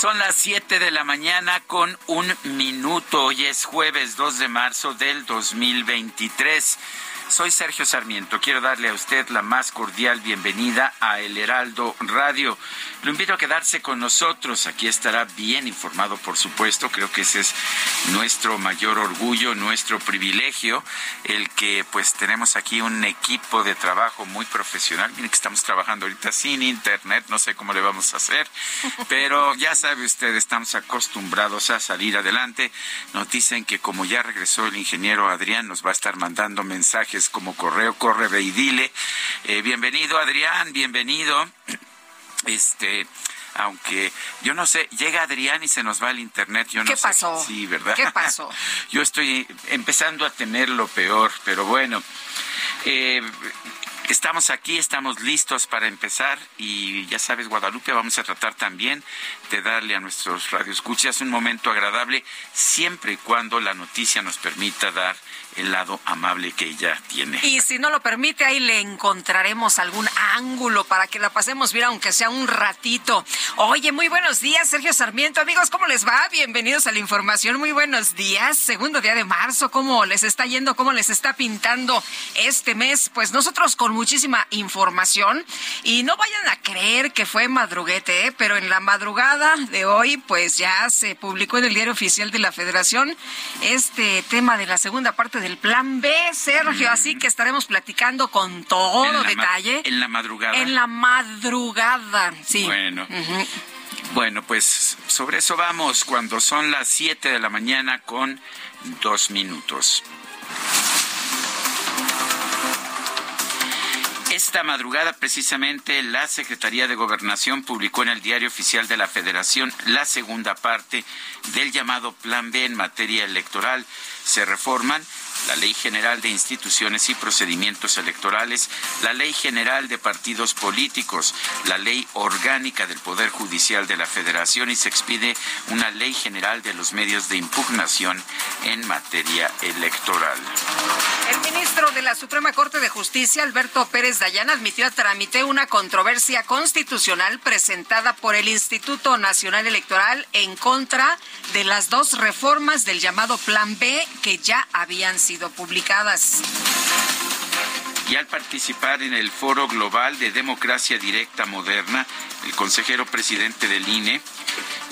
Son las 7 de la mañana con un minuto. Hoy es jueves 2 de marzo del 2023. Soy Sergio Sarmiento. Quiero darle a usted la más cordial bienvenida a El Heraldo Radio. Lo invito a quedarse con nosotros. Aquí estará bien informado, por supuesto. Creo que ese es nuestro mayor orgullo, nuestro privilegio, el que pues tenemos aquí un equipo de trabajo muy profesional. Miren que estamos trabajando ahorita sin internet, no sé cómo le vamos a hacer, pero ya sabe usted, estamos acostumbrados a salir adelante. Nos dicen que como ya regresó el ingeniero Adrián, nos va a estar mandando mensajes como correo, corre, ve y dile. Eh, bienvenido Adrián, bienvenido. Este, aunque yo no sé, llega Adrián y se nos va el internet. Yo no ¿Qué sé. pasó? Sí, ¿verdad? ¿Qué pasó? yo estoy empezando a temer lo peor, pero bueno. Eh, Estamos aquí, estamos listos para empezar y ya sabes, Guadalupe, vamos a tratar también de darle a nuestros radioescuchas un momento agradable siempre y cuando la noticia nos permita dar el lado amable que ella tiene. Y si no lo permite, ahí le encontraremos algún ángulo para que la pasemos bien, aunque sea un ratito. Oye, muy buenos días, Sergio Sarmiento. Amigos, ¿cómo les va? Bienvenidos a la información. Muy buenos días. Segundo día de marzo, ¿cómo les está yendo? ¿Cómo les está pintando este mes? Pues nosotros con muchísima información. Y no vayan a creer que fue madruguete, ¿eh? pero en la madrugada de hoy, pues ya se publicó en el diario oficial de la Federación este tema de la segunda parte del plan B, Sergio. Así que estaremos platicando con todo detalle. en la madrugada. En la madrugada, sí. Bueno. Bueno, pues sobre eso vamos cuando son las 7 de la mañana con dos minutos. Esta madrugada, precisamente, la Secretaría de Gobernación publicó en el Diario Oficial de la Federación la segunda parte del llamado Plan B en materia electoral. Se reforman la Ley General de Instituciones y Procedimientos Electorales, la Ley General de Partidos Políticos, la Ley Orgánica del Poder Judicial de la Federación y se expide una Ley General de los Medios de Impugnación en materia electoral. El ministro de la Suprema Corte de Justicia, Alberto Pérez Dayán, admitió a trámite una controversia constitucional presentada por el Instituto Nacional Electoral en contra de las dos reformas del llamado Plan B que ya habían sido publicadas. Y al participar en el Foro Global de Democracia Directa Moderna, el consejero presidente del INE,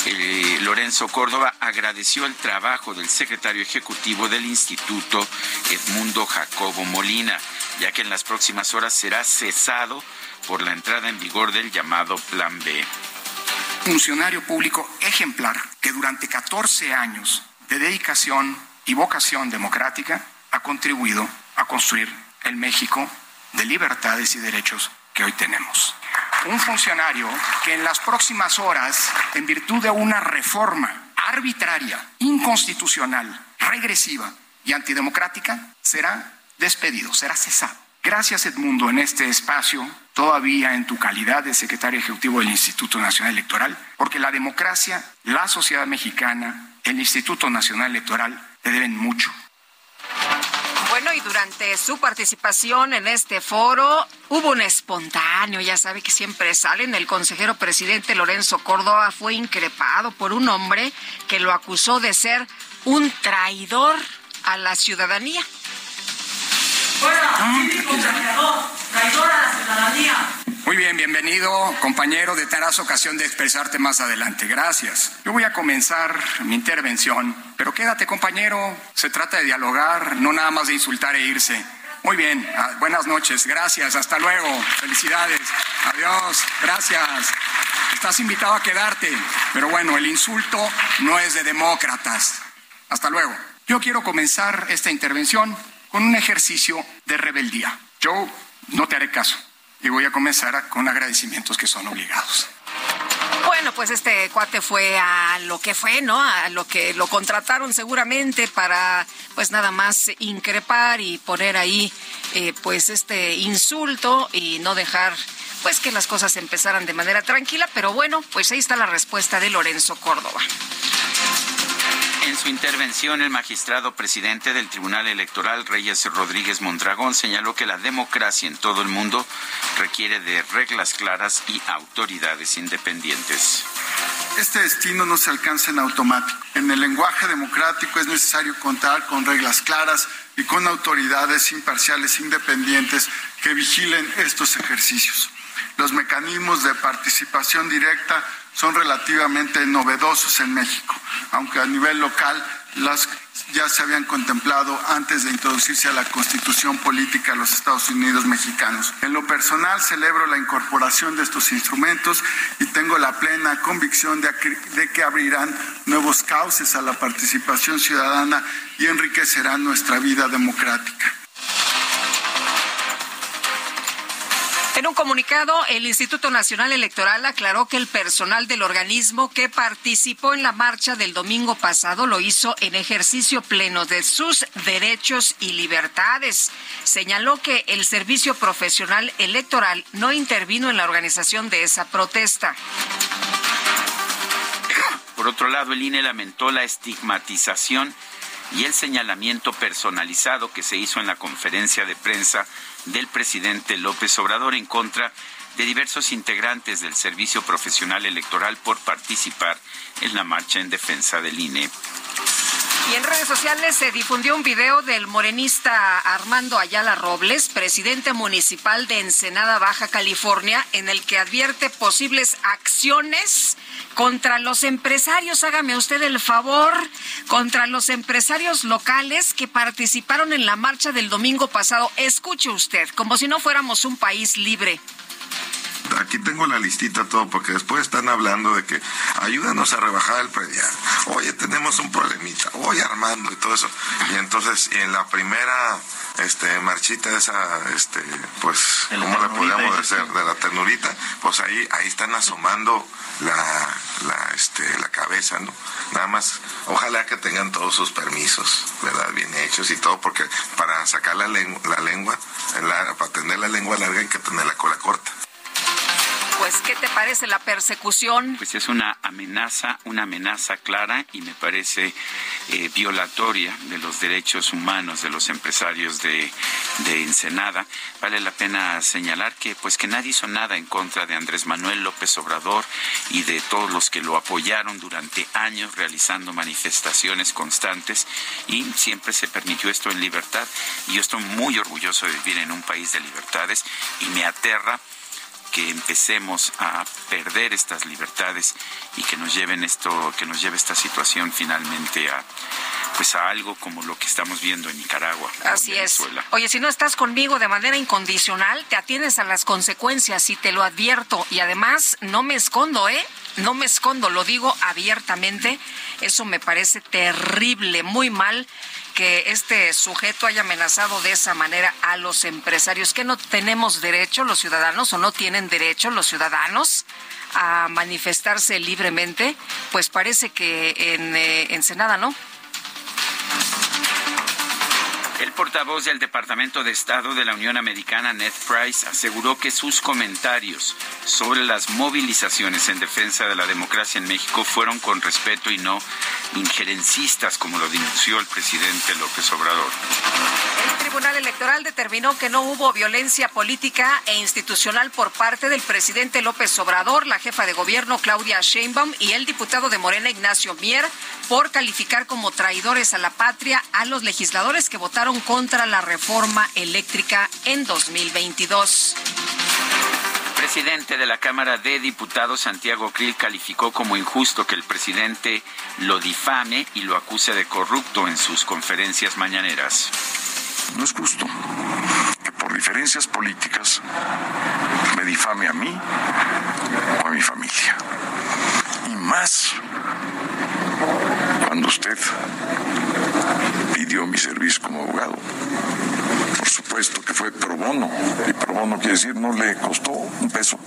eh, Lorenzo Córdoba, agradeció el trabajo del secretario ejecutivo del instituto, Edmundo Jacobo Molina, ya que en las próximas horas será cesado por la entrada en vigor del llamado Plan B. funcionario público ejemplar que durante 14 años de dedicación y vocación democrática ha contribuido a construir el México de libertades y derechos que hoy tenemos. Un funcionario que en las próximas horas, en virtud de una reforma arbitraria, inconstitucional, regresiva y antidemocrática, será despedido, será cesado. Gracias Edmundo en este espacio, todavía en tu calidad de secretario ejecutivo del Instituto Nacional Electoral, porque la democracia, la sociedad mexicana, el Instituto Nacional Electoral te deben mucho. Bueno, y durante su participación en este foro hubo un espontáneo, ya sabe que siempre salen. El consejero presidente Lorenzo Córdoba fue increpado por un hombre que lo acusó de ser un traidor a la ciudadanía. Muy bien, bienvenido, compañero. De tendrás ocasión de expresarte más adelante. Gracias. Yo voy a comenzar mi intervención, pero quédate, compañero. Se trata de dialogar, no nada más de insultar e irse. Muy bien, ah, buenas noches, gracias, hasta luego, felicidades, adiós, gracias. Estás invitado a quedarte, pero bueno, el insulto no es de demócratas. Hasta luego. Yo quiero comenzar esta intervención con un ejercicio de rebeldía. Yo no te haré caso y voy a comenzar con agradecimientos que son obligados. Bueno, pues este cuate fue a lo que fue, ¿no? A lo que lo contrataron seguramente para, pues nada más increpar y poner ahí, eh, pues este insulto y no dejar, pues que las cosas empezaran de manera tranquila. Pero bueno, pues ahí está la respuesta de Lorenzo Córdoba. En su intervención, el magistrado presidente del Tribunal Electoral, Reyes Rodríguez Mondragón, señaló que la democracia en todo el mundo requiere de reglas claras y autoridades independientes. Este destino no se alcanza en automático. En el lenguaje democrático es necesario contar con reglas claras y con autoridades imparciales independientes que vigilen estos ejercicios. Los mecanismos de participación directa son relativamente novedosos en México, aunque a nivel local las ya se habían contemplado antes de introducirse a la constitución política de los Estados Unidos mexicanos. En lo personal celebro la incorporación de estos instrumentos y tengo la plena convicción de, de que abrirán nuevos cauces a la participación ciudadana y enriquecerán nuestra vida democrática. En un comunicado, el Instituto Nacional Electoral aclaró que el personal del organismo que participó en la marcha del domingo pasado lo hizo en ejercicio pleno de sus derechos y libertades. Señaló que el Servicio Profesional Electoral no intervino en la organización de esa protesta. Por otro lado, el INE lamentó la estigmatización y el señalamiento personalizado que se hizo en la conferencia de prensa del presidente López Obrador en contra de diversos integrantes del Servicio Profesional Electoral por participar en la marcha en defensa del INE. Y en redes sociales se difundió un video del morenista Armando Ayala Robles, presidente municipal de Ensenada, Baja California, en el que advierte posibles acciones contra los empresarios, hágame usted el favor, contra los empresarios locales que participaron en la marcha del domingo pasado. Escuche usted, como si no fuéramos un país libre aquí tengo la listita todo, porque después están hablando de que ayúdanos a rebajar el predial. Oye, tenemos un problemita. Oye, Armando y todo eso. Y entonces, en la primera este marchita esa este pues cómo le podríamos decir de la ternurita pues ahí ahí están asomando la la este la cabeza no nada más ojalá que tengan todos sus permisos verdad bien hechos y todo porque para sacar la lengua la lengua para tener la lengua larga hay que tener la cola corta pues, ¿qué te parece la persecución? Pues es una amenaza, una amenaza clara y me parece eh, violatoria de los derechos humanos de los empresarios de, Ensenada. Vale la pena señalar que, pues, que nadie hizo nada en contra de Andrés Manuel López Obrador y de todos los que lo apoyaron durante años realizando manifestaciones constantes y siempre se permitió esto en libertad. Y yo estoy muy orgulloso de vivir en un país de libertades y me aterra que empecemos a perder estas libertades y que nos lleven esto, que nos lleve esta situación finalmente a pues a algo como lo que estamos viendo en Nicaragua. Así es. Oye, si no estás conmigo de manera incondicional, te atiendes a las consecuencias y te lo advierto. Y además, no me escondo, ¿eh? No me escondo, lo digo abiertamente. Eso me parece terrible, muy mal que este sujeto haya amenazado de esa manera a los empresarios, que no tenemos derecho los ciudadanos o no tienen derecho los ciudadanos a manifestarse libremente, pues parece que en eh, no. El portavoz del Departamento de Estado de la Unión Americana, Ned Price, aseguró que sus comentarios sobre las movilizaciones en defensa de la democracia en México fueron con respeto y no injerencistas, como lo denunció el presidente López Obrador. El Tribunal Electoral determinó que no hubo violencia política e institucional por parte del presidente López Obrador, la jefa de gobierno Claudia Sheinbaum y el diputado de Morena Ignacio Mier por calificar como traidores a la patria a los legisladores que votaron contra la reforma eléctrica en 2022 presidente de la Cámara de Diputados, Santiago Krill, calificó como injusto que el presidente lo difame y lo acuse de corrupto en sus conferencias mañaneras. No es justo que por diferencias políticas me difame a mí o a mi familia. Y más cuando usted pidió mi servicio como abogado supuesto que fue pro bono. Y pro bono quiere decir no le costó un peso.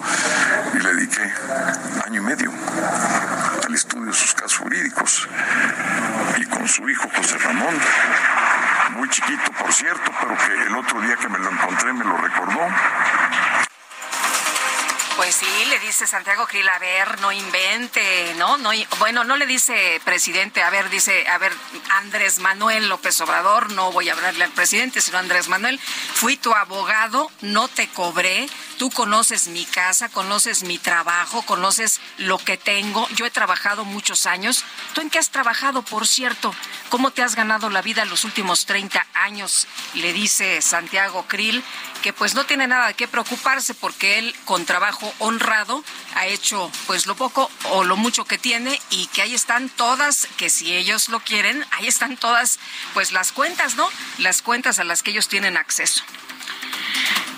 Y le dediqué año y medio al estudio de sus casos jurídicos. Y con su hijo José Ramón, muy chiquito por cierto, pero que el otro día que me lo encontré me lo recordó. Pues sí, le dice Santiago Krill, a ver, no invente, ¿no? no Bueno, no le dice presidente, a ver, dice, a ver, Andrés Manuel López Obrador, no voy a hablarle al presidente, sino Andrés Manuel, fui tu abogado, no te cobré, tú conoces mi casa, conoces mi trabajo, conoces lo que tengo, yo he trabajado muchos años. ¿Tú en qué has trabajado, por cierto? ¿Cómo te has ganado la vida los últimos 30 años? Le dice Santiago Krill que pues no tiene nada qué preocuparse porque él con trabajo honrado ha hecho pues lo poco o lo mucho que tiene y que ahí están todas, que si ellos lo quieren, ahí están todas pues las cuentas, ¿no? Las cuentas a las que ellos tienen acceso.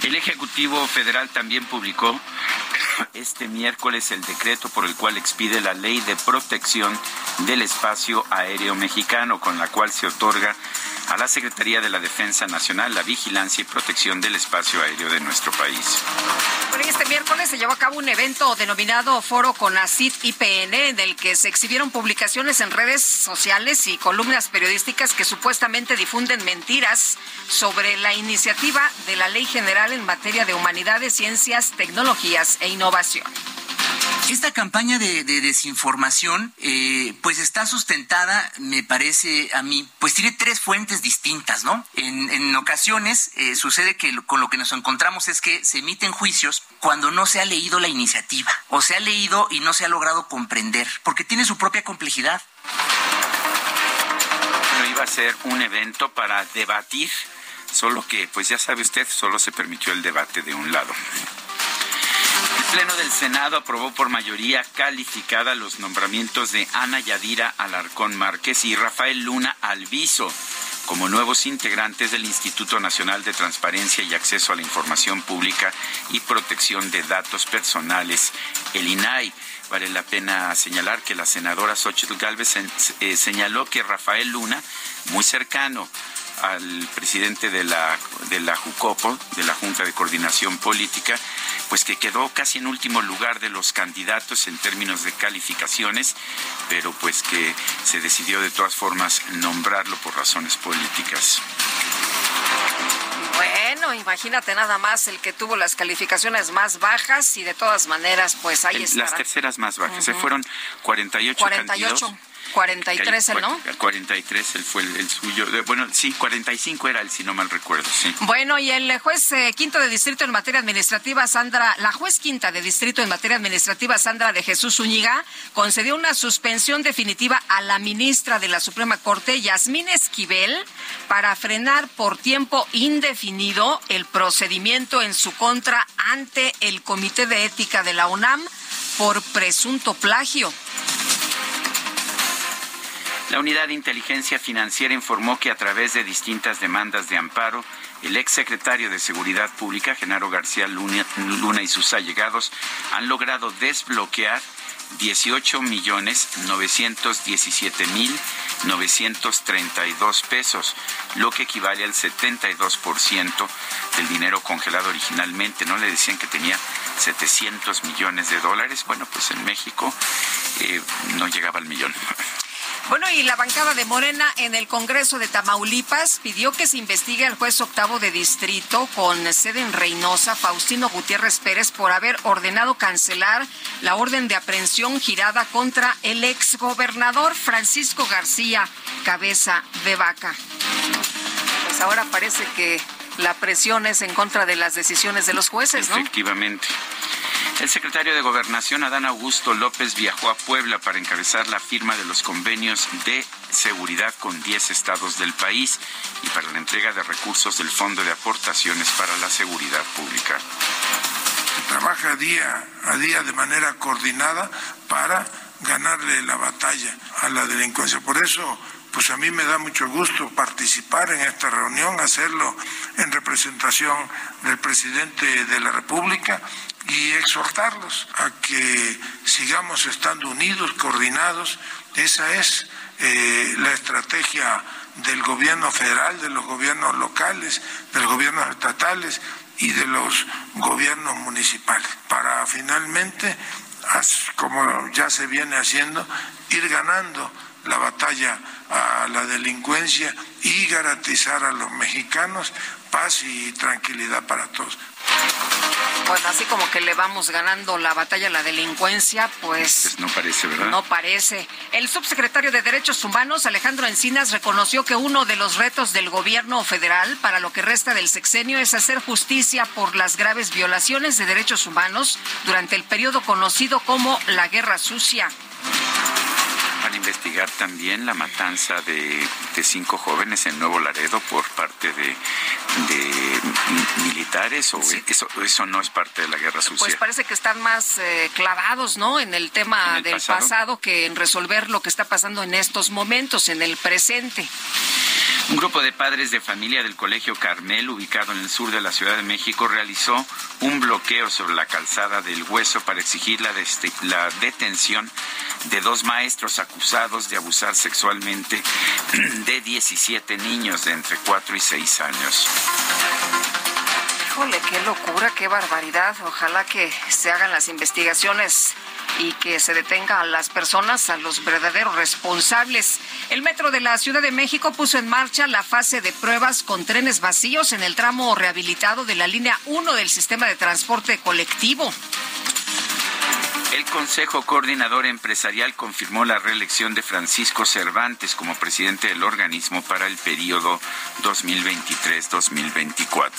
El Ejecutivo Federal también publicó este miércoles el decreto por el cual expide la Ley de Protección del Espacio Aéreo Mexicano, con la cual se otorga a la Secretaría de la Defensa Nacional la vigilancia y protección del espacio aéreo de nuestro país. este miércoles se llevó a cabo un evento denominado Foro Conacit IPN, del que se exhibieron publicaciones en redes sociales y columnas periodísticas que supuestamente difunden mentiras sobre la iniciativa de la Ley General en materia de humanidades, ciencias, tecnologías e innovación. Esta campaña de, desinformación, eh, pues está sustentada, me parece a mí, pues tiene tres fuentes distintas, ¿no? En, ocasiones eh, sucede que con lo que nos encontramos es que se emiten juicios cuando no se ha leído la iniciativa, o se ha leído y no se ha logrado comprender, porque tiene su propia complejidad. Bueno, iba a ser un evento para debatir, solo que, pues ya sabe usted, solo se permitió el debate de un lado. El Pleno del Senado aprobó por mayoría calificada los nombramientos de Ana Yadira Alarcón Márquez y Rafael Luna Alviso como nuevos integrantes del Instituto Nacional de Transparencia y Acceso a la Información Pública y Protección de Datos Personales, el INAI. Vale la pena señalar que la senadora Xochitl Gálvez eh, señaló que Rafael Luna, muy cercano al presidente de la, de la JUCOPO, de la Junta de Coordinación Política, pues que quedó casi en último lugar de los candidatos en términos de calificaciones, pero pues que se decidió de todas formas nombrarlo por razones políticas. Bueno, imagínate nada más el que tuvo las calificaciones más bajas y de todas maneras, pues ahí está. Las terceras más bajas, se fueron 48, 48. 43 el, ¿no? El 43 el fue el, suyo. Bueno, sí, 45 era el, si no mal recuerdo, sí. Bueno, y el juez eh, quinto de distrito en materia administrativa, Sandra, la juez quinta de distrito en materia administrativa, Sandra de Jesús Zúñiga, concedió una suspensión definitiva a la ministra de la Suprema Corte, Yasmín Esquivel, para frenar por tiempo indefinido el procedimiento en su contra ante el Comité de Ética de la UNAM por presunto plagio. La Unidad de Inteligencia Financiera informó que a través de distintas demandas de amparo, el exsecretario de Seguridad Pública, Genaro García Luna, y sus allegados han logrado desbloquear 18 millones 917 mil 932 pesos, lo que equivale al 72% del dinero congelado originalmente. No le decían que tenía 700 millones de dólares. Bueno, pues en México eh, no llegaba al millón. Bueno, y la bancada de Morena en el Congreso de Tamaulipas pidió que se investigue al juez octavo de distrito con sede en Reynosa, Faustino Gutiérrez Pérez, por haber ordenado cancelar la orden de aprehensión girada contra el exgobernador Francisco García Cabeza de Vaca. Pues ahora parece que la presión es en contra de las decisiones de los jueces, ¿no? Efectivamente. El secretario de Gobernación, Adán Augusto López, viajó a Puebla para encabezar la firma de los convenios de seguridad con 10 estados del país y para la entrega de recursos del Fondo de Aportaciones para la Seguridad Pública. trabaja día a día de manera coordinada para ganarle la batalla a la delincuencia. Por eso pues a mí me da mucho gusto participar en esta reunión, hacerlo en representación del presidente de la República y exhortarlos a que sigamos estando unidos, coordinados. Esa es eh, la estrategia del gobierno federal, de los gobiernos locales, de los gobiernos estatales y de los gobiernos municipales, para finalmente, como ya se viene haciendo, ir ganando la batalla a la delincuencia y garantizar a los mexicanos paz y tranquilidad para todos. Bueno, así como que le vamos ganando la batalla a la delincuencia, pues, pues... no parece, ¿verdad? No parece. El subsecretario de Derechos Humanos, Alejandro Encinas, reconoció que uno de los retos del gobierno federal para lo que resta del sexenio es hacer justicia por las graves violaciones de derechos humanos durante el periodo conocido como la Guerra Sucia investigar también la matanza de, cinco jóvenes en Nuevo Laredo por parte de, militares o eso, eso no es parte de la guerra sucia. Pues parece que están más eh, clavados, ¿no? En el tema del pasado que en resolver lo que está pasando en estos momentos, en el presente. Un grupo de padres de familia del Colegio Carmel, ubicado en el sur de la Ciudad de México, realizó un bloqueo sobre la calzada del Hueso para exigir la, detención de dos maestros acusados de abusar sexualmente de 17 niños de entre 4 y 6 años. Híjole, qué locura, qué barbaridad. Ojalá que se hagan las investigaciones y que se detenga a las personas, a los verdaderos responsables. El Metro de la Ciudad de México puso en marcha la fase de pruebas con trenes vacíos en el tramo rehabilitado de la línea 1 del sistema de transporte colectivo. El Consejo Coordinador Empresarial confirmó la reelección de Francisco Cervantes como presidente del organismo para el periodo 2023-2024.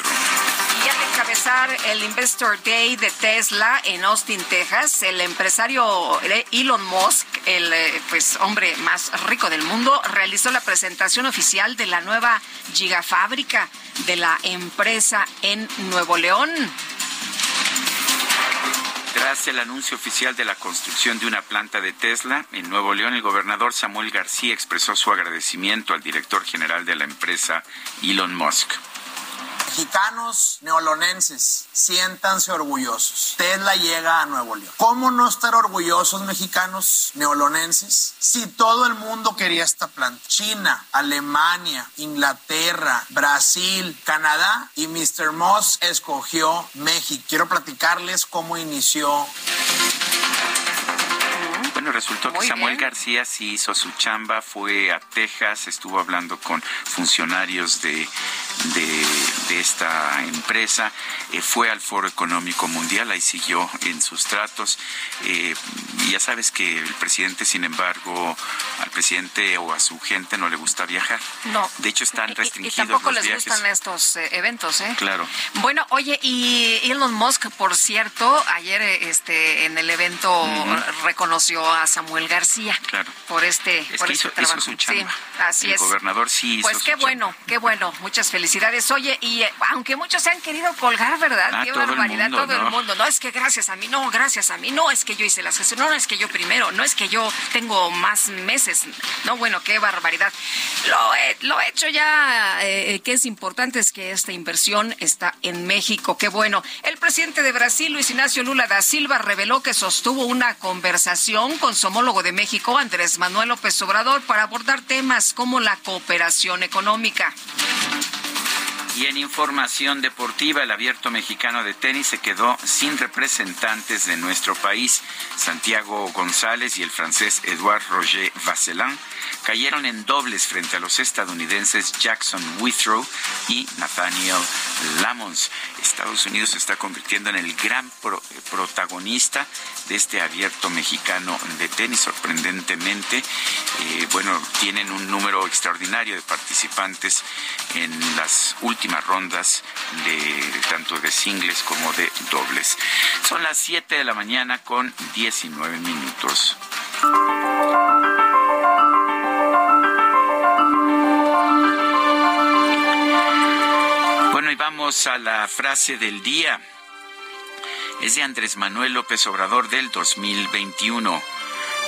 Y al encabezar el Investor Day de Tesla en Austin, Texas, el empresario Elon Musk, el eh, pues hombre más rico del mundo, realizó la presentación oficial de la nueva gigafábrica de la empresa en Nuevo León. Tras el anuncio oficial de la construcción de una planta de Tesla en Nuevo León, el gobernador Samuel García expresó su agradecimiento al director general de la empresa, Elon Musk mexicanos neolonenses, siéntanse orgullosos. Tesla llega a Nuevo León. ¿Cómo no estar orgullosos mexicanos neolonenses si todo el mundo quería esta planta? China, Alemania, Inglaterra, Brasil, Canadá y Mr. Moss escogió México. Quiero platicarles cómo inició bueno, resultó que Samuel García sí hizo su chamba, fue a Texas, estuvo hablando con funcionarios de, de, esta empresa, eh, fue al Foro Económico Mundial, ahí siguió en sus tratos. Eh, y ya sabes que el presidente, sin embargo, al presidente o a su gente no le gusta viajar. No. De hecho, están restringidos. Y, tampoco les gustan estos eh, eventos, ¿eh? Claro. Bueno, oye, y Elon Musk, por cierto, ayer este en el evento reconoció a Samuel García. Claro. Por este, por este trabajo. su Sí, así el es. gobernador sí Pues qué bueno, qué bueno. Muchas felicidades. Oye, y eh, aunque muchos se han querido colgar, ¿verdad? Ah, qué todo el barbaridad, mundo, todo ¿no? el mundo. No es que gracias a mí, no, gracias a mí, no es que yo hice las gestiones, no es que yo primero, no es que yo tengo más meses. No, bueno, qué barbaridad. Lo, he- lo hecho ya, eh, que es importante es que esta inversión está en México. Qué bueno. El presidente de Brasil, Luis Ignacio Lula da Silva, reveló que sostuvo una conversación con su homólogo de México, Andrés Manuel López Obrador, para abordar temas como la cooperación económica. Y en información deportiva, el abierto mexicano de tenis se quedó sin representantes de nuestro país. Santiago González y el francés Edouard Roger Vasselin cayeron en dobles frente a los estadounidenses Jackson Withrow y Nathaniel Lamons. Estados Unidos se está convirtiendo en el gran protagonista de este abierto mexicano de tenis. Sorprendentemente, eh, bueno, tienen un número extraordinario de participantes en las últimas rondas de tanto de singles como de dobles. Son las 7 de la mañana con 19 minutos. Bueno, y vamos a la frase del día. Es de Andrés Manuel López Obrador del 2021.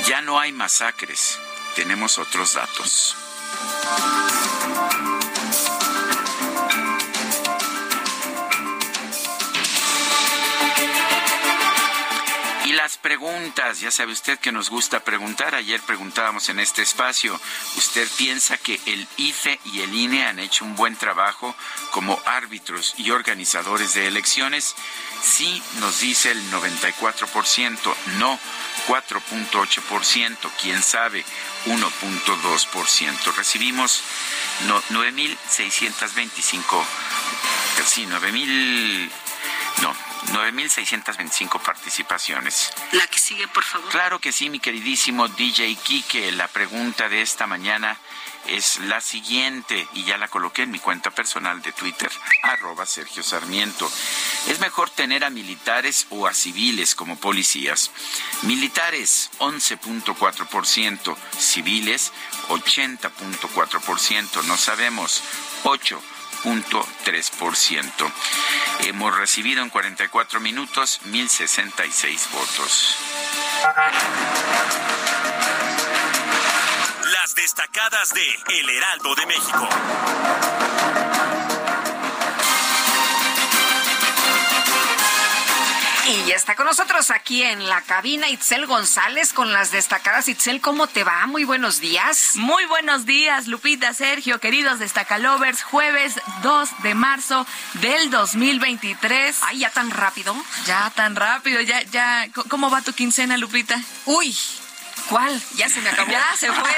Ya no hay masacres. Tenemos otros datos. Las preguntas. Ya sabe usted que nos gusta preguntar. Ayer preguntábamos en este espacio, ¿usted piensa que el IFE y el INE han hecho un buen trabajo como árbitros y organizadores de elecciones? Sí, nos dice el 94%, no 4.8%, quién sabe 1.2%. Recibimos 9.625, sí, 9.000, no, 9.625 participaciones. La que sigue, por favor. Claro que sí, mi queridísimo DJ Kike. La pregunta de esta mañana es la siguiente, y ya la coloqué en mi cuenta personal de Twitter, arroba Sergio Sarmiento. ¿Es mejor tener a militares o a civiles como policías? Militares, 11.4%, civiles, 80.4%, no sabemos, 8 ciento. Hemos recibido en 44 minutos 1.066 votos. Las destacadas de El Heraldo de México. Y ya está con nosotros aquí en la cabina Itzel González con las destacadas. Itzel, ¿cómo te va? Muy buenos días. Muy buenos días, Lupita, Sergio, queridos destacalovers. Jueves 2 de marzo del 2023. Ay, ya tan rápido. Ya tan rápido, ya, ya. ¿Cómo va tu quincena, Lupita? Uy, ¿Cuál? Ya se me acabó. Ya se fue.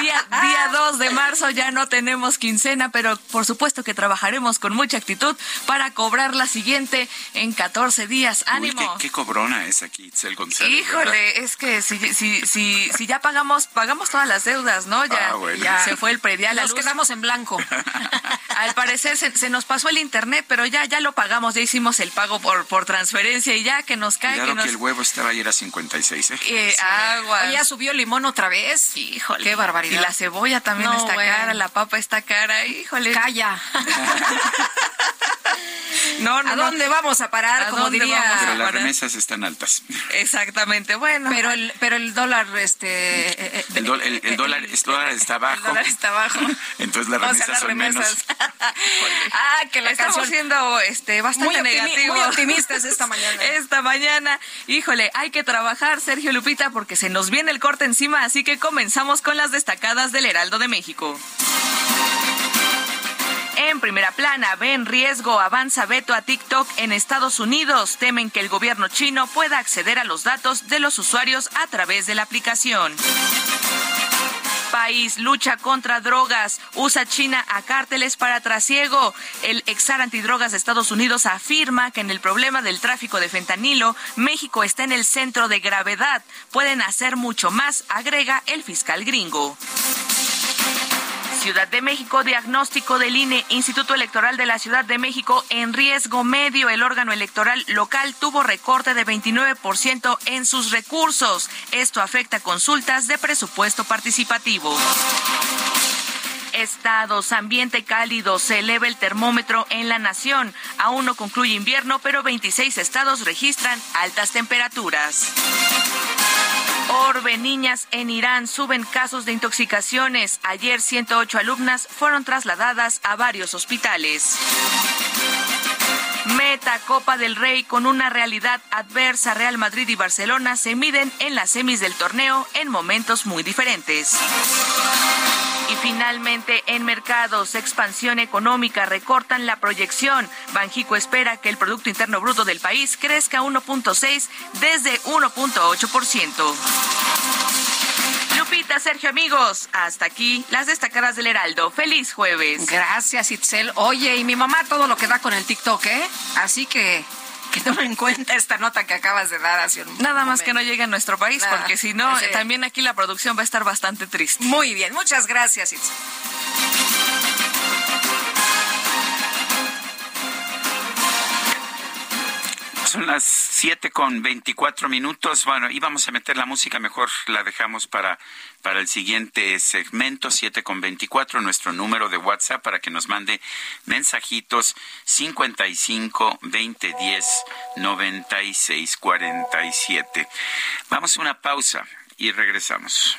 día, día 2 de marzo ya no tenemos quincena, pero por supuesto que trabajaremos con mucha actitud para cobrar la siguiente en 14 días. ¡Ánimo! qué, cobrona es aquí, Itzel González? Híjole, es que si, si, si, si ya pagamos, pagamos todas las deudas, ¿no? Ya, ah, ya se fue el predial. Nos quedamos en blanco. Al parecer se, nos pasó el internet, pero ya, ya lo pagamos, ya hicimos el pago por, por transferencia y ya que nos cae. Claro que, el huevo estaba ayer a 56, ¿eh? eh Agua subió el limón otra vez. Híjole. Qué barbaridad. Y la cebolla también está cara, la papa está cara. Híjole. Calla. No, no, ¿A dónde vamos a parar? como diría. Pero las remesas están altas. Exactamente, bueno. Pero el, pero el dólar, este. Eh, eh, el, dólar, el, dólar, está abajo. El dólar está abajo. Entonces las remesas son menos. ah, que la estamos siendo este, bastante muy Muy optimistas esta mañana. esta mañana. Híjole, hay que trabajar, Sergio Lupita, porque se nos viene el corte encima, así que comenzamos con las destacadas del Heraldo de México. En primera plana, ven riesgo, avanza veto a TikTok en Estados Unidos. Temen que el gobierno chino pueda acceder a los datos de los usuarios a través de la aplicación país lucha contra drogas, usa China a cárteles para trasiego. El exar antidrogas de Estados Unidos afirma que en el problema del tráfico de fentanilo, México está en el centro de gravedad. Pueden hacer mucho más, agrega el fiscal gringo. Ciudad de México, diagnóstico del INE, Instituto Electoral de la Ciudad de México en riesgo medio. El órgano electoral local tuvo recorte de 29% en sus recursos. Esto afecta consultas de presupuesto participativo. Estados, ambiente cálido, se eleva el termómetro en la nación. Aún no concluye invierno, pero 26 estados registran altas temperaturas. Orbe, niñas en Irán suben casos de intoxicaciones. Ayer 108 alumnas fueron trasladadas a varios hospitales Meta, Copa del Rey, con una realidad adversa, Real Madrid y Barcelona se miden en las semis del torneo en momentos muy diferentes. Y finalmente, en mercados, expansión económica, recortan la proyección. Banjico espera que el Producto Interno Bruto del país crezca 1.6 desde 1.8%. Lupita, Sergio, amigos, hasta aquí las destacadas del Heraldo. Feliz jueves. Gracias, Itzel. Oye, y mi mamá todo lo que da con el TikTok, ¿eh? Así que que tomen en cuenta esta nota que acabas de dar hace un Nada más que no llegue a nuestro país, porque si no, también aquí la producción va a estar bastante triste. Muy bien, muchas gracias, Itzel. Son las 7 con 24 minutos. Bueno, íbamos a meter la música, mejor la dejamos para, para el siguiente segmento, 7 con 24, nuestro número de WhatsApp para que nos mande mensajitos 55 20 10 96 47. Vamos a una pausa y regresamos.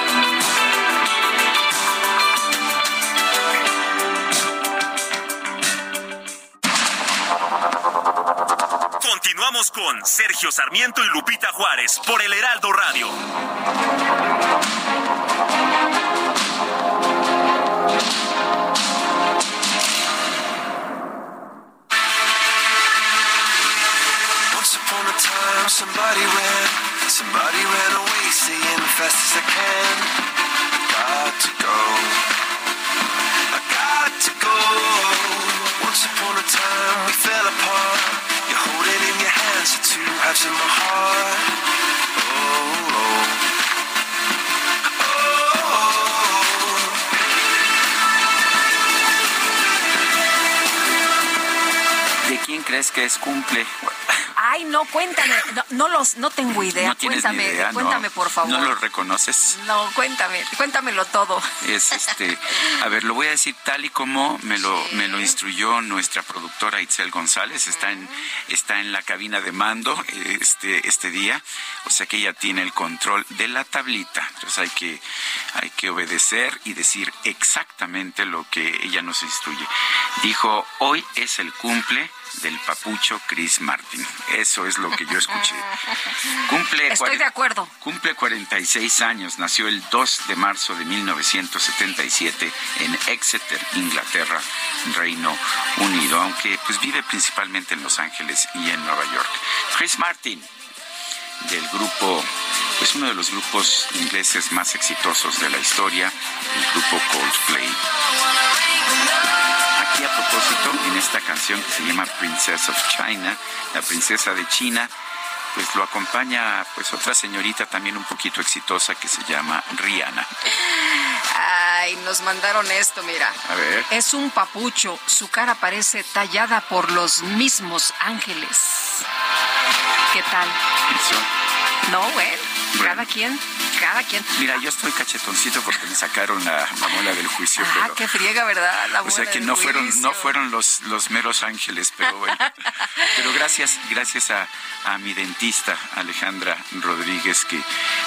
Continuamos con Sergio Sarmiento y Lupita Juárez por el Heraldo Radio. Once upon a time, somebody ran, somebody ran away, saying fast as I can. Got to go, I got to go. Once upon a time, we fell apart. You're holding in your hands the two halves of my heart. Oh. ¿De quién crees que es cumple? Ay, no, cuéntame. No, no los, no tengo idea. No cuéntame, cuéntame, por favor. ¿No lo reconoces? No, cuéntame, cuéntamelo todo. Es este, a ver, lo voy a decir tal y como me lo me lo instruyó nuestra productora Itzel González, está en está en la cabina de mando este este día, o sea que ella tiene el control de la tablita. Entonces hay que hay que obedecer y decir exactamente lo que ella nos instruye. Dijo, "Hoy es el cumple del papucho Chris Martin." Eso es lo que yo escuché. Cumple Estoy de acuerdo. Cumple 46 años, nació el 2 de marzo de 1977 en Exeter, Inglaterra, Reino Unido, aunque pues vive principalmente en Los Ángeles y en Nueva York. Chris Martin, del grupo, pues uno de los grupos ingleses más exitosos de la historia, el grupo Coldplay. Aquí a propósito, en esta canción que se llama Princess of China, la princesa de China, pues lo acompaña pues otra señorita también un poquito exitosa que se llama Rihanna. Ay, nos mandaron esto, mira. A ver. Es un papucho. Su cara parece tallada por los mismos ángeles. ¿Qué tal? Eso. No, bueno, cada quien, cada quien. Mira, yo estoy cachetoncito porque me sacaron la, la muela del juicio, Ah, pero qué friega, ¿verdad? La o sea que no fueron no fueron los los meros ángeles, pero bueno. Pero gracias, gracias a, a mi dentista Alejandra Rodríguez que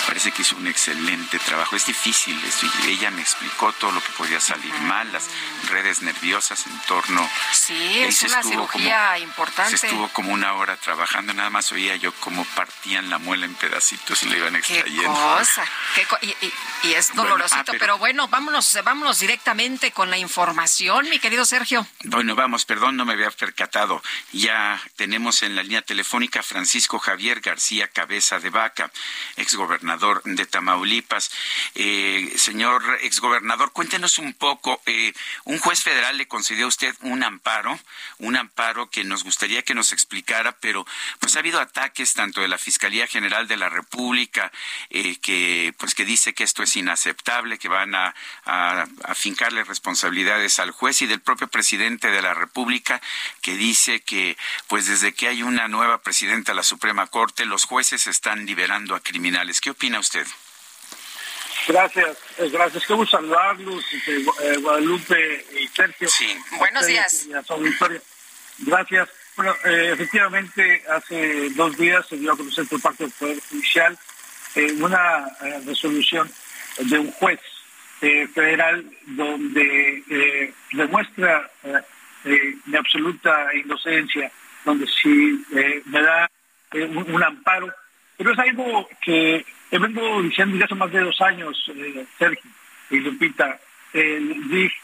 parece que hizo un excelente trabajo. Es difícil esto ella me explicó todo lo que podía salir mal, las redes nerviosas en torno. Sí, es una cirugía como- importante. Se estuvo como una hora trabajando, nada más oía yo cómo partían la muela en pedacitos y le iban Qué extrayendo. cosa. qué co- y, y- y es Bueno, dolorosito, ah, pero- pero... bueno, vámonos, vámonos directamente con la información, mi querido Sergio. Bueno, vamos, perdón, no me había percatado. Ya tenemos en la línea telefónica Francisco Javier García Cabeza de Vaca, exgobernador de Tamaulipas. Eh, señor exgobernador, cuéntenos un poco. eh, un juez federal le concedió a usted un amparo, un amparo que nos gustaría que nos explicara, pero pues ha habido ataques tanto de la Fiscalía General de la República, eh, que pues que dice que esto es inaceptable, que van a, a, a fincarle responsabilidades al juez y del propio presidente de la República, que dice que pues desde que hay una nueva presidenta de la Suprema Corte, los jueces están liberando a criminales. ¿Qué opina usted? Gracias, eh, gracias. Qué gusto saludarlos, este, eh, Guadalupe y Sergio. Sí, buenos días. Gracias. Bueno, eh, efectivamente, hace dos días se dio a conocer por parte del Poder Judicial una resolución de un juez federal donde demuestra mi absoluta inocencia, donde sí me da un amparo, pero es algo que vengo diciendo ya hace más de dos años, eh, Sergio y Lupita, eh,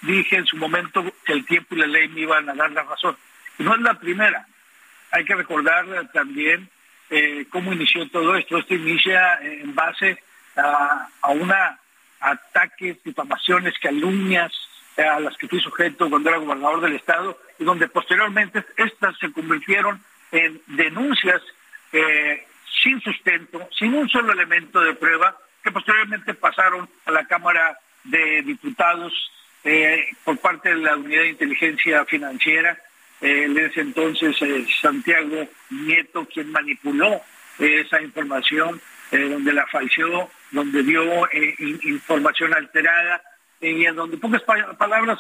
dije en su momento que el tiempo y la ley me iban a dar la razón. Y no es la primera. Hay que recordar también eh, cómo inició todo esto. Esto inicia en base a, a una ataques, difamaciones, calumnias a las que fui sujeto cuando era gobernador del Estado y donde posteriormente estas se convirtieron en denuncias sin sustento, sin un solo elemento de prueba, que posteriormente pasaron a la Cámara de Diputados eh, por parte de la Unidad de Inteligencia Financiera. Eh, en ese entonces eh, Santiago Nieto, quien manipuló esa información, donde la falseó, donde dio información alterada y en donde pocas palabras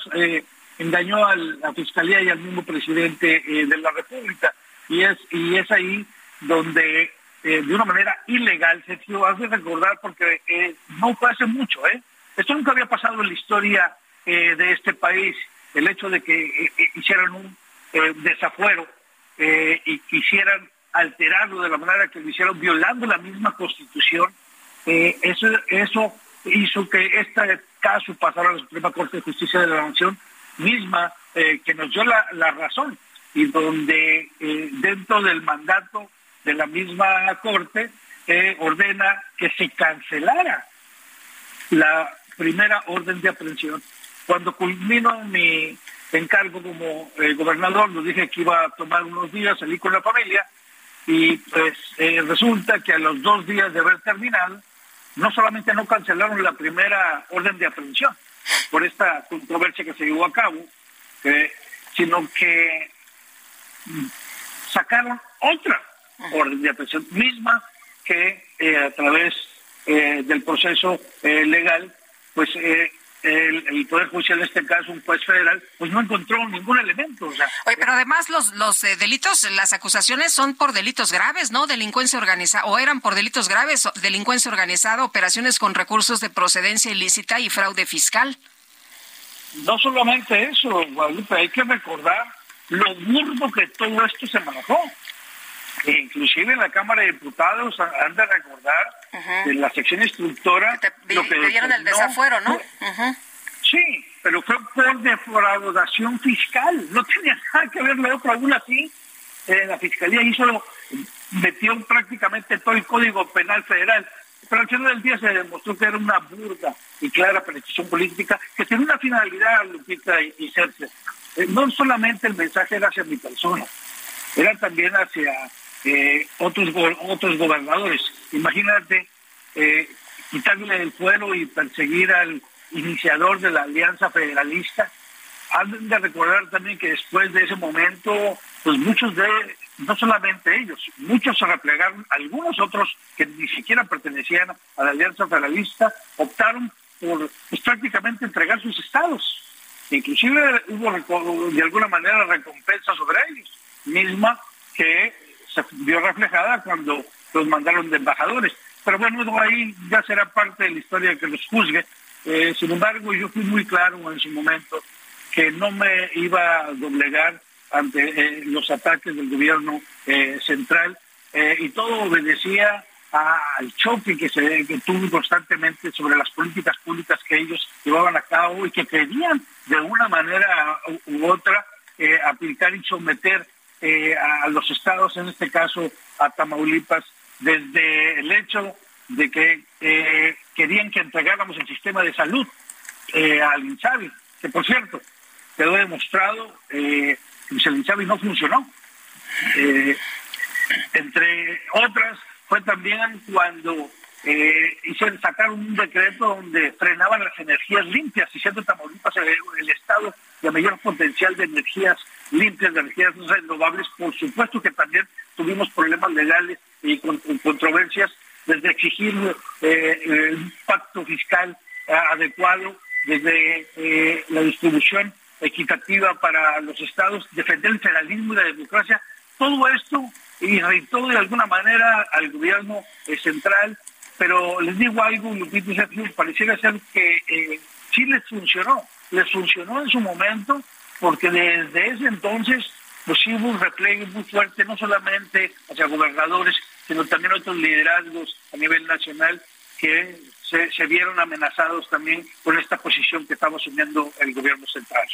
engañó a la Fiscalía y al mismo presidente de la República. Y es, y es ahí donde eh, de una manera ilegal, Sergio, has de recordar porque eh, no fue hace mucho, ¿eh? Esto nunca había pasado en la historia eh, de este país, el hecho de que hicieran un desafuero y quisieran alterarlo de la manera que lo hicieron, violando la misma constitución, eso, eso hizo que este caso pasara a la Suprema Corte de Justicia de la Nación misma, que nos dio la, la razón, y donde dentro del mandato de la misma Corte eh, ordena que se cancelara la primera orden de aprehensión. Cuando culmino mi encargo como eh, gobernador, lo dije que iba a tomar unos días, salí con la familia, y pues eh, resulta que a los dos días de haber terminado, no solamente no cancelaron la primera orden de aprehensión por esta controversia que se llevó a cabo, sino que sacaron otra orden de aprehensión misma que eh, a través eh, del proceso eh, legal, pues el, Poder Judicial, en este caso un juez federal, pues no encontró ningún elemento. O sea, Oye, pero además los, los delitos, las acusaciones son por delitos graves, ¿no? Delincuencia organizada, o eran por delitos graves, delincuencia organizada, operaciones con recursos de procedencia ilícita y fraude fiscal. No solamente eso, Guadalupe, hay que recordar lo burdo que todo esto se manejó. Inclusive en la Cámara de Diputados han de recordar en la sección instructora lo que dieron el desafuero, ¿no? Sí, pero fue por defraudación fiscal, no tenía nada que ver la alguna así. Eh, la Fiscalía hizo, metió prácticamente todo el Código Penal Federal, pero al final del día se demostró que era una burda y clara penetración política que tenía una finalidad, Lupita y, y eh, no solamente el mensaje era hacia mi persona, era también hacia eh, otros, otros gobernadores. Imagínate eh, quitarle el fuero y perseguir al iniciador de la Alianza Federalista. Han de recordar también que después de ese momento, pues muchos de, no solamente ellos, muchos se replegaron, algunos otros que ni siquiera pertenecían a la Alianza Federalista, optaron por pues, prácticamente entregar sus estados. Inclusive hubo de alguna manera recompensa sobre ellos, misma que se vio reflejada cuando los mandaron de embajadores. Pero bueno, ahí ya será parte de la historia que los juzgue. Eh, sin embargo, yo fui muy claro en su momento que no me iba a doblegar ante eh, los ataques del gobierno eh, central y todo obedecía al choque que se tuvo constantemente sobre las políticas públicas que ellos llevaban a cabo y que querían de una manera u otra aplicar y someter eh, a los estados, en este caso a Tamaulipas, desde el hecho de que eh, querían que entregáramos el sistema de salud eh, al INSABI, que por cierto, quedó demostrado que el INSABI no funcionó. entre otras, fue también cuando eh, hicieron sacar un decreto donde frenaban las energías limpias, y siendo Tamaulipas el, el estado de mayor potencial de energías limpias, de energías renovables, por supuesto que también tuvimos problemas legales y con, controversias desde exigir eh, un pacto fiscal adecuado, desde la distribución equitativa para los estados, defender el federalismo y la democracia, todo esto irritó de alguna manera al gobierno central, pero les digo algo, Sergio, pareciera ser que eh, sí les funcionó, les funcionó en su momento, porque desde ese entonces pues sí hubo un repliegue muy fuerte, no solamente hacia gobernadores, sino también otros liderazgos a nivel nacional que se, se vieron amenazados también con esta posición que estaba asumiendo el gobierno central.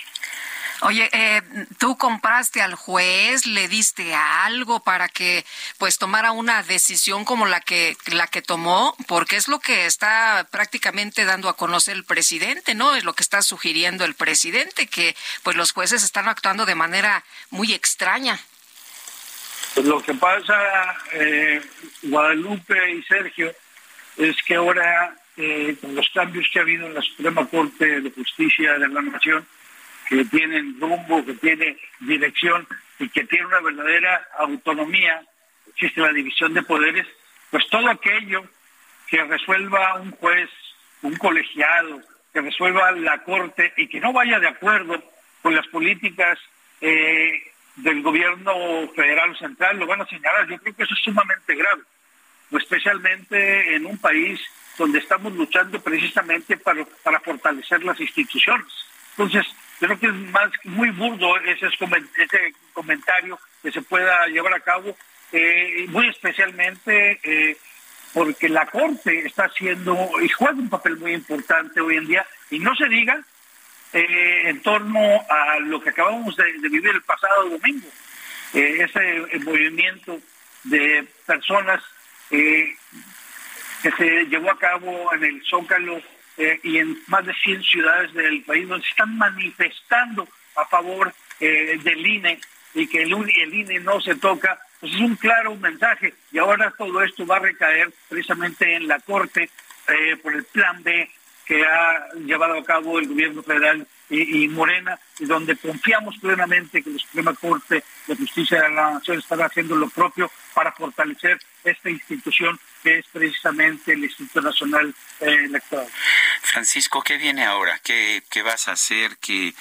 Oye, eh, ¿tú compraste al juez? ¿Le diste algo para que pues tomara una decisión como la que la que tomó? Porque es lo que está prácticamente dando a conocer el presidente, ¿no? Es lo que está sugiriendo el presidente que pues los jueces están actuando de manera muy extraña. Pues lo que pasa, eh, Guadalupe y Sergio, es que ahora eh, con los cambios que ha habido en la Suprema Corte de Justicia de la Nación que tienen rumbo, que tiene dirección y que tiene una verdadera autonomía, existe la división de poderes, pues todo aquello que resuelva un juez, un colegiado, que resuelva la Corte y que no vaya de acuerdo con las políticas eh, del gobierno federal central, lo van a señalar. Yo creo que eso es sumamente grave, especialmente en un país donde estamos luchando precisamente para, para fortalecer las instituciones. Entonces, creo que es más muy burdo ese, comentario que se pueda llevar a cabo, eh, muy especialmente eh, porque la Corte está haciendo y juega un papel muy importante hoy en día, y no se diga eh, en torno a lo que acabamos de, vivir el pasado domingo, ese movimiento de personas que se llevó a cabo en el Zócalo eh, y en más de 100 ciudades del país donde se están manifestando a favor eh, del INE y que el, el, INE no se toca, pues es un claro mensaje. Y ahora todo esto va a recaer precisamente en la Corte eh, por el plan B que ha llevado a cabo el gobierno federal y, Morena, y donde confiamos plenamente que la Suprema Corte de Justicia de la Nación estará haciendo lo propio para fortalecer esta institución que es precisamente el Instituto Nacional eh, Electoral. Francisco, ¿qué viene ahora? ¿Qué, qué vas a hacer? ¿Qué,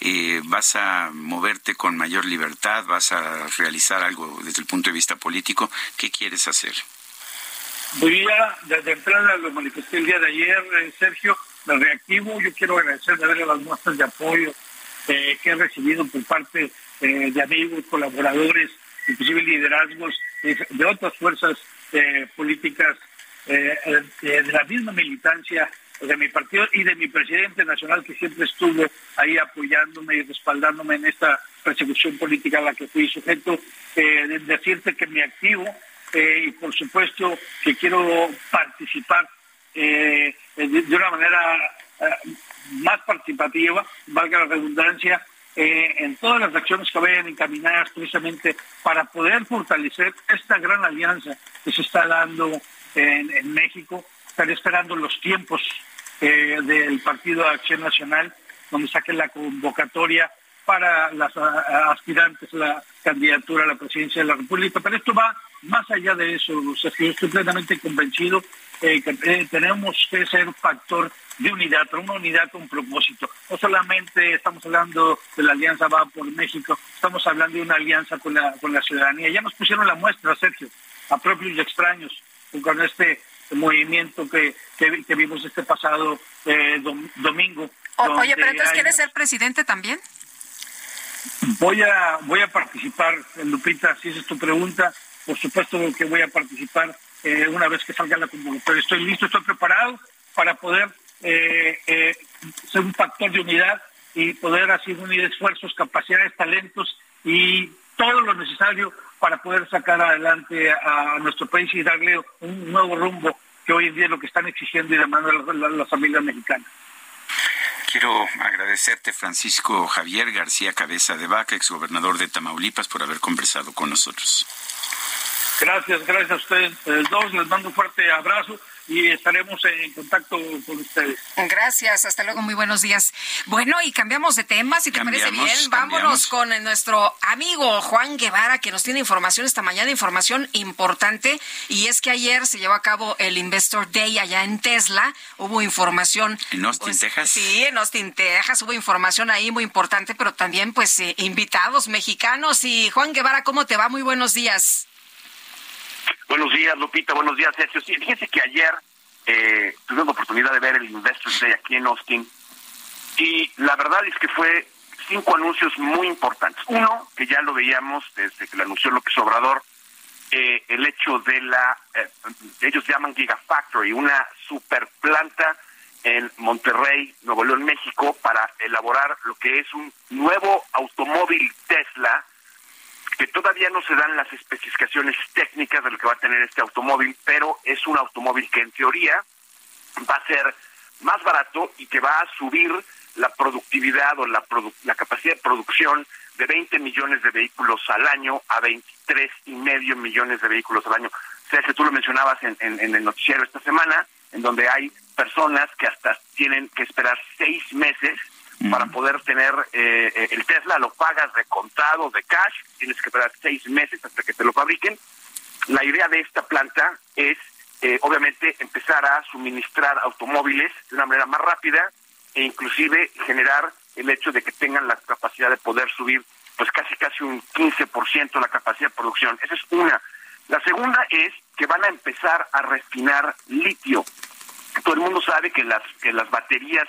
eh, ¿Vas a moverte con mayor libertad? ¿Vas a realizar algo desde el punto de vista político? ¿Qué quieres hacer? Voy a, desde entrada lo manifesté el día de ayer, eh, Sergio, reactivo. Yo quiero agradecer de ver las muestras de apoyo que he recibido por parte de amigos, colaboradores, inclusive liderazgos de otras fuerzas eh, políticas eh, eh, de la misma militancia de mi partido y de mi presidente nacional que siempre estuvo ahí apoyándome y respaldándome en esta persecución política a la que fui sujeto, eh, decirte que me activo y por supuesto que quiero participar de, de, una manera más participativa, valga la redundancia, eh, en todas las acciones que vayan encaminadas precisamente para poder fortalecer esta gran alianza que se está dando en, México. Estaré esperando los tiempos eh, del Partido de Acción Nacional, donde saque la convocatoria para las aspirantes a la candidatura a la presidencia de la República. Pero esto va más allá de eso, o sea, yo estoy plenamente convencido eh, que eh, tenemos que ser factor de unidad, pero una unidad con propósito. No solamente estamos hablando de la Alianza Va por México, estamos hablando de una alianza con la, con la ciudadanía. Ya nos pusieron la muestra, Sergio, a propios y extraños, con este movimiento que, que, vimos este pasado eh, domingo. oye, pero entonces, ¿quieres ser presidente también? Voy a, voy a participar, Lupita, si esa es tu pregunta por supuesto que voy a participar eh, una vez que salga la convocatoria. Estoy listo, estoy preparado para poder eh, eh, ser un factor de unidad y poder así unir esfuerzos, capacidades, talentos y todo lo necesario para poder sacar adelante a, nuestro país y darle un nuevo rumbo que hoy en día es lo que están exigiendo y demandando las, las familias mexicanas. Quiero agradecerte, Francisco Javier García Cabeza de Vaca, exgobernador de Tamaulipas, por haber conversado con nosotros. Gracias, gracias a ustedes dos. Les mando un fuerte abrazo y estaremos en contacto con ustedes. Gracias, hasta luego, muy buenos días. Bueno, y cambiamos de tema, si te parece bien, vámonos con nuestro amigo Juan Guevara, que nos tiene información esta mañana, información importante, y es que ayer se llevó a cabo el Investor Day allá en Tesla, hubo información. En Austin, pues, Texas. Sí, en Austin, Texas, hubo información ahí muy importante, pero también pues eh, invitados mexicanos. Y Juan Guevara, ¿cómo te va? Muy buenos días. Buenos días, Lupita. Buenos días, Sergio. Sí, fíjense que ayer eh, tuvimos la oportunidad de ver el Investors Day aquí en Austin y la verdad es que fue cinco anuncios muy importantes. Uno, que ya lo veíamos desde que lo anunció López Obrador, eh, el hecho de la, eh, ellos llaman Gigafactory, una super planta en Monterrey, Nuevo León, México, para elaborar lo que es un nuevo automóvil Tesla que todavía no se dan las especificaciones técnicas de lo que va a tener este automóvil, pero es un automóvil que en teoría va a ser más barato y que va a subir la productividad o la, la capacidad de producción de 20 millones de vehículos al año a 23 y medio millones de vehículos al año. O sea, que tú lo mencionabas en, en el noticiero esta semana, en donde hay personas que hasta tienen que esperar seis meses para poder tener eh, eh, el Tesla, lo pagas de contado, de cash, tienes que esperar seis meses hasta que te lo fabriquen. La idea de esta planta es, eh, obviamente, empezar a suministrar automóviles de una manera más rápida e inclusive generar el hecho de que tengan la capacidad de poder subir pues casi casi un 15% la capacidad de producción. Esa es una. La segunda es que van a empezar a refinar litio. Todo el mundo sabe que las que las baterías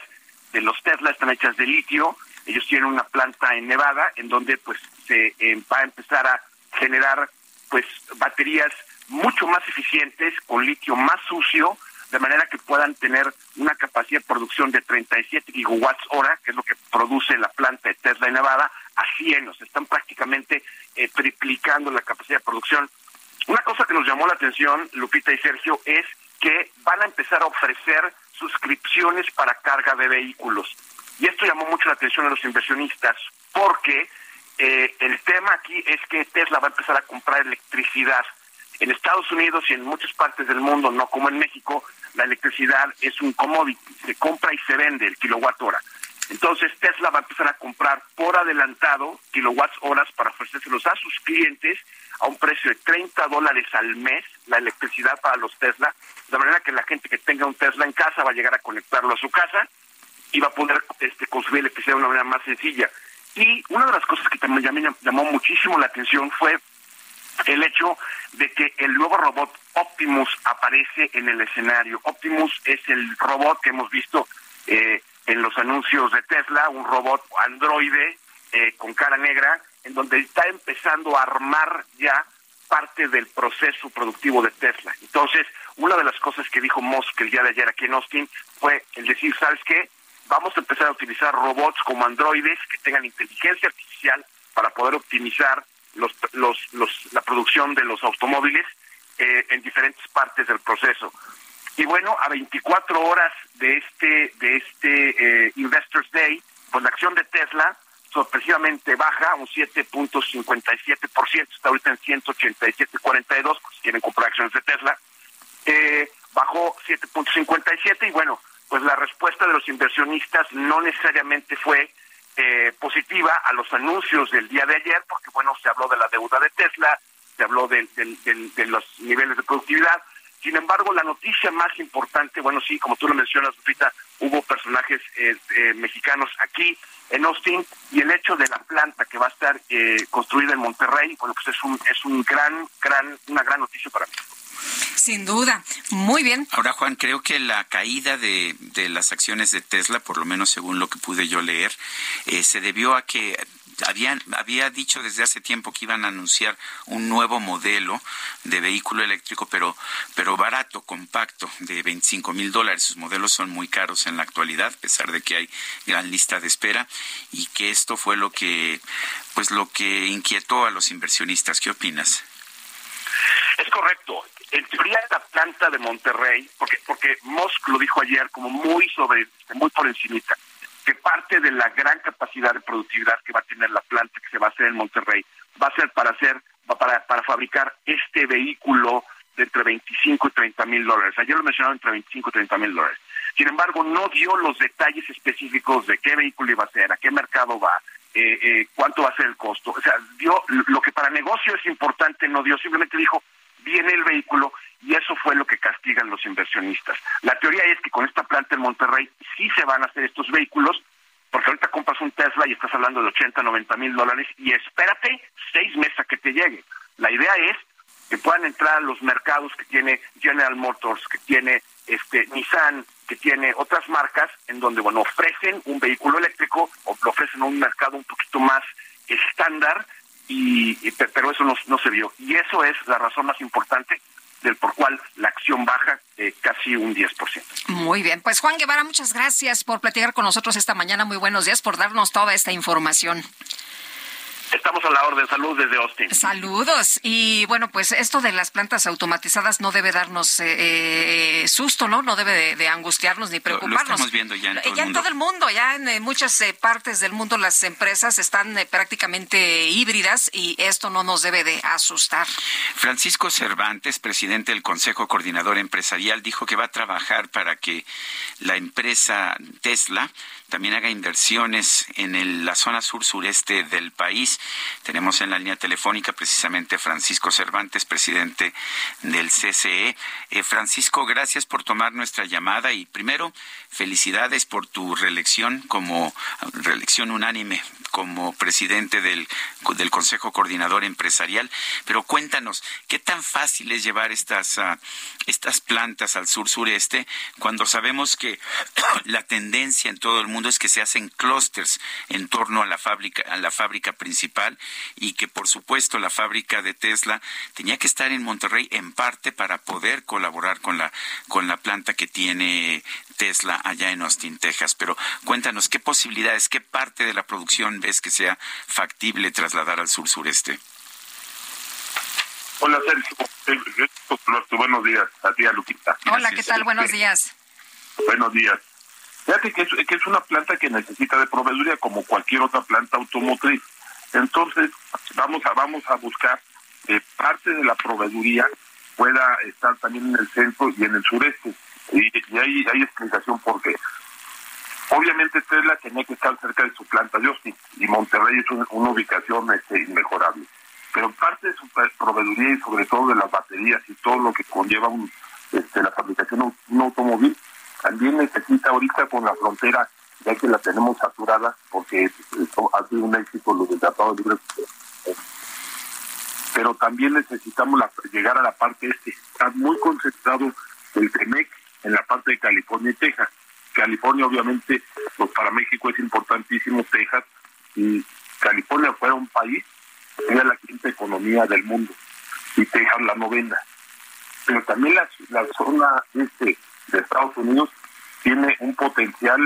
de los Tesla están hechas de litio. Ellos tienen una planta en Nevada en donde pues se eh, va a empezar a generar pues baterías mucho más eficientes con litio más sucio de manera que puedan tener una capacidad de producción de 37 gigawatts hora, que es lo que produce la planta de Tesla en Nevada, a 100. O sea, están prácticamente eh, triplicando la capacidad de producción. Una cosa que nos llamó la atención, Lupita y Sergio, es que van a empezar a ofrecer suscripciones para carga de vehículos. Y esto llamó mucho la atención a los inversionistas porque eh, el tema aquí es que Tesla va a empezar a comprar electricidad. En Estados Unidos y en muchas partes del mundo, no como en México, la electricidad es un commodity, se compra y se vende el kilowatt hora. Entonces Tesla va a empezar a comprar por adelantado kilowatts horas para ofrecérselos a sus clientes a un precio de 30 dólares al mes la electricidad para los Tesla, de manera que la gente que tenga un Tesla en casa va a llegar a conectarlo a su casa y va a poder este, consumir electricidad de una manera más sencilla. Y una de las cosas que también llamó, llamó muchísimo la atención fue el hecho de que el nuevo robot Optimus aparece en el escenario. Optimus es el robot que hemos visto eh, en los anuncios de Tesla, un robot androide eh, con cara negra en donde está empezando a armar ya parte del proceso productivo de Tesla. Entonces, una de las cosas que dijo Musk el día de ayer aquí en Austin fue el decir, ¿sabes qué? Vamos a empezar a utilizar robots como androides que tengan inteligencia artificial para poder optimizar los, los, la producción de los automóviles eh, en diferentes partes del proceso. Y bueno, a 24 horas de este de este eh, Investors Day, pues la acción de Tesla sorpresivamente baja, un 7.57%, está ahorita en 187.42, si quieren comprar acciones de Tesla, eh, bajó 7.57 y bueno, pues la respuesta de los inversionistas no necesariamente fue eh, positiva a los anuncios del día de ayer, porque bueno, se habló de la deuda de Tesla, se habló de, los niveles de productividad, sin embargo, la noticia más importante, bueno, sí, como tú lo mencionas, Lupita, hubo personajes eh, mexicanos aquí, en Austin y el hecho de la planta que va a estar eh, construida en Monterrey, bueno, pues es un es un gran gran una gran noticia para mí. Sin duda, muy bien. Ahora, Juan, creo que la caída de, de las acciones de Tesla, por lo menos según lo que pude yo leer, eh, se debió a que habían, había dicho desde hace tiempo que iban a anunciar un nuevo modelo de vehículo eléctrico, pero, pero barato, compacto, de 25 mil dólares. Sus modelos son muy caros en la actualidad, a pesar de que hay gran lista de espera, y que esto fue lo que, pues lo que inquietó a los inversionistas. ¿Qué opinas? Es correcto. En teoría la planta de Monterrey, porque porque Musk lo dijo ayer como muy sobre, muy por encimita, que parte de la gran capacidad de productividad que va a tener la planta que se va a hacer en Monterrey va a ser para hacer para, para fabricar este vehículo de entre 25 y 30 mil dólares. Ayer lo mencionaron entre 25 y 30 mil dólares. Sin embargo, no dio los detalles específicos de qué vehículo iba a ser, a qué mercado va, eh, eh, cuánto va a ser el costo. O sea, dio lo que para negocio es importante, no dio, simplemente dijo, viene el vehículo y eso fue lo que castigan los inversionistas. La teoría es que con esta planta en Monterrey sí se van a hacer estos vehículos, porque ahorita compras un Tesla y estás hablando de 80, 90 mil dólares y espérate seis meses a que te llegue. La idea es que puedan entrar a los mercados que tiene General Motors, que tiene este Nissan, que tiene otras marcas, en donde bueno ofrecen un vehículo eléctrico o lo ofrecen a un mercado un poquito más estándar, y, pero eso no se vio. Y eso es la razón más importante del por cual la acción baja eh, casi un 10%. Muy bien, pues Juan Guevara, muchas gracias por platicar con nosotros esta mañana. Muy buenos días por darnos toda esta información. Estamos a la orden. Salud desde Austin. Saludos. Y bueno, pues esto de las plantas automatizadas no debe darnos eh, eh, susto, ¿no? No debe de, angustiarnos ni preocuparnos. Lo, estamos viendo ya en todo ya el mundo. en todo el mundo, ya en eh, muchas partes del mundo las empresas están prácticamente híbridas y esto no nos debe de asustar. Francisco Cervantes, presidente del Consejo Coordinador Empresarial, dijo que va a trabajar para que la empresa Tesla también haga inversiones en la zona sur-sureste del país. Tenemos en la línea telefónica precisamente Francisco Cervantes, presidente del CCE. Eh, Francisco, gracias por tomar nuestra llamada y primero, felicidades por tu reelección como reelección unánime como presidente del, del Consejo Coordinador Empresarial. Pero cuéntanos, ¿qué tan fácil es llevar estas, uh, estas plantas al sur-sureste cuando sabemos que la tendencia en todo el mundo es que se hacen clústeres en torno a la fábrica, a la fábrica principal y que por supuesto la fábrica de Tesla tenía que estar en Monterrey en parte para poder colaborar con la, con la planta que tiene Tesla allá en Austin, Texas. Pero cuéntanos, ¿qué posibilidades, qué parte de la producción ves que sea factible trasladar al sur-sureste? Hola, Sergio. Buenos días. A ti, a Lupita. Hola, ¿qué tal? Buenos días. Buenos días. Fíjate que es, que es una planta que necesita de proveeduría como cualquier otra planta automotriz. Entonces, vamos a, vamos a buscar que parte de la proveeduría pueda estar también en el centro y en el sureste. Y, y hay, hay explicación por qué. Obviamente Tesla tenía que estar cerca de su planta de Austin y Monterrey es una ubicación este, inmejorable. Pero parte de su proveeduría y sobre todo de las baterías y todo lo que conlleva un, este, la fabricación de un automóvil, también necesita ahorita con la frontera, ya que la tenemos saturada, porque ha sido un éxito lo del Tratado de Libre pero también necesitamos la, llegar a la parte este. Está muy concentrado el TEMEC en la parte de California y Texas. California obviamente pues para México es importantísimo Texas y California fuera un país sería la quinta economía del mundo y Texas la novena pero también la zona este de Estados Unidos tiene un potencial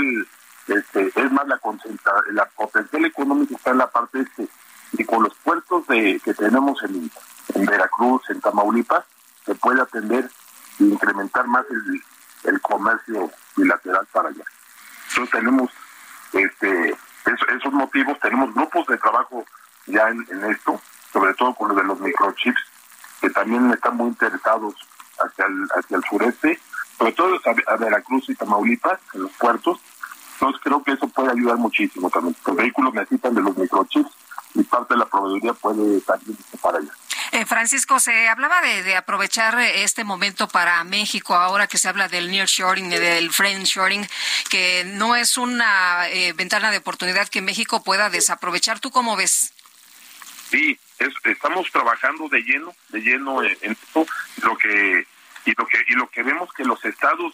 este es más la concentra la potencial económico está en la parte este y con los puertos de que tenemos en, en Veracruz en Tamaulipas se puede atender e incrementar más el, el comercio bilateral para allá. Entonces tenemos este eso, esos motivos, tenemos grupos de trabajo ya en, en, esto, sobre todo con lo de los microchips, que también están muy interesados hacia el, hacia el sureste, sobre todo a, Veracruz y Tamaulipas, en los puertos. Entonces creo que eso puede ayudar muchísimo también. Los vehículos necesitan de los microchips y parte de la proveeduría puede también para allá. Eh, Francisco, se hablaba de, de, aprovechar este momento para México, ahora que se habla del nearshoring, del friendshoring, que no es una eh, ventana de oportunidad que México pueda desaprovechar. ¿Tú cómo ves? Sí, es, estamos trabajando de lleno, de lleno en, en esto, lo que y lo que y lo que vemos que los estados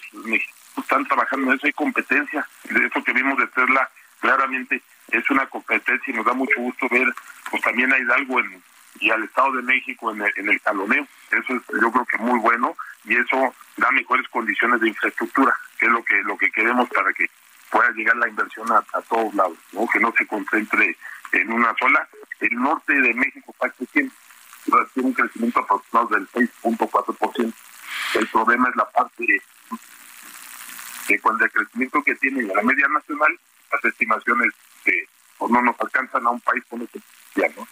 están trabajando en eso hay competencia, de eso que vimos de Tesla claramente es una competencia y nos da mucho gusto ver pues también a Hidalgo en, y al Estado de México en el, en el taloneo. Eso es yo creo que muy bueno y eso da mejores condiciones de infraestructura, que es lo que lo que queremos para que pueda llegar la inversión a, a todos lados, ¿no? que no se concentre en una sola. El norte de México está creciendo, tiene un crecimiento aproximado del 6.4%. El problema es la parte de, que con el crecimiento que tiene la media nacional, las estimaciones que o no nos alcanzan a un país con ese potencial, ¿no?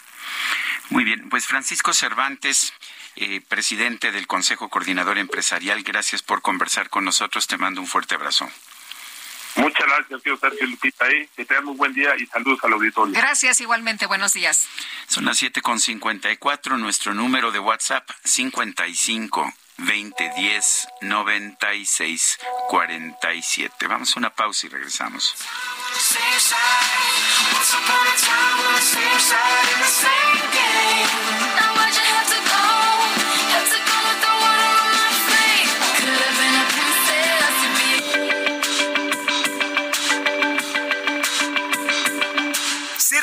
Muy bien, pues Francisco Cervantes, eh, presidente del Consejo Coordinador Empresarial, gracias por conversar con nosotros. Te mando un fuerte abrazo. Muchas gracias, tío Sergio Lupita. Ahí. Que tengan un buen día y saludos al auditorio. Gracias, igualmente. Buenos días. Son las 7.54. Nuestro número de WhatsApp, 55 2010 96 47. Vamos a una pausa y regresamos.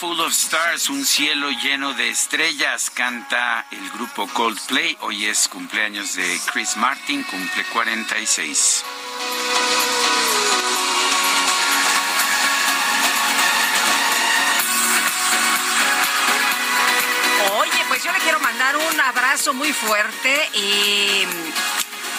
Full of Stars, un cielo lleno de estrellas, canta el grupo Coldplay. Hoy es cumpleaños de Chris Martin, cumple 46. Oye, pues yo le quiero mandar un abrazo muy fuerte y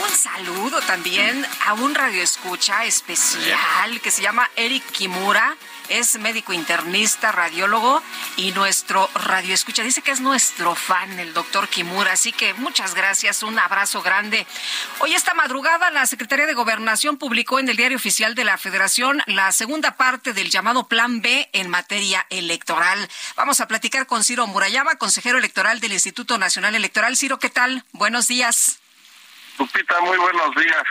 un saludo también a un radioescucha especial que se llama Eric Kimura. Es médico internista, radiólogo y nuestro radioescucha. Dice que es nuestro fan, el doctor Kimura. Así que muchas gracias, un abrazo grande. Hoy esta madrugada la Secretaría de Gobernación publicó en el Diario Oficial de la Federación la segunda parte del llamado Plan B en materia electoral. Vamos a platicar con Ciro Murayama, consejero electoral del Instituto Nacional Electoral. Ciro, ¿qué tal? Buenos días. Lupita, muy buenos días.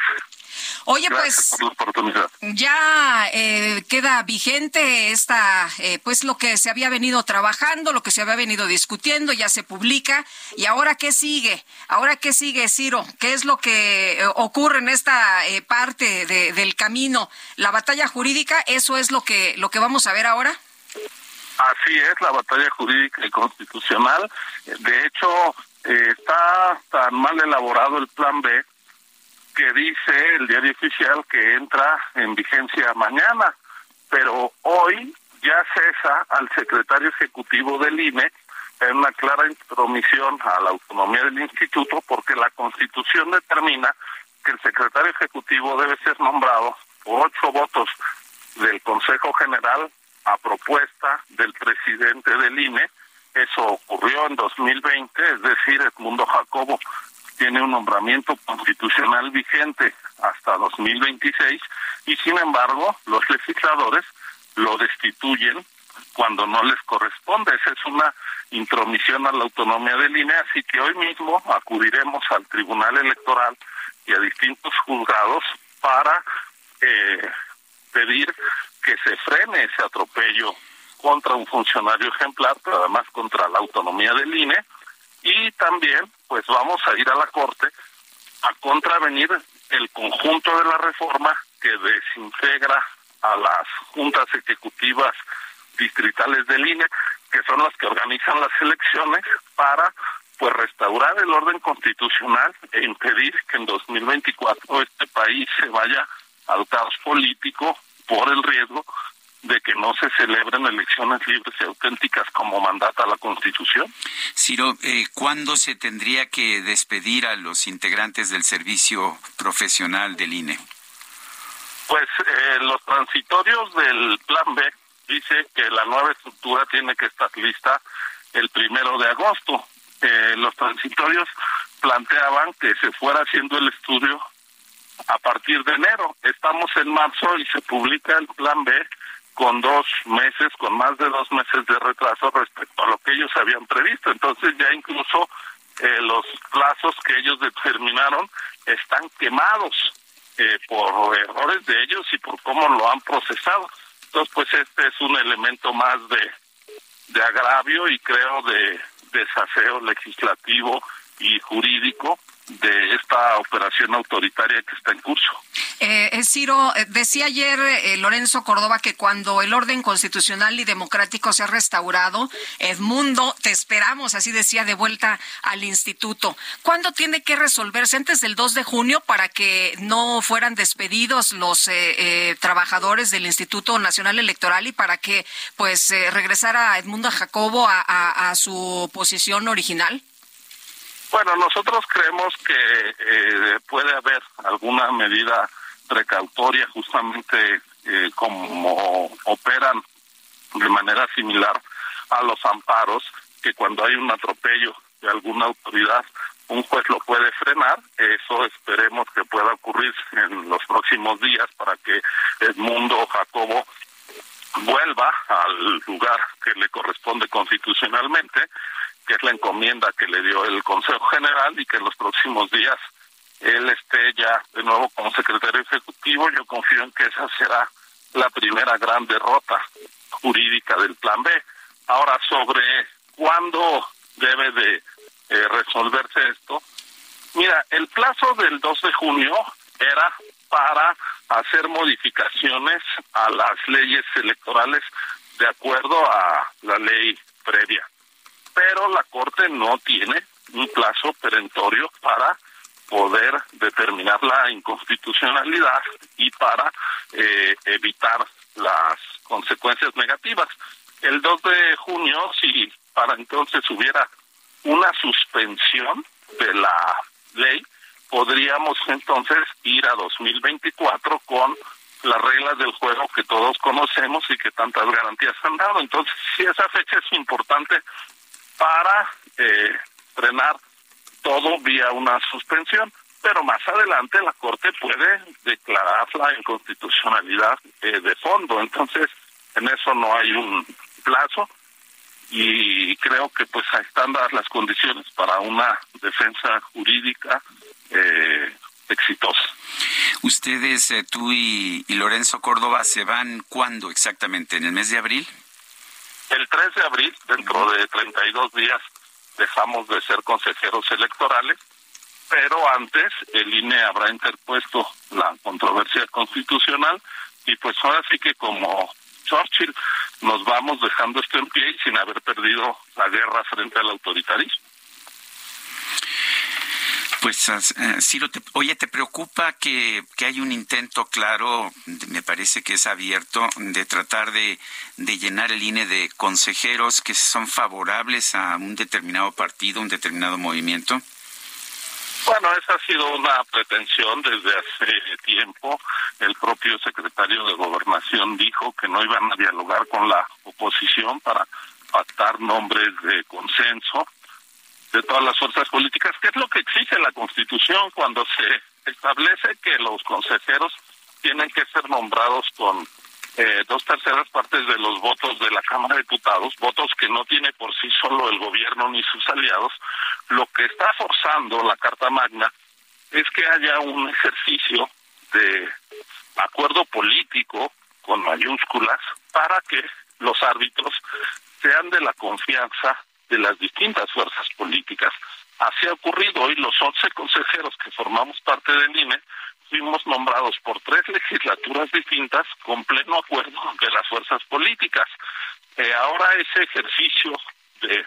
Oye, Gracias pues por la oportunidad. ya eh, queda vigente esta, eh, pues lo que se había venido trabajando, lo que se había venido discutiendo, ya se publica. ¿Y ahora qué sigue? ¿Ahora qué sigue, Ciro? ¿Qué es lo que eh, ocurre en esta eh, parte de- del camino? ¿La batalla jurídica? ¿Eso es lo que, lo que vamos a ver ahora? Así es, la batalla jurídica y constitucional. De hecho, eh, está tan mal elaborado el plan B que dice el diario oficial que entra en vigencia mañana, pero hoy ya cesa al secretario ejecutivo del INE en una clara intromisión a la autonomía del instituto porque la constitución determina que el secretario ejecutivo debe ser nombrado por ocho votos del Consejo General a propuesta del presidente del INE. Eso ocurrió en 2020, es decir, Edmundo Jacobo tiene un nombramiento constitucional vigente hasta 2026 y sin embargo los legisladores lo destituyen cuando no les corresponde. Esa es una intromisión a la autonomía del INE, así que hoy mismo acudiremos al Tribunal Electoral y a distintos juzgados para eh, pedir que se frene ese atropello contra un funcionario ejemplar, pero además contra la autonomía del INE, y también pues vamos a ir a la Corte a contravenir el conjunto de la reforma que desintegra a las juntas ejecutivas distritales del INE, que son las que organizan las elecciones para pues restaurar el orden constitucional e impedir que en 2024 este país se vaya al caos político por el riesgo de que no se celebren elecciones libres y auténticas como mandata la Constitución. Ciro, eh, ¿cuándo se tendría que despedir a los integrantes del servicio profesional del INE? Pues eh, los transitorios del Plan B dice que la nueva estructura tiene que estar lista el primero de agosto. Eh, los transitorios planteaban que se fuera haciendo el estudio a partir de enero. Estamos en marzo y se publica el plan B con dos meses, con más de dos meses de retraso respecto a lo que ellos habían previsto. Entonces ya incluso eh, los plazos que ellos determinaron están quemados eh, por errores de ellos y por cómo lo han procesado. Entonces, pues este es un elemento más de, de agravio y creo de desaseo legislativo y jurídico de esta operación autoritaria que está en curso. Eh, eh Ciro, eh, decía ayer eh, Lorenzo Córdoba que cuando el orden constitucional y democrático se ha restaurado, Edmundo, te esperamos, así decía, de vuelta al instituto. ¿Cuándo tiene que resolverse? ¿Antes del 2 de junio para que no fueran despedidos los trabajadores del Instituto Nacional Electoral y para que pues regresara Edmundo Jacobo a su posición original? Bueno, nosotros creemos que eh, puede haber alguna medida precautoria justamente eh, como operan de manera similar a los amparos, que cuando hay un atropello de alguna autoridad, un juez lo puede frenar. Eso esperemos que pueda ocurrir en los próximos días para que Edmundo Jacobo vuelva al lugar que le corresponde constitucionalmente que es la encomienda que le dio el Consejo General y que en los próximos días él esté ya de nuevo como secretario ejecutivo. Yo confío en que esa será la primera gran derrota jurídica del Plan B. Ahora, sobre cuándo debe de eh, resolverse esto, mira, el plazo del 2 de junio era para hacer modificaciones a las leyes electorales de acuerdo a la ley previa pero la Corte no tiene un plazo perentorio para poder determinar la inconstitucionalidad y para eh, evitar las consecuencias negativas. El 2 de junio, si para entonces hubiera una suspensión de la ley, podríamos entonces ir a 2024 con las reglas del juego que todos conocemos y que tantas garantías han dado. Entonces, si esa fecha es importante para eh, frenar todo vía una suspensión, pero más adelante la Corte puede declarar la inconstitucionalidad eh, de fondo. Entonces, en eso no hay un plazo y creo que pues están dadas las condiciones para una defensa jurídica eh, exitosa. Ustedes, eh, tú y, y Lorenzo Córdoba, ¿se van cuándo exactamente? ¿En el mes de abril? El 3 de abril, dentro de 32 días, dejamos de ser consejeros electorales, pero antes el INE habrá interpuesto la controversia constitucional y pues ahora sí que como Churchill nos vamos dejando esto en pie y sin haber perdido la guerra frente al autoritarismo. Pues, eh, Ciro, oye, ¿te preocupa que, que hay un intento claro, me parece que es abierto, de tratar de, de llenar el INE de consejeros que son favorables a un determinado partido, un determinado movimiento? Bueno, esa ha sido una pretensión desde hace tiempo. El propio secretario de Gobernación dijo que no iban a dialogar con la oposición para pactar nombres de consenso de todas las fuerzas políticas, que es lo que exige la Constitución cuando se establece que los consejeros tienen que ser nombrados con eh, dos terceras partes de los votos de la Cámara de Diputados, votos que no tiene por sí solo el gobierno ni sus aliados, lo que está forzando la Carta Magna es que haya un ejercicio de acuerdo político con mayúsculas para que los árbitros sean de la confianza de las distintas fuerzas políticas. Así ha ocurrido hoy los 11 consejeros que formamos parte del INE fuimos nombrados por tres legislaturas distintas con pleno acuerdo de las fuerzas políticas. Eh, ahora ese ejercicio de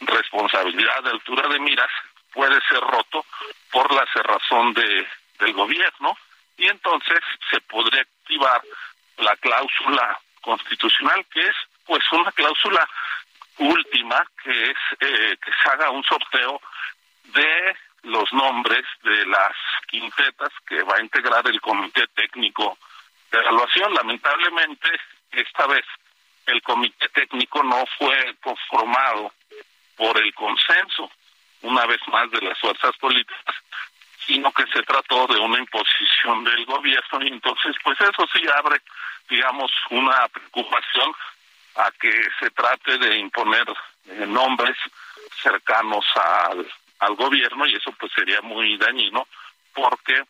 responsabilidad de altura de miras puede ser roto por la cerrazón de, del gobierno y entonces se podría activar la cláusula constitucional que es pues una cláusula última, que es eh, que se haga un sorteo de los nombres de las quintetas que va a integrar el Comité Técnico de Evaluación. Lamentablemente, esta vez el Comité Técnico no fue conformado por el consenso, una vez más, de las fuerzas políticas, sino que se trató de una imposición del gobierno y entonces pues eso sí abre digamos una preocupación a que se trate de imponer eh, nombres cercanos al, al gobierno y eso pues sería muy dañino porque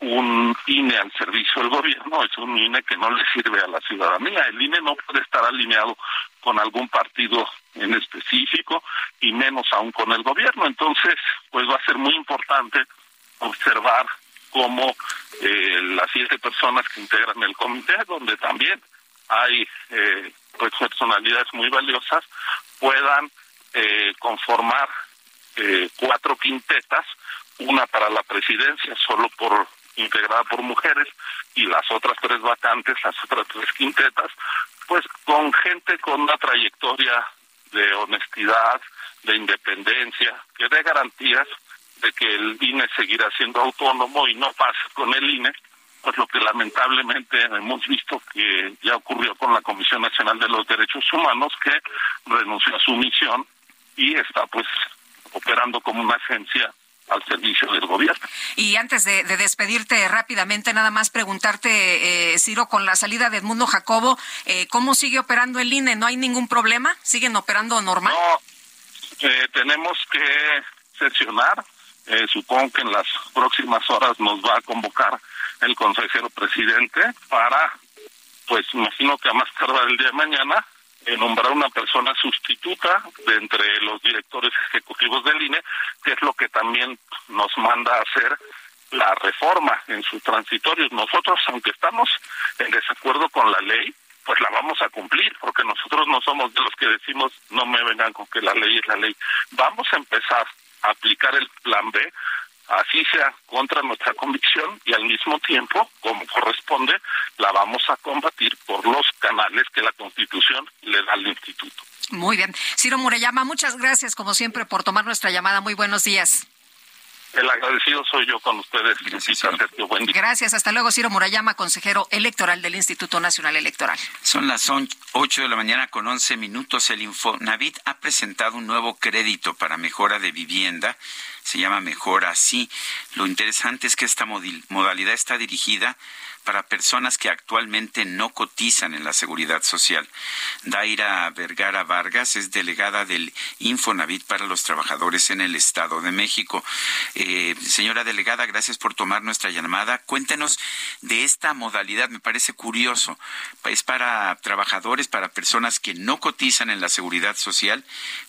un INE al servicio del gobierno es un INE que no le sirve a la ciudadanía. El INE no puede estar alineado con algún partido en específico y menos aún con el gobierno. Entonces, pues va a ser muy importante observar cómo eh, las siete personas que integran el comité, donde también hay eh, pues personalidades muy valiosas, puedan eh, conformar eh, cuatro quintetas, una para la presidencia solo por integrada por mujeres y las otras tres vacantes, las otras tres quintetas, pues con gente con una trayectoria de honestidad, de independencia, que dé garantías de que el INE seguirá siendo autónomo y no pase con el INE, pues lo que lamentablemente hemos visto que ya ocurrió con la Comisión Nacional de los Derechos Humanos, que renunció a su misión y está pues operando como una agencia al servicio del gobierno. Y antes de, despedirte rápidamente, nada más preguntarte, eh, Ciro, con la salida de Edmundo Jacobo, eh, ¿cómo sigue operando el INE? ¿No hay ningún problema? ¿Siguen operando normal? No, eh, tenemos que sesionar. Eh, supongo que en las próximas horas nos va a convocar el consejero presidente para, pues imagino que a más tardar el día de mañana, nombrar una persona sustituta de entre los directores ejecutivos del INE, que es lo que también nos manda a hacer la reforma en sus transitorios. Nosotros, aunque estamos en desacuerdo con la ley, pues la vamos a cumplir, porque nosotros no somos de los que decimos no me vengan con que la ley es la ley. Vamos a empezar aplicar el plan B así sea contra nuestra convicción y al mismo tiempo, como corresponde, la vamos a combatir por los canales que la Constitución le da al instituto. Muy bien. Ciro Murayama, muchas gracias como siempre por tomar nuestra llamada. Muy buenos días. El agradecido soy yo con ustedes. Gracias, Sergio. Buen día. Gracias. Hasta luego, Ciro Murayama, consejero electoral del Instituto Nacional Electoral. Son las 8 de la mañana con 11 minutos. El Infonavit ha presentado un nuevo crédito para mejora de vivienda se llama Mejor Así. Lo interesante es que esta modalidad está dirigida para personas que actualmente no cotizan en la seguridad social. Daira Vergara Vargas es delegada del Infonavit para los trabajadores en el Estado de México. Eh, señora delegada, gracias por tomar nuestra llamada. Cuéntenos de esta modalidad, me parece curioso. Es para trabajadores, para personas que no cotizan en la seguridad social,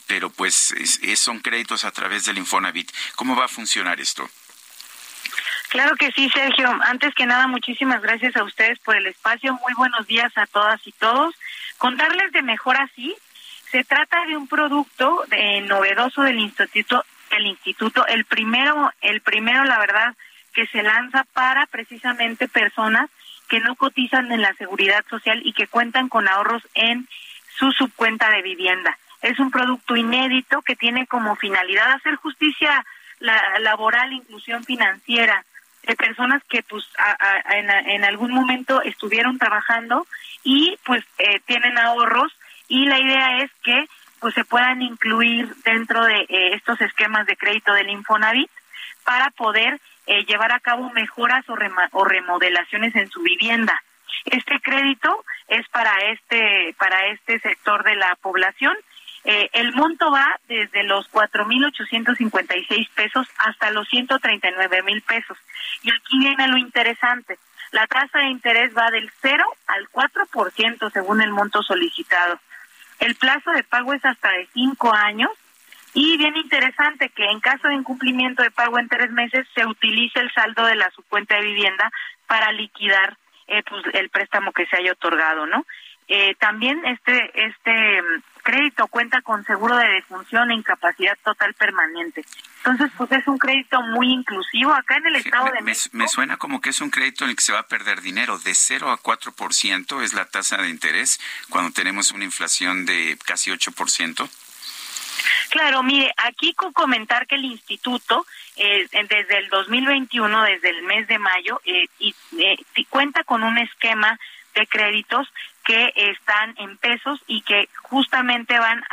pero pues son créditos a través del Infonavit. ¿Cómo va a funcionar esto? Claro que sí, Sergio. Antes que nada, muchísimas gracias a ustedes por el espacio. Muy buenos días a todas y todos. Contarles de mejor así. Se trata de un producto de, novedoso del instituto, el instituto, el primero, el primero, la verdad, que se lanza para precisamente personas que no cotizan en la seguridad social y que cuentan con ahorros en su subcuenta de vivienda. Es un producto inédito que tiene como finalidad hacer justicia la laboral, inclusión financiera de personas que pues en, algún momento estuvieron trabajando y pues eh, tienen ahorros y la idea es que pues se puedan incluir dentro de eh, estos esquemas de crédito del Infonavit para poder eh, llevar a cabo mejoras o, o remodelaciones en su vivienda. Este crédito es para este para este sector de la población eh, el monto va desde los 4.856 pesos hasta los 139.000 pesos. Y aquí viene lo interesante. La tasa de interés va del 0 al 4% según el monto solicitado. El plazo de pago es hasta de 5 años. Y bien interesante que en caso de incumplimiento de pago en tres meses se utilice el saldo de la subcuenta de vivienda para liquidar eh, pues, el préstamo que se haya otorgado, ¿no? Eh, también este este mm, crédito cuenta con seguro de defunción e incapacidad total permanente. Entonces, pues es un crédito muy inclusivo. Acá en el Estado de México... Me suena como que es un crédito en el que se va a perder dinero. De 0 a 4% es la tasa de interés cuando tenemos una inflación de casi 8%. Claro, mire, aquí con comentar que el instituto eh, desde el 2021, desde el mes de mayo, eh, y, eh, cuenta con un esquema de créditos que están en pesos y que justamente van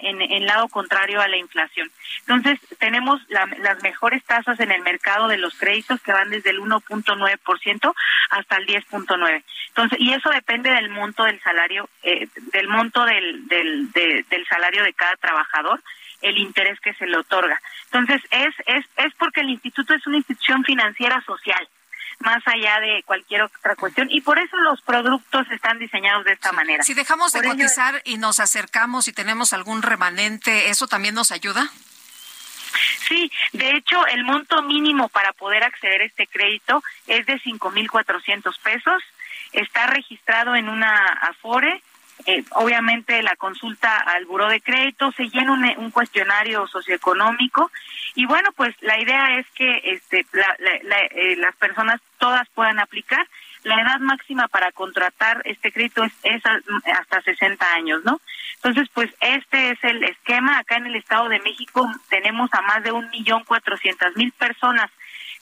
en el lado contrario a la inflación. Entonces, tenemos las mejores tasas en el mercado de los créditos que van desde el 1.9% hasta el 10.9%. Entonces, y eso depende del monto del salario, eh, del monto del, del, del salario de cada trabajador el interés que se le otorga. Entonces, es, es, es porque el instituto es una institución financiera social más allá de cualquier otra cuestión y por eso los productos están diseñados de esta manera. Si dejamos de cotizar y nos acercamos y tenemos algún remanente, ¿eso también nos ayuda? Sí, de hecho, el monto mínimo para poder acceder a este crédito es de 5.400 pesos. Está registrado en una Afore eh, obviamente la consulta al buró de crédito, se llena un, cuestionario socioeconómico y bueno, pues la idea es que este, eh, las personas todas puedan aplicar. La edad máxima para contratar este crédito es, es hasta 60 años, ¿no? Entonces, pues este es el esquema. Acá en el Estado de México tenemos a más de un millón cuatrocientas mil personas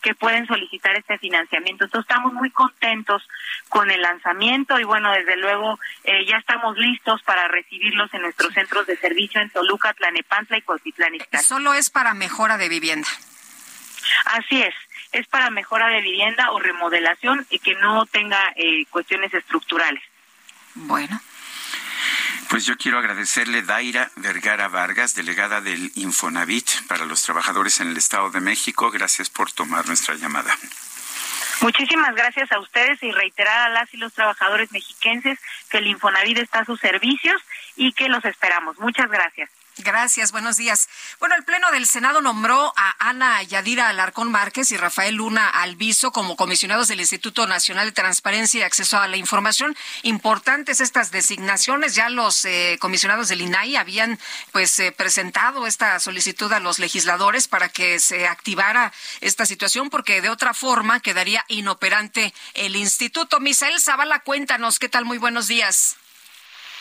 que pueden solicitar este financiamiento. Entonces estamos muy contentos con el lanzamiento y bueno, desde luego eh, ya estamos listos para recibirlos en nuestros centros de servicio en Toluca, Tlanepantla y Cotitlán Solo es para mejora de vivienda. Así es, es para mejora de vivienda o remodelación y que no tenga eh, cuestiones estructurales. Bueno, pues yo quiero agradecerle Daira Vergara Vargas, delegada del Infonavit para los trabajadores en el Estado de México. Gracias por tomar nuestra llamada. Muchísimas gracias a ustedes y reiterar a las y los trabajadores mexiquenses que el Infonavit está a sus servicios y que los esperamos. Muchas gracias. Gracias, buenos días. Bueno, el Pleno del Senado nombró a Ana Yadira Alarcón Márquez y Rafael Luna Alviso como comisionados del Instituto Nacional de Transparencia y Acceso a la Información. Importantes estas designaciones. Ya los eh, comisionados del INAI habían pues eh, presentado esta solicitud a los legisladores para que se activara esta situación porque de otra forma quedaría inoperante el instituto. Misael Zavala, cuéntanos, ¿qué tal? Muy buenos días.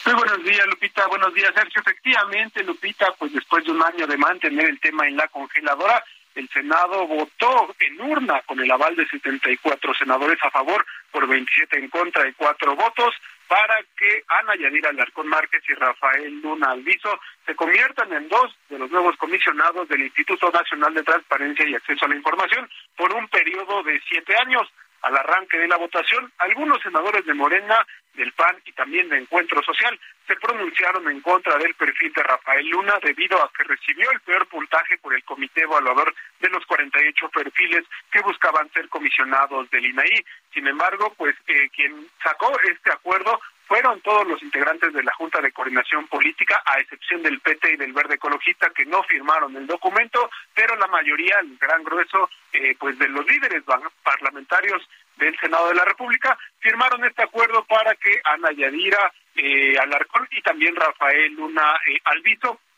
Muy buenos días, Lupita. Buenos días, Sergio. Efectivamente, Lupita, pues después de un año de mantener el tema en la congeladora, el Senado votó en urna con el aval de 74 senadores a favor por 27 en contra y cuatro votos para que Ana Yanira Alarcón Márquez y Rafael Luna Alviso se conviertan en dos de los nuevos comisionados del Instituto Nacional de Transparencia y Acceso a la Información por un periodo de siete años al arranque de la votación, algunos senadores de Morena, del PAN y también de Encuentro Social se pronunciaron en contra del perfil de Rafael Luna debido a que recibió el peor puntaje por el comité evaluador de los 48 perfiles que buscaban ser comisionados del INAI. Sin embargo, pues eh, quien sacó este acuerdo fueron todos los integrantes de la Junta de Coordinación Política, a excepción del PT y del Verde Ecologista, que no firmaron el documento, pero la mayoría, el gran grueso, eh, pues de los líderes parlamentarios del Senado de la República, firmaron este acuerdo para que Ana Yadira eh, Alarcón y también Rafael Luna eh,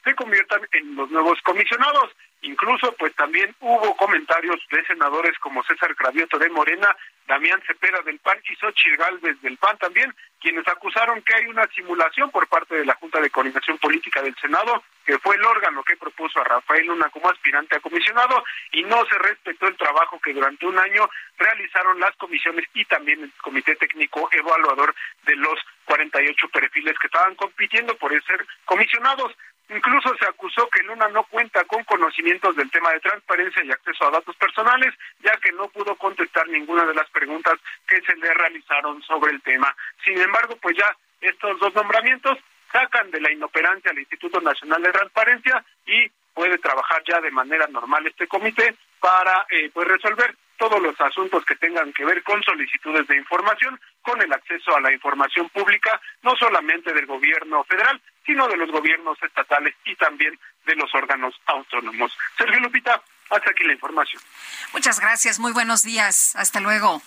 se conviertan en los nuevos comisionados. Incluso, pues también hubo comentarios de senadores como César Cravioto de Morena, Damián Cepeda del PAN y Xochitl Galvez del PAN también, quienes acusaron que hay una simulación por parte de la Junta de Coordinación Política del Senado, que fue el órgano que propuso a Rafael Luna como aspirante a comisionado, y no se respetó el trabajo que durante un año realizaron las comisiones y también el Comité Técnico Evaluador de los 48 perfiles que estaban compitiendo por ser comisionados. Incluso se acusó que Luna no cuenta con conocimientos del tema de transparencia y acceso a datos personales, ya que no pudo contestar ninguna de las preguntas que se le realizaron sobre el tema. Sin embargo, pues ya estos dos nombramientos sacan de la inoperancia al Instituto Nacional de Transparencia y puede trabajar ya de manera normal este comité para eh, pues resolver todos los asuntos que tengan que ver con solicitudes de información, con el acceso a la información pública, no solamente del gobierno federal, sino de los gobiernos estatales y también de los órganos autónomos. Sergio Lupita, hasta aquí la información. Muchas gracias, muy buenos días, hasta luego.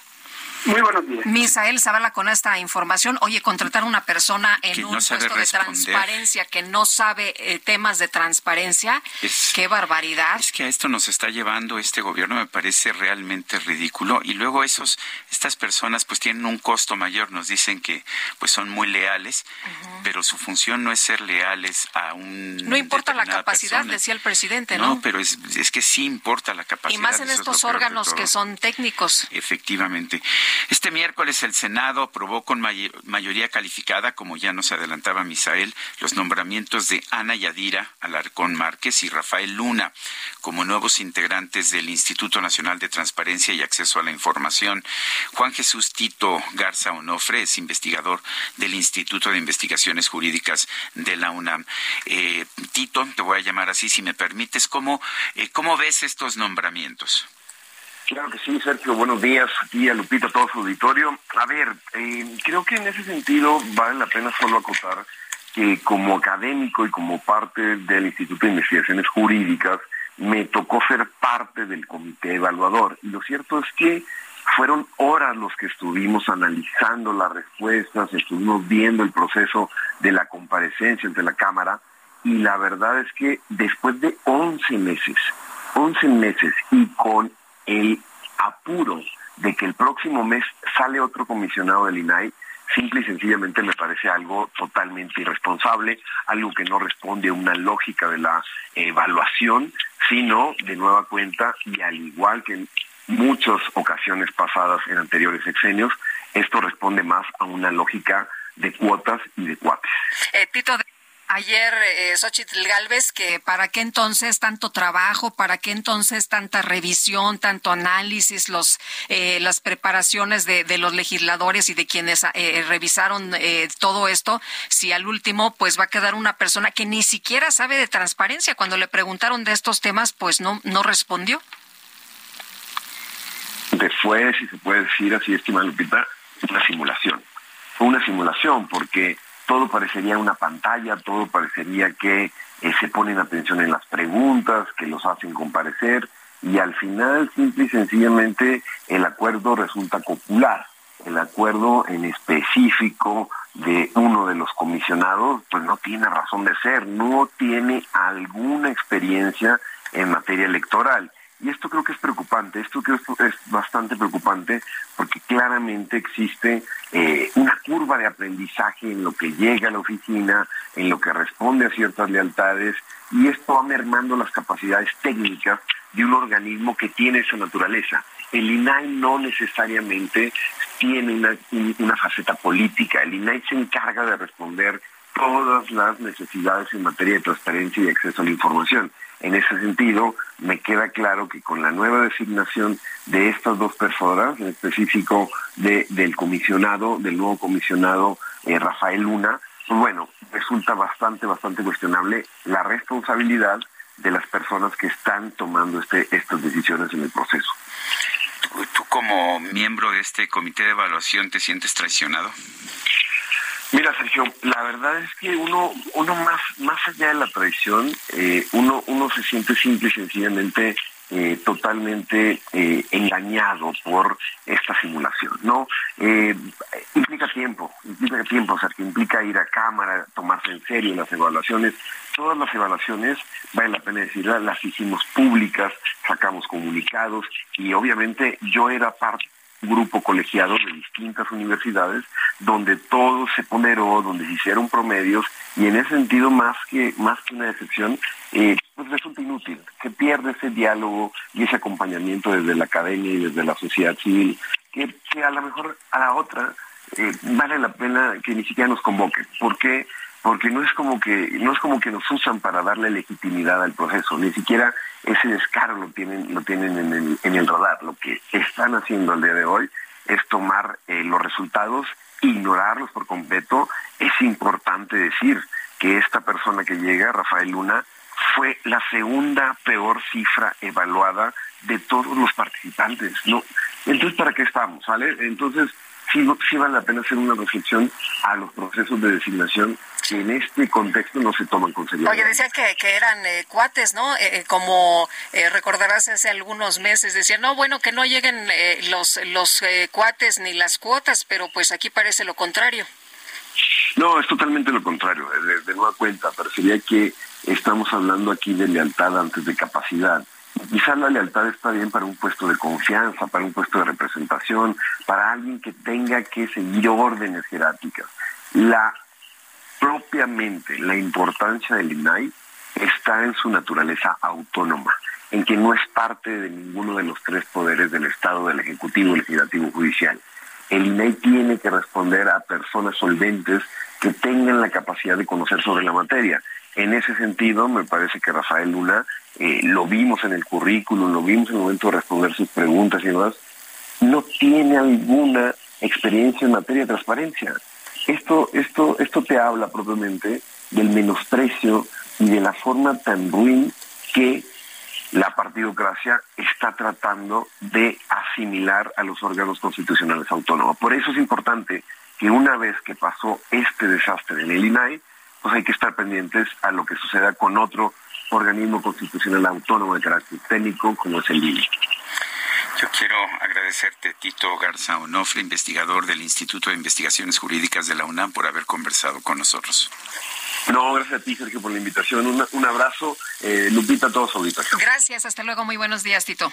Muy buenos días. Misael Zavala con esta información. Oye, contratar a una persona en un puesto de transparencia que no sabe eh, temas de transparencia, qué barbaridad. Es que a esto nos está llevando este gobierno, me parece realmente ridículo. Y luego esos, estas personas pues tienen un costo mayor, nos dicen que pues son muy leales, pero su función no es ser leales a un No importa la capacidad, decía el presidente, ¿no? No, pero es, es que sí importa la capacidad. Y más en estos órganos que son técnicos. Efectivamente. Este miércoles el Senado aprobó con mayoría calificada, como ya nos adelantaba Misael, los nombramientos de Ana Yadira Alarcón Márquez y Rafael Luna como nuevos integrantes del Instituto Nacional de Transparencia y Acceso a la Información. Juan Jesús Tito Garza Onofre es investigador del Instituto de Investigaciones Jurídicas de la UNAM. Eh, Tito, te voy a llamar así si me permites, ¿cómo, eh, cómo ves estos nombramientos? Claro que sí, Sergio. Buenos días a ti, a Lupita, todo su auditorio. A ver, eh, creo que en ese sentido vale la pena solo acotar que como académico y como parte del Instituto de Investigaciones Jurídicas, me tocó ser parte del comité evaluador. Y lo cierto es que fueron horas los que estuvimos analizando las respuestas, estuvimos viendo el proceso de la comparecencia ante la Cámara y la verdad es que después de 11 meses, 11 meses y con el apuro de que el próximo mes sale otro comisionado del INAI, simple y sencillamente me parece algo totalmente irresponsable, algo que no responde a una lógica de la evaluación, sino de nueva cuenta y al igual que en muchas ocasiones pasadas en anteriores sexenios, esto responde más a una lógica de cuotas y de cuates. Eh, ayer eh, Xochitl Galvez que para qué entonces tanto trabajo, para qué entonces tanta revisión, tanto análisis, los eh, las preparaciones de, de, los legisladores y de quienes eh, revisaron eh, todo esto, si al último pues va a quedar una persona que ni siquiera sabe de transparencia. Cuando le preguntaron de estos temas, pues no no respondió. Fue, si se puede decir así, estimada Lupita, una simulación. Fue una simulación porque todo parecería una pantalla, todo parecería que eh, se ponen atención en las preguntas, que los hacen comparecer y al final simple y sencillamente el acuerdo resulta popular. El acuerdo en específico de uno de los comisionados pues no tiene razón de ser, no tiene alguna experiencia en materia electoral. Y esto creo que es preocupante, esto creo que es bastante preocupante porque claramente existe eh, una curva de aprendizaje en lo que llega a la oficina, en lo que responde a ciertas lealtades, y esto va mermando las capacidades técnicas de un organismo que tiene esa naturaleza. El INAI no necesariamente tiene una, una faceta política, el INAI se encarga de responder todas las necesidades en materia de transparencia y acceso a la información. En ese sentido, me queda claro que con la nueva designación de estas dos personas, en específico de, del comisionado, del nuevo comisionado eh, Rafael Luna, pues bueno, resulta bastante, bastante cuestionable la responsabilidad de las personas que están tomando este, estas decisiones en el proceso. ¿Tú como miembro de este comité de evaluación te sientes traicionado? Mira, Sergio, la verdad es que uno, uno más, más allá de la traición, eh, uno, uno se siente simple y sencillamente eh, totalmente eh, engañado por esta simulación, ¿no? Implica tiempo, implica tiempo, o sea, que implica ir a cámara, tomarse en serio las evaluaciones. Todas las evaluaciones, vale la pena decirlas, las hicimos públicas, sacamos comunicados y obviamente yo era parte grupo colegiado de distintas universidades donde todo se ponderó, donde se hicieron promedios y en ese sentido más que más que una decepción eh, pues resulta inútil, que pierde ese diálogo y ese acompañamiento desde la academia y desde la sociedad civil, que, que a lo mejor a la otra eh, vale la pena que ni siquiera nos convoquen. ¿Por qué? Porque no es como que no es como que nos usan para darle legitimidad al proceso, ni siquiera ese descaro lo tienen, lo tienen en el, en el radar. Lo que están haciendo al día de hoy es tomar eh, los resultados, ignorarlos por completo. Es importante decir que esta persona que llega, Rafael Luna, fue la segunda peor cifra evaluada de todos los participantes. ¿no? Entonces, ¿para qué estamos? Entonces, sí, sí vale la pena hacer una reflexión a los procesos de designación que en este contexto no se toman con seriedad. Oye, decía que, que eran eh, cuates, ¿no? Eh, eh, como recordarás hace algunos meses, decían, no, bueno, que no lleguen los, los cuates ni las cuotas, pero pues aquí parece lo contrario. No, es totalmente lo contrario, de, de nueva cuenta, parecería que estamos hablando aquí de lealtad antes de capacidad. Quizás la lealtad está bien para un puesto de confianza, para un puesto de representación, para alguien que tenga que seguir órdenes jerárquicas. La propiamente la importancia del INAI está en su naturaleza autónoma, en que no es parte de ninguno de los tres poderes del Estado, del Ejecutivo, Legislativo, Judicial. El INAI tiene que responder a personas solventes que tengan la capacidad de conocer sobre la materia. En ese sentido, me parece que Rafael Luna, eh, lo vimos en el currículum, lo vimos en el momento de responder sus preguntas y demás, no tiene alguna experiencia en materia de transparencia. Esto, esto, esto te habla propiamente del menosprecio y de la forma tan ruin que la partidocracia está tratando de asimilar a los órganos constitucionales autónomos. Por eso es importante que una vez que pasó este desastre en el INAI, pues hay que estar pendientes a lo que suceda con otro organismo constitucional autónomo de carácter técnico como es el INE. Yo quiero agradecerte, Tito Garza Onofre, investigador del Instituto de Investigaciones Jurídicas de la UNAM, por haber conversado con nosotros. No, gracias a ti, Sergio, por la invitación. un abrazo. Eh, Lupita, a todos ahorita. Gracias, hasta luego. Muy buenos días, Tito.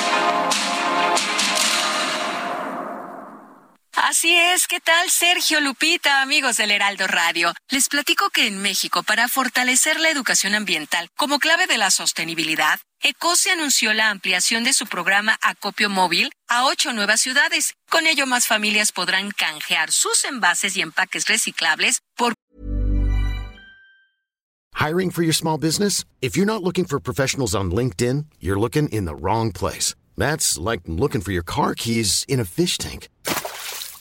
Así es, ¿qué tal Sergio Lupita, amigos del Heraldo Radio? Les platico que en México, para fortalecer la educación ambiental como clave de la sostenibilidad, ECOSE anunció la ampliación de su programa Acopio Móvil a ocho nuevas ciudades. Con ello, más familias podrán canjear sus envases y empaques reciclables por. Hiring for your small business? If you're not looking for professionals on LinkedIn, you're looking in the wrong place. That's like looking for your car keys in a fish tank.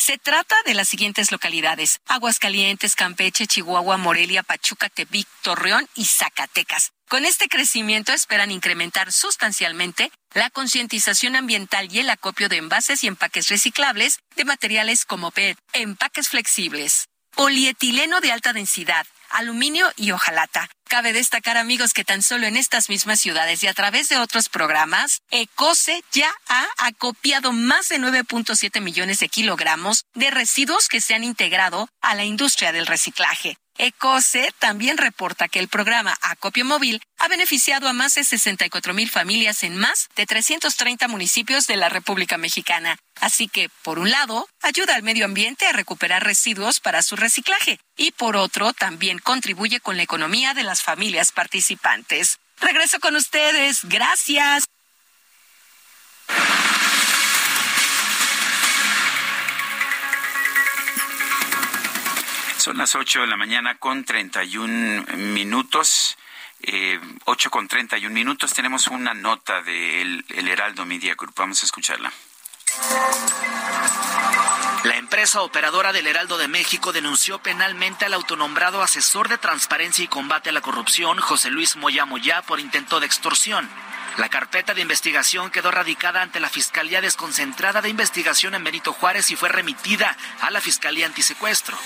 Se trata de las siguientes localidades. Aguascalientes, Campeche, Chihuahua, Morelia, Pachuca, Tepic, Torreón y Zacatecas. Con este crecimiento esperan incrementar sustancialmente la concientización ambiental y el acopio de envases y empaques reciclables de materiales como PET, empaques flexibles, polietileno de alta densidad, aluminio y hojalata. Cabe destacar, amigos, que tan solo en estas mismas ciudades y a través de otros programas, ECOSE ya ha acopiado más de 9.7 millones de kilogramos de residuos que se han integrado a la industria del reciclaje. ECOSE también reporta que el programa Acopio Móvil ha beneficiado a más de 64 mil familias en más de 330 municipios de la República Mexicana. Así que, por un lado, ayuda al medio ambiente a recuperar residuos para su reciclaje y, por otro, también contribuye con la economía de las familias participantes. Regreso con ustedes. Gracias. Son las 8 de la mañana con 31 minutos. Eh, 8 con 31 minutos. Tenemos una nota del el Heraldo Media Group. Vamos a escucharla. La empresa operadora del Heraldo de México denunció penalmente al autonombrado asesor de transparencia y combate a la corrupción, José Luis Moya Moya, por intento de extorsión. La carpeta de investigación quedó radicada ante la Fiscalía Desconcentrada de Investigación en Benito Juárez y fue remitida a la Fiscalía Antisecuestro.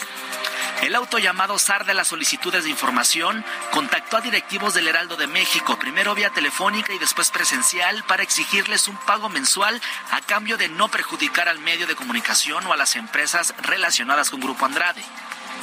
El auto llamado SAR de las solicitudes de información contactó a directivos del Heraldo de México, primero vía telefónica y después presencial, para exigirles un pago mensual a cambio de no perjudicar al medio de comunicación o a las empresas relacionadas con Grupo Andrade.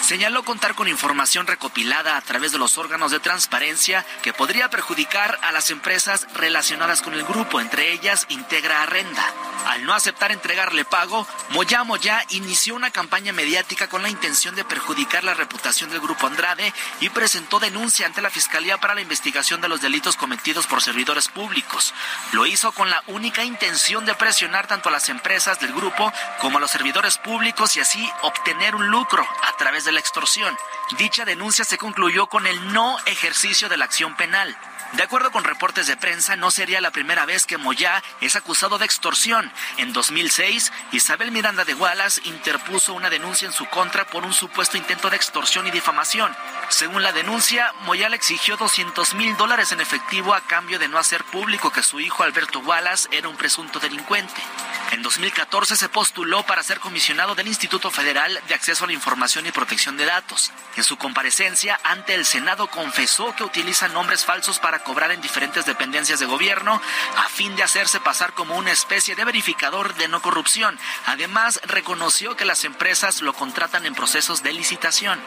Señaló contar con información recopilada a través de los órganos de transparencia que podría perjudicar a las empresas relacionadas con el grupo, entre ellas Integra Arrenda. Al no aceptar entregarle pago, Moya Moya inició una campaña mediática con la intención de perjudicar la reputación del grupo Andrade y presentó denuncia ante la Fiscalía para la investigación de los delitos cometidos por servidores públicos. Lo hizo con la única intención de presionar tanto a las empresas del grupo como a los servidores públicos y así obtener un lucro a través de la extorsión. Dicha denuncia se concluyó con el no ejercicio de la acción penal. De acuerdo con reportes de prensa, no sería la primera vez que Moyá es acusado de extorsión. En 2006, Isabel Miranda de Wallace interpuso una denuncia en su contra por un supuesto intento de extorsión y difamación. Según la denuncia, Moyá le exigió 200 mil dólares en efectivo a cambio de no hacer público que su hijo Alberto Wallace era un presunto delincuente. En 2014 se postuló para ser comisionado del Instituto Federal de Acceso a la Información y Protección de Datos. En su comparecencia ante el Senado confesó que utiliza nombres falsos para cobrar en diferentes dependencias de gobierno a fin de hacerse pasar como una especie de verificador de no corrupción. Además, reconoció que las empresas lo contratan en procesos de licitación.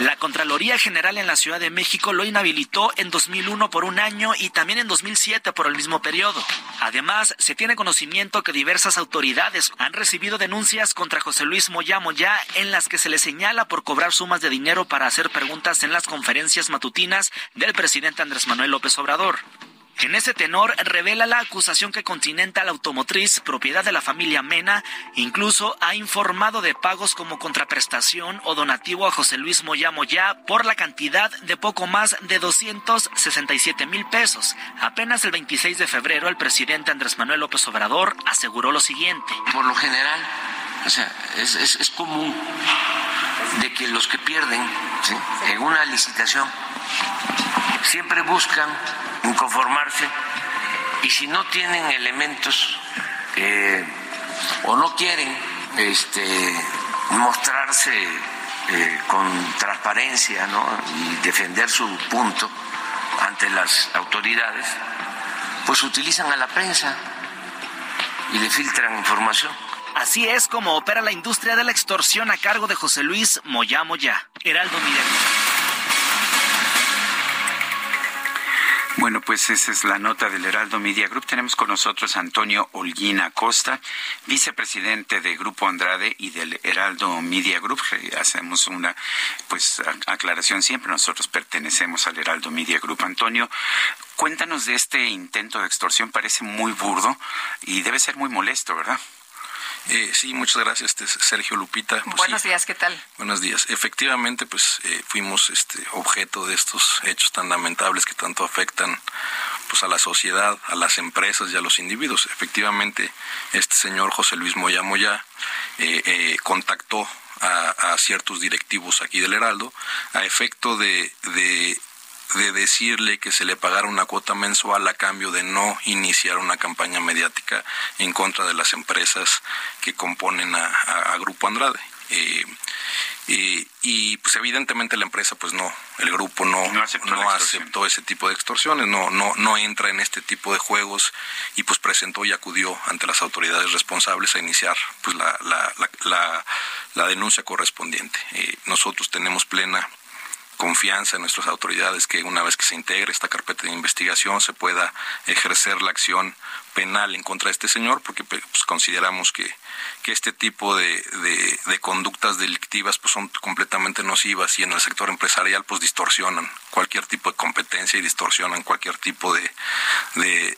La Contraloría General en la Ciudad de México lo inhabilitó en 2001 por un año y también en 2007 por el mismo periodo. Además, se tiene conocimiento que diversas autoridades han recibido denuncias contra José Luis Moya Moya en las que se le señala por cobrar sumas de dinero para hacer preguntas en las conferencias matutinas del presidente Andrés Manuel López En ese tenor, revela la acusación que Continental Automotriz, propiedad de la familia Mena, incluso ha informado de pagos como contraprestación o donativo a José Luis Moya Moya por la cantidad de poco más de 267 mil pesos. Apenas el 26 de febrero, el presidente Andrés Manuel López Obrador aseguró lo siguiente. Por lo general, o sea, es, común de que los que pierden en una licitación siempre buscan inconformarse y si no tienen elementos eh, o no quieren este, mostrarse eh, con transparencia y defender su punto ante las autoridades, pues utilizan a la prensa y le filtran información. Así es como opera la industria de la extorsión a cargo de José Luis Moya Moya. Heraldo Mireles. Bueno, pues esa es la nota del Heraldo Media Group. Tenemos con nosotros a Antonio Holguín Acosta, vicepresidente de Grupo Andrade y del Heraldo Media Group. Hacemos una pues aclaración siempre. Nosotros pertenecemos al Heraldo Media Group. Antonio, cuéntanos de este intento de extorsión. Parece muy burdo y debe ser muy molesto, ¿verdad? Eh, sí, muchas gracias, este, Sergio Lupita. Pues Buenos sí, días, ¿qué tal? Buenos días. Efectivamente, pues eh, fuimos este, objeto de estos hechos tan lamentables que tanto afectan pues a la sociedad, a las empresas y a los individuos. Efectivamente, este señor José Luis Moya Moya eh, contactó a, a, ciertos directivos aquí del Heraldo a efecto de, de de decirle que se le pagara una cuota mensual a cambio de no iniciar una campaña mediática en contra de las empresas que componen a, a, a Grupo Andrade. Eh, eh, y pues evidentemente la empresa pues no el grupo no no, aceptó, no aceptó, ese tipo de extorsiones no no no entra en este tipo de juegos y pues presentó y acudió ante las autoridades responsables a iniciar pues la la, la, la, la denuncia correspondiente eh, nosotros tenemos plena confianza en nuestras autoridades que una vez que se integre esta carpeta de investigación se pueda ejercer la acción penal en contra de este señor, porque pues, consideramos que, que este tipo de, de, conductas delictivas pues, son completamente nocivas y en el sector empresarial pues distorsionan cualquier tipo de competencia y distorsionan cualquier tipo de, de,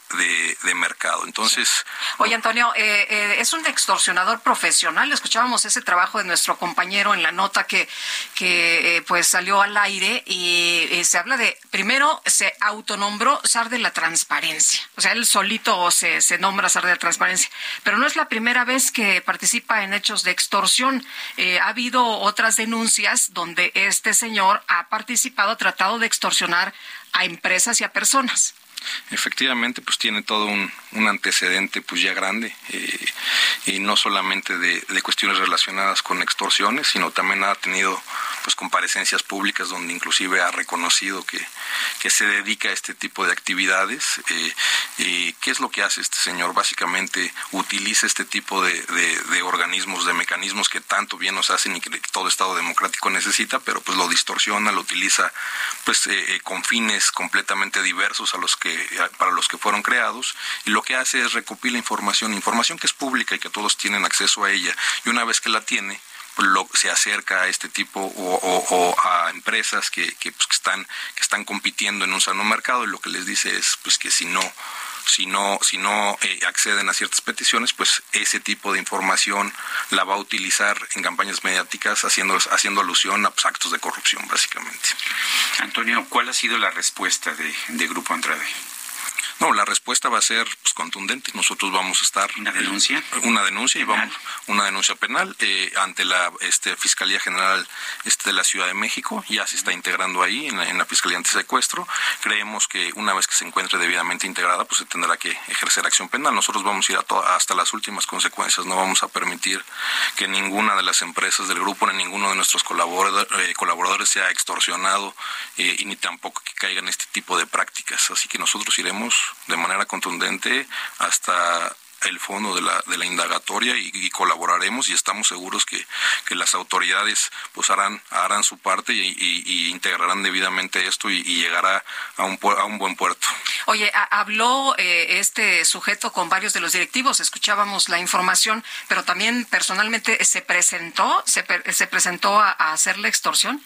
de mercado. Entonces... Oye, Antonio, eh, eh, es un extorsionador profesional. Escuchábamos ese trabajo de nuestro compañero en la nota que, que eh, pues salió al aire y, se habla de, primero, se autonombró SAR de la transparencia. O sea, él solito se, se nombra SAR de transparencia. Pero no es la primera vez que participa en hechos de extorsión. Eh, ha habido otras denuncias donde este señor ha participado, tratado de extorsionar a empresas y a personas. Efectivamente, pues tiene todo un, un antecedente pues ya grande eh, y no solamente de, de, cuestiones relacionadas con extorsiones, sino también ha tenido pues comparecencias públicas donde inclusive ha reconocido que, que se dedica a este tipo de actividades. Eh, ¿Qué es lo que hace este señor? Básicamente utiliza este tipo de, de, organismos, de mecanismos que tanto bien nos hacen y que todo Estado democrático necesita, pero pues lo distorsiona, lo utiliza pues eh, eh, con fines completamente diversos a los que para los que fueron creados y lo que hace es recopilar información, información que es pública y que todos tienen acceso a ella y una vez que la tiene lo, se acerca a este tipo o, a empresas que, que, pues, que, están que están compitiendo en un sano mercado y lo que les dice es pues que si no si no, si no eh, acceden a ciertas peticiones, pues ese tipo de información la va a utilizar en campañas mediáticas haciendo, haciendo alusión a pues, actos de corrupción, básicamente. Antonio, ¿cuál ha sido la respuesta de, de Grupo Andrade? No, la respuesta va a ser pues, contundente. Nosotros vamos a estar una denuncia, una denuncia y vamos una denuncia penal eh, ante la este, Fiscalía General este, de la Ciudad de México. Ya se está integrando ahí en la, en la Fiscalía Antisecuestro. Creemos que una vez que se encuentre debidamente integrada, pues se tendrá que ejercer acción penal. Nosotros vamos a ir a hasta las últimas consecuencias. No vamos a permitir que ninguna de las empresas del grupo ni ninguno de nuestros eh, colaboradores, sea extorsionado eh, y ni tampoco que caigan este tipo de prácticas. Así que nosotros iremos de manera contundente hasta el fondo de la, de la indagatoria y, colaboraremos y estamos seguros que, que, las autoridades pues harán, harán su parte y, integrarán debidamente esto y, llegará a un, a un buen puerto. Oye, habló eh, este sujeto con varios de los directivos, escuchábamos la información, pero también personalmente se presentó, se, se presentó a, hacer la extorsión.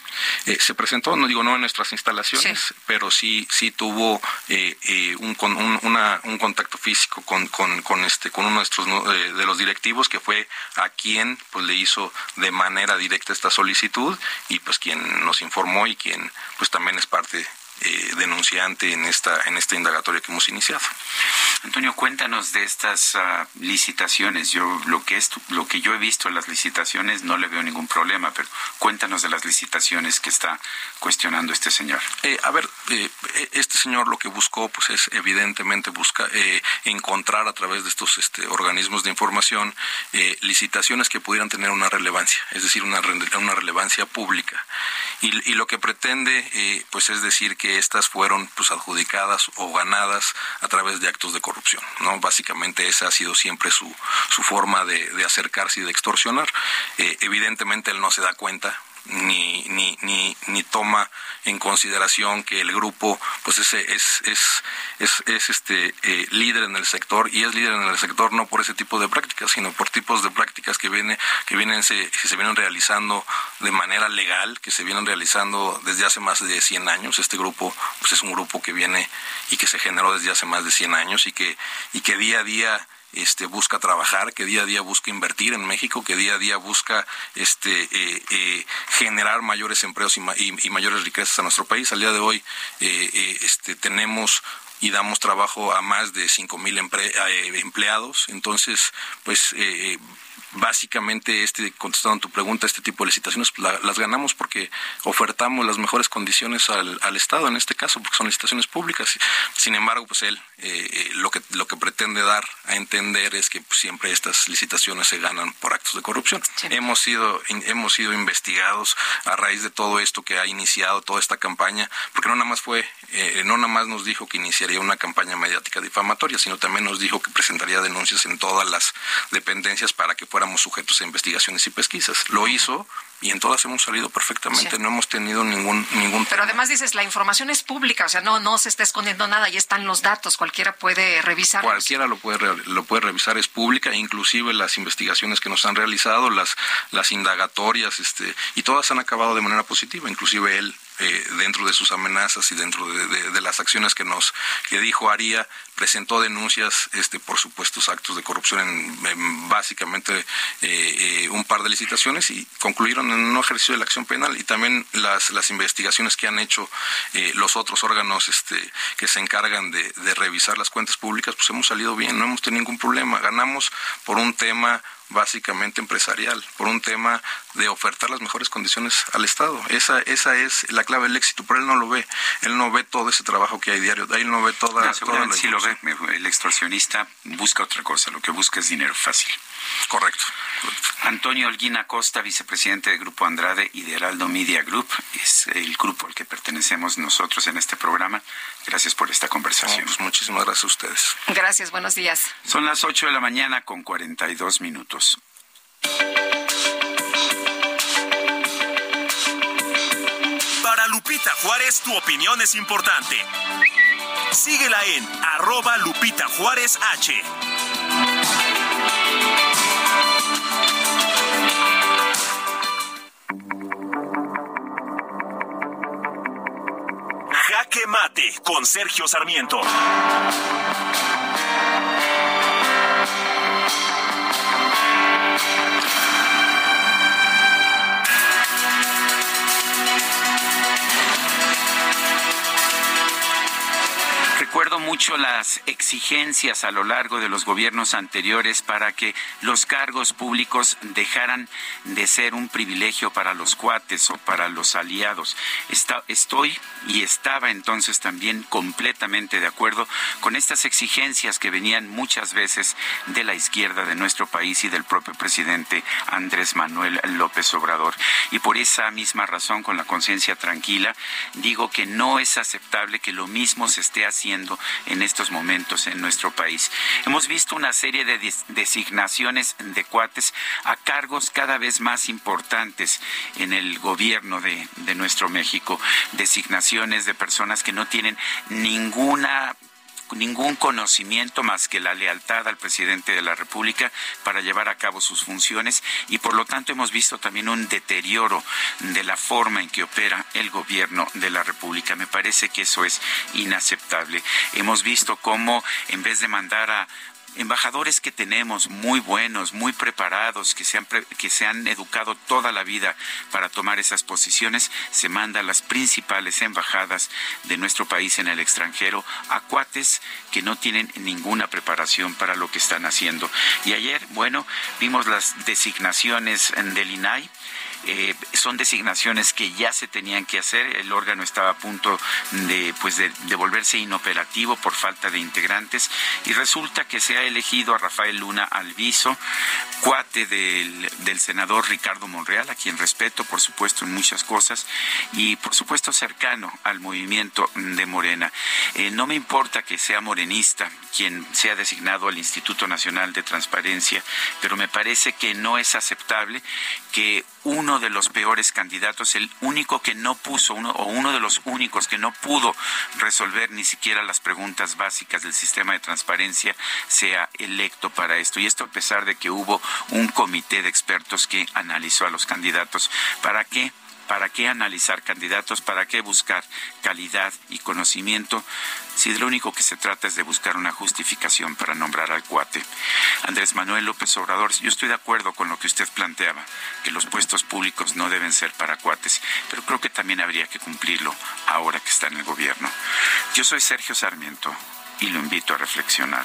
Eh, se presentó, no digo no en nuestras instalaciones, pero sí sí tuvo eh, un, un, una, un contacto físico con, con, con este este, con uno de, eh, de los directivos que fue a quien pues le hizo de manera directa esta solicitud y pues quien nos informó y quien pues también es parte eh, denunciante en esta en esta indagatoria que hemos iniciado. Antonio, cuéntanos de estas ah, licitaciones. Yo lo que es lo que yo he visto en las licitaciones no le veo ningún problema, pero cuéntanos de las licitaciones que está cuestionando este señor. Eh, a ver, eh, este señor lo que buscó, pues es evidentemente busca encontrar a través de estos este, organismos de información licitaciones que pudieran tener una relevancia, es decir, una, una relevancia pública. Y, y lo que pretende, pues es decir que que estas fueron pues adjudicadas o ganadas a través de actos de corrupción, ¿no? Básicamente esa ha sido siempre su, su forma de, de acercarse y de extorsionar. Eh, evidentemente él no se da cuenta, ni, ni, ni, ni toma en consideración que el grupo pues es, es, es, es, es este eh, líder en el sector y es líder en el sector no por ese tipo de prácticas sino por tipos de prácticas que viene que vienen se, se vienen realizando de manera legal que se vienen realizando desde hace más de 100 años. Este grupo pues es un grupo que viene y que se generó desde hace más de 100 años y que y que día a día este, busca trabajar, que día a día busca invertir en México, que día a día busca este, eh, eh, generar mayores empleos y, mayores riquezas a nuestro país. Al día de hoy eh, este, tenemos y damos trabajo a más de cinco mil empleados. Entonces, pues básicamente, este, contestando a tu pregunta, este tipo de licitaciones pues, las ganamos porque ofertamos las mejores condiciones al, al, Estado, en este caso, porque son licitaciones públicas. Sin embargo, pues él eh, eh, lo, que, lo que pretende dar a entender es que pues, siempre estas licitaciones se ganan por actos de corrupción. Hemos, sido, hemos sido investigados a raíz de todo esto que ha iniciado, toda esta campaña, porque no nada más fue, eh, no nada más nos dijo que iniciaría una campaña mediática difamatoria, sino también nos dijo que presentaría denuncias en todas las dependencias para que sujetos a investigaciones y pesquisas. Lo hizo y en todas hemos salido perfectamente, no hemos tenido ningún ningún Pero además dices, la información es pública, o sea, no no se está escondiendo nada, ahí están los datos, cualquiera puede revisar. Cualquiera lo puede lo puede revisar, es pública, inclusive las investigaciones que nos han realizado, las las indagatorias, este y todas han acabado de manera positiva, inclusive él eh, dentro de sus amenazas y dentro de, las acciones que nos que dijo haría presentó denuncias este por supuestos actos de corrupción en, básicamente eh, eh, un par de licitaciones y concluyeron en un ejercicio de la acción penal y también las las investigaciones que han hecho los otros órganos este que se encargan de, de revisar las cuentas públicas pues hemos salido bien no hemos tenido ningún problema. Ganamos por un tema básicamente empresarial, por un tema de ofertar las mejores condiciones al Estado. Esa, esa es la clave del éxito, pero él no lo ve. Él no ve todo ese trabajo que hay diario, él no ve toda, no, lo ve. El extorsionista busca otra cosa, lo que busca es dinero fácil. Correcto. Antonio Holguín Acosta, vicepresidente del Grupo Andrade y de Heraldo Media Group, es el grupo al que pertenecemos nosotros en este programa. Gracias por esta conversación. pues muchísimas gracias a ustedes. Gracias, buenos días. Son las 8 de la mañana con 42 minutos. Para Lupita Juárez, tu opinión es importante. Síguela en arroba Lupita Juárez H. Mate con Sergio Sarmiento. Mucho las exigencias a lo largo de los gobiernos anteriores para que los cargos públicos dejaran de ser un privilegio para los cuates o para los aliados. Está, estoy y estaba entonces también completamente de acuerdo con estas exigencias que venían muchas veces de la izquierda de nuestro país y del propio presidente Andrés Manuel López Obrador. Y por esa misma razón, con la conciencia tranquila, digo que no es aceptable que lo mismo se esté haciendo en estos momentos en nuestro país. Hemos visto una serie de designaciones de cuates a cargos cada vez más importantes en el gobierno de, de nuestro México, designaciones de personas que no tienen ninguna ningún conocimiento más que la lealtad al presidente de la República para llevar a cabo sus funciones y por lo tanto hemos visto también un deterioro de la forma en que opera el gobierno de la República. Me parece que eso es inaceptable. Hemos visto cómo en vez de mandar a embajadores que tenemos muy buenos, muy preparados, que se han, que se han educado toda la vida para tomar esas posiciones, se manda a las principales embajadas de nuestro país en el extranjero a cuates que no tienen ninguna preparación para lo que están haciendo. Y ayer, bueno, vimos las designaciones del INAI eh, son designaciones que ya se tenían que hacer. El órgano estaba a punto de, pues de, volverse inoperativo por falta de integrantes y resulta que se ha elegido a Rafael Luna Alviso, cuate del, del senador Ricardo Monreal, a quien respeto, por supuesto, en muchas cosas y, por supuesto, cercano al movimiento de Morena. Eh, no me importa que sea morenista quien sea designado al Instituto Nacional de Transparencia, pero me parece que no es aceptable que uno de los peores candidatos, el único que no puso, uno, o uno de los únicos que no pudo resolver ni siquiera las preguntas básicas del sistema de transparencia, sea electo para esto. Y esto a pesar de que hubo un comité de expertos que analizó a los candidatos. ¿Para qué? ¿Para qué analizar candidatos? ¿Para qué buscar calidad y conocimiento? Si lo único que se trata es de buscar una justificación para nombrar al cuate. Andrés Manuel López Obrador, yo estoy de acuerdo con lo que usted planteaba, que los puestos públicos no deben ser para cuates, pero creo que también habría que cumplirlo ahora que está en el gobierno. Yo soy Sergio Sarmiento y lo invito a reflexionar.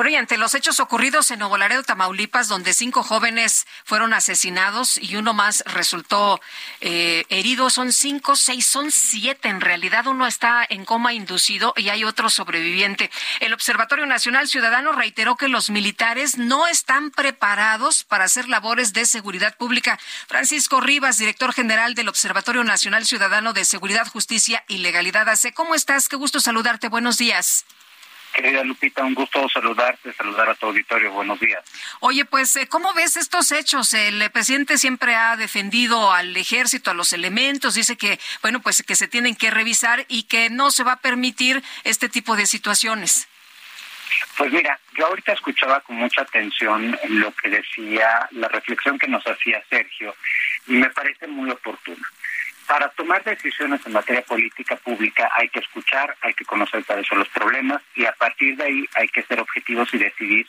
Bueno, y ante los hechos ocurridos en Nuevo Tamaulipas, donde cinco jóvenes fueron asesinados y uno más resultó eh, herido, son cinco, seis, son siete. En realidad, uno está en coma inducido y hay otro sobreviviente. El Observatorio Nacional Ciudadano reiteró que los militares no están preparados para hacer labores de seguridad pública. Francisco Rivas, director general del Observatorio Nacional Ciudadano de Seguridad, Justicia y Legalidad. ¿Cómo estás? Qué gusto saludarte. Buenos días. Querida Lupita, un gusto saludarte, saludar a tu auditorio. Buenos días. Oye, pues, eh, ¿cómo ves estos hechos? El presidente siempre ha defendido al ejército, a los elementos, dice que, bueno, pues que se tienen que revisar y que no se va a permitir este tipo de situaciones. Pues mira, yo ahorita escuchaba con mucha atención lo que decía, la reflexión que nos hacía Sergio, y me parece muy oportuna para tomar decisiones en materia política pública hay que escuchar, hay que conocer cuáles son los problemas y a partir de ahí hay que ser objetivos y decidir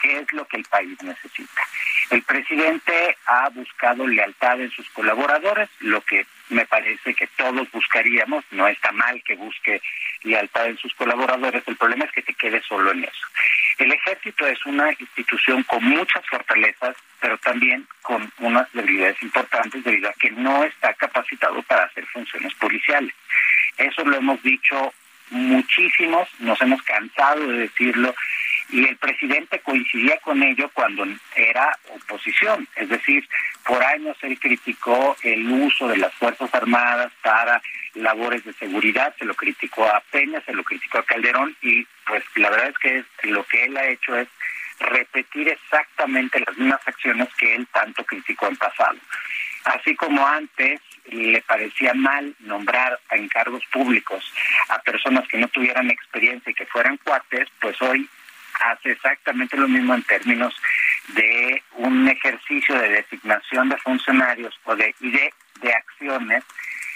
qué es lo que el país necesita. El presidente ha buscado lealtad en sus colaboradores, lo que me parece que todos buscaríamos, no está mal que busque lealtad en sus colaboradores, el problema es que te quede solo en eso. El ejército es una institución con muchas fortalezas, pero también con unas debilidades importantes debido a que no está capacitado para hacer funciones policiales. Eso lo hemos dicho muchísimos, nos hemos cansado de decirlo y el presidente coincidía con ello cuando era oposición, es decir, por años él criticó el uso de las Fuerzas Armadas para labores de seguridad, se lo criticó a Peña, se lo criticó a Calderón y pues la verdad es que lo que él ha hecho es repetir exactamente las mismas acciones que él tanto criticó en pasado. Así como antes le parecía mal nombrar a encargos públicos a personas que no tuvieran experiencia y que fueran cuates, pues hoy hace exactamente lo mismo en términos de un ejercicio de designación de funcionarios o de, y de, de acciones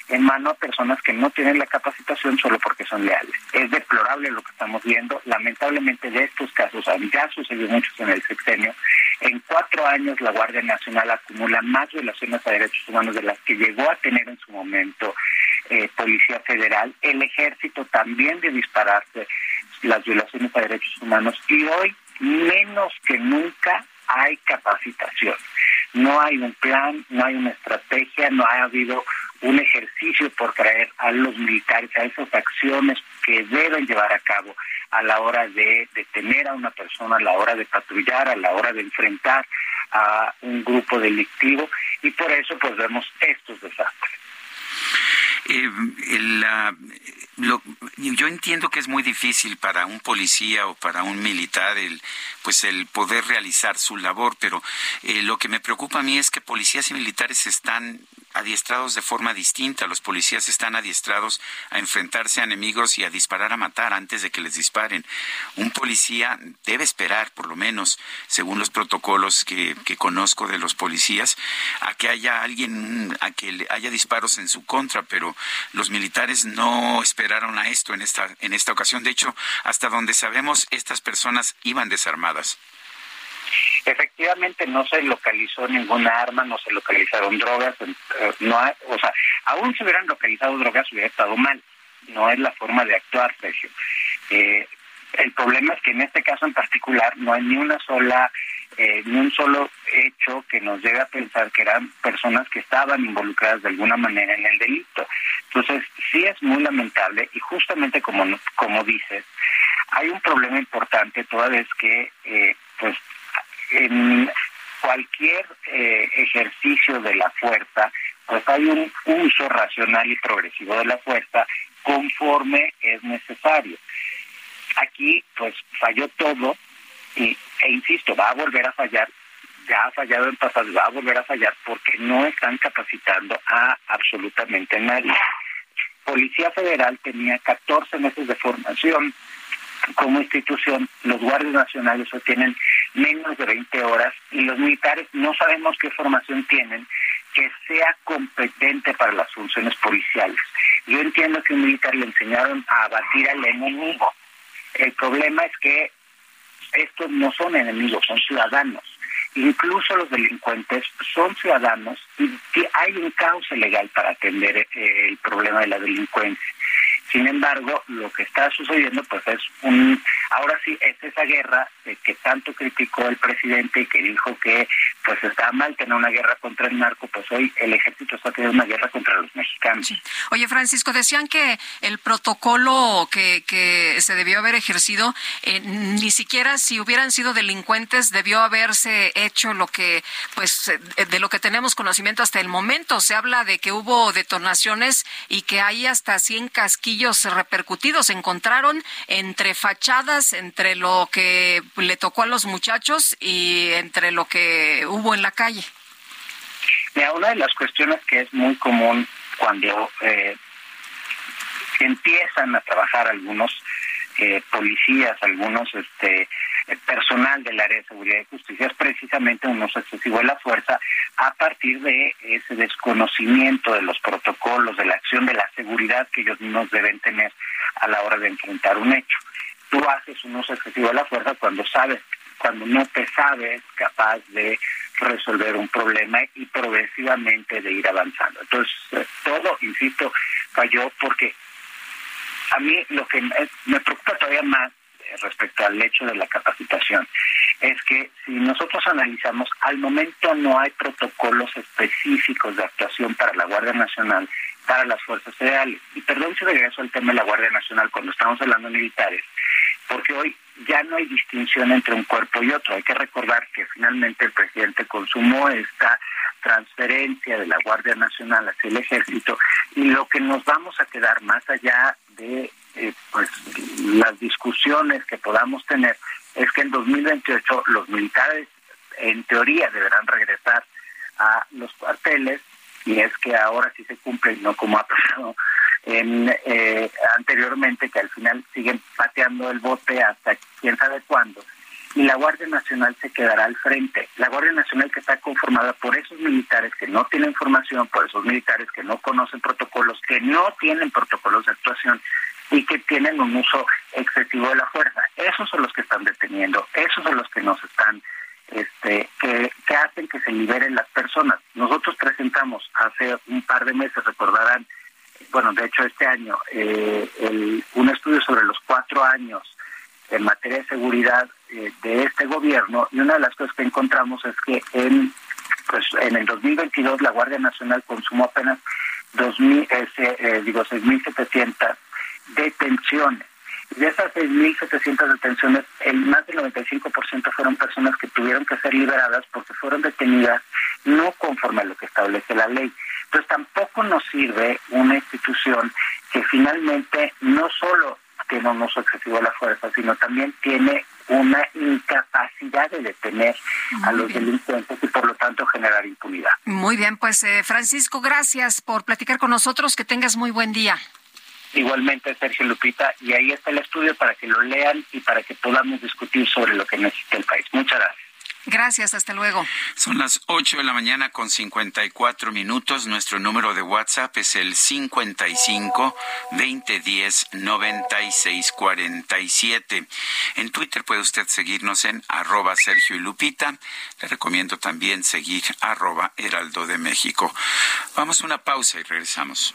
en mano a personas que no tienen la capacitación solo porque son leales. Es deplorable lo que estamos viendo. Lamentablemente de estos casos, ya sucedió muchos en el sexenio, en cuatro años la Guardia Nacional acumula más violaciones a derechos humanos de las que llegó a tener en su momento eh, Policía Federal. El ejército también de dispararse las violaciones a derechos humanos y hoy menos que nunca hay capacitación. No hay un plan, no hay una estrategia, no ha habido un ejercicio por traer a los militares a esas acciones que deben llevar a cabo a la hora de detener a una persona, a la hora de patrullar, a la hora de enfrentar a un grupo delictivo y por eso pues vemos estos desastres. Eh, yo entiendo que es muy difícil para un policía o para un militar el pues el poder realizar su labor, pero eh, lo que me preocupa a mí es que policías y militares están adiestrados de forma distinta. Los policías están adiestrados a enfrentarse a enemigos y a disparar a matar antes de que les disparen. Un policía debe esperar, por lo menos, según los protocolos que, que conozco de los policías, a que haya alguien, a que haya disparos en su contra, pero los militares no esperaron a esto en esta, en esta ocasión. De hecho, hasta donde sabemos, estas personas iban desarmadas. Efectivamente no se localizó ninguna arma, no se localizaron drogas, eh, no o sea, aún si hubieran localizado drogas hubiera estado mal. No es la forma de actuar, Sergio. Eh, el problema es que en este caso en particular no hay ni una sola, eh, ni un solo hecho que nos lleve a pensar que eran personas que estaban involucradas de alguna manera en el delito. Entonces, sí es muy lamentable y justamente como, como dices, hay un problema importante toda vez que eh, pues en cualquier eh, ejercicio de la fuerza, pues hay un uso racional y progresivo de la fuerza conforme es necesario. Aquí, pues falló todo y, e insisto, va a volver a fallar, ya ha fallado en pasado, va a volver a fallar porque no están capacitando a absolutamente nadie. Policía Federal tenía 14 meses de formación como institución, los guardias nacionales tienen menos de 20 horas y los militares no sabemos qué formación tienen que sea competente para las funciones policiales. Yo entiendo que un militar le enseñaron a abatir al enemigo. El problema es que estos no son enemigos, son ciudadanos. Incluso los delincuentes son ciudadanos y hay un cauce legal para atender eh, el problema de la delincuencia. Sin embargo, lo que está sucediendo pues es un, ahora sí, es esa guerra que tanto criticó el presidente y que dijo que pues está mal tener una guerra contra el narco, pues hoy el ejército está teniendo una guerra contra los mexicanos. Oye, Francisco, decían que el protocolo que, que se debió haber ejercido, eh, ni siquiera si hubieran sido delincuentes debió haberse hecho lo que, pues, eh, de lo que tenemos conocimiento hasta el momento. Se habla de que hubo detonaciones y que hay hasta 100 casquillos repercutidos. Se encontraron entre fachadas, entre lo que le tocó a los muchachos y entre lo que hubo en la calle. Mira, una de las cuestiones que es muy común cuando eh, empiezan a trabajar algunos eh, policías, algunos este personal del área de seguridad y justicia es precisamente un uso excesivo de la fuerza a partir de ese desconocimiento de los protocolos, de la acción, de la seguridad que ellos mismos deben tener a la hora de enfrentar un hecho. Tú haces un uso excesivo de la fuerza cuando sabes cuando no te sabes capaz de resolver un problema y progresivamente de ir avanzando. Entonces, eh, todo, insisto, falló porque a mí lo que me preocupa todavía más respecto al hecho de la capacitación es que si nosotros analizamos, al momento no hay protocolos específicos de actuación para la Guardia Nacional, para las Fuerzas Federales. Y perdón si regreso al tema de la Guardia Nacional cuando estamos hablando de militares, porque hoy ya no hay distinción entre un cuerpo y otro. Hay que recordar que finalmente el presidente consumó esta transferencia de la Guardia Nacional hacia el ejército y lo que nos vamos a quedar más allá de eh, pues las discusiones que podamos tener es que en 2028 los militares en teoría deberán regresar a los cuarteles y es que ahora sí se cumple no como ha pasado en, eh, anteriormente que al final siguen pateando el bote hasta quién sabe cuándo y la Guardia Nacional se quedará al frente. La Guardia Nacional que está conformada por esos militares que no tienen formación, por esos militares que no conocen protocolos, que no tienen protocolos de actuación y que tienen un uso excesivo de la fuerza. Esos son los que están deteniendo, esos son los que nos están, este, que, hacen que se liberen las personas. Nosotros presentamos hace un par de meses, recordarán, bueno, de hecho este año, eh, un estudio sobre los cuatro años en materia de seguridad eh, de este gobierno y una de las cosas que encontramos es que en pues en el 2022 la Guardia Nacional consumó apenas 2000 eh, digo 6.700 detenciones. Y de esas 6.700 detenciones, el más del 95% fueron personas que tuvieron que ser liberadas porque fueron detenidas no conforme a lo que establece la ley. Entonces tampoco nos sirve una institución que finalmente no solo tiene un uso excesivo de la fuerza, sino también tiene una incapacidad de detener a los delincuentes y por lo tanto generar impunidad. Muy bien, pues eh, Francisco, gracias por platicar con nosotros, que tengas muy buen día. Igualmente, Sergio Lupita, y ahí está el estudio para que lo lean y para que podamos discutir sobre lo que necesita el país. Muchas gracias. Gracias, hasta luego. Son las 8 de la mañana con 54 minutos. Nuestro número de WhatsApp es el 55 2010 9647. En Twitter puede usted seguirnos en arroba Sergio y Lupita. Le recomiendo también seguir arroba Heraldo de México. Vamos a una pausa y regresamos.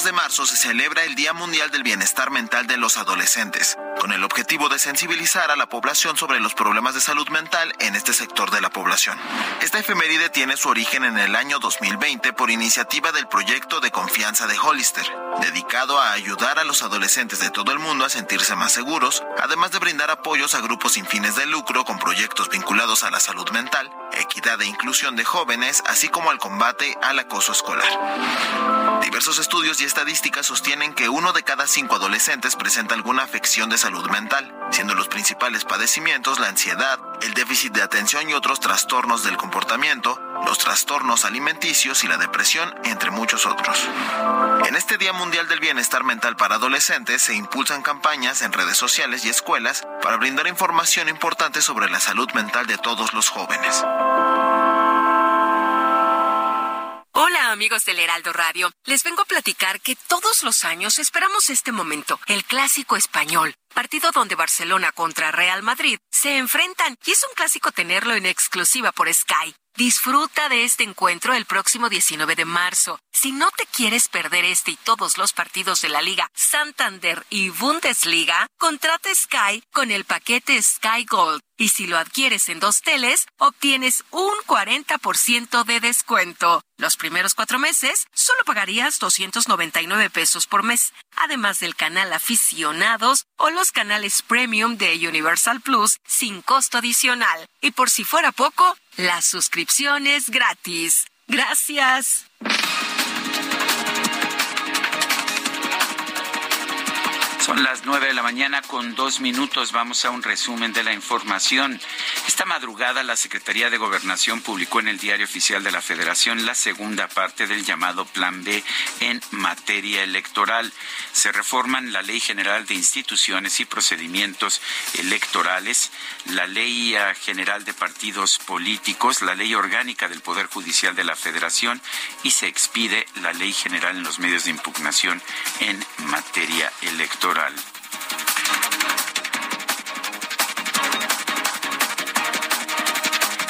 2 de marzo se celebra el Día Mundial del Bienestar Mental de los Adolescentes, con el objetivo de sensibilizar a la población sobre los problemas de salud mental en este sector de la población. Esta efeméride tiene su origen en el año 2020 por iniciativa del proyecto de confianza de Hollister, dedicado a ayudar a los adolescentes de todo el mundo a sentirse más seguros, además de brindar apoyos a grupos sin fines de lucro con proyectos vinculados a la salud mental, equidad e inclusión de jóvenes, así como al combate al acoso escolar. Diversos estudios y estadísticas sostienen que uno de cada cinco adolescentes presenta alguna afección de salud mental, siendo los principales padecimientos la ansiedad, el déficit de atención y otros trastornos del comportamiento, los trastornos alimenticios y la depresión, entre muchos otros. En este Día Mundial del Bienestar Mental para Adolescentes se impulsan campañas en redes sociales y escuelas para brindar información importante sobre la salud mental de todos los jóvenes. Hola amigos del Heraldo Radio, les vengo a platicar que todos los años esperamos este momento, el clásico español, partido donde Barcelona contra Real Madrid se enfrentan y es un clásico tenerlo en exclusiva por Sky. Disfruta de este encuentro el próximo 19 de marzo. Si no te quieres perder este y todos los partidos de la Liga Santander y Bundesliga, contrata Sky con el paquete Sky Gold. Y si lo adquieres en dos teles, obtienes un 40% de descuento. Los primeros cuatro meses solo pagarías 299 pesos por mes, además del canal aficionados o los canales premium de Universal Plus sin costo adicional. Y por si fuera poco, la suscripción es gratis. Gracias. Son las nueve de la mañana con dos minutos. Vamos a un resumen de la información. Esta madrugada la Secretaría de Gobernación publicó en el Diario Oficial de la Federación la segunda parte del llamado Plan B en materia electoral. Se reforman la Ley General de Instituciones y Procedimientos Electorales, la Ley General de Partidos Políticos, la Ley Orgánica del Poder Judicial de la Federación y se expide la Ley General en los medios de impugnación en materia electoral.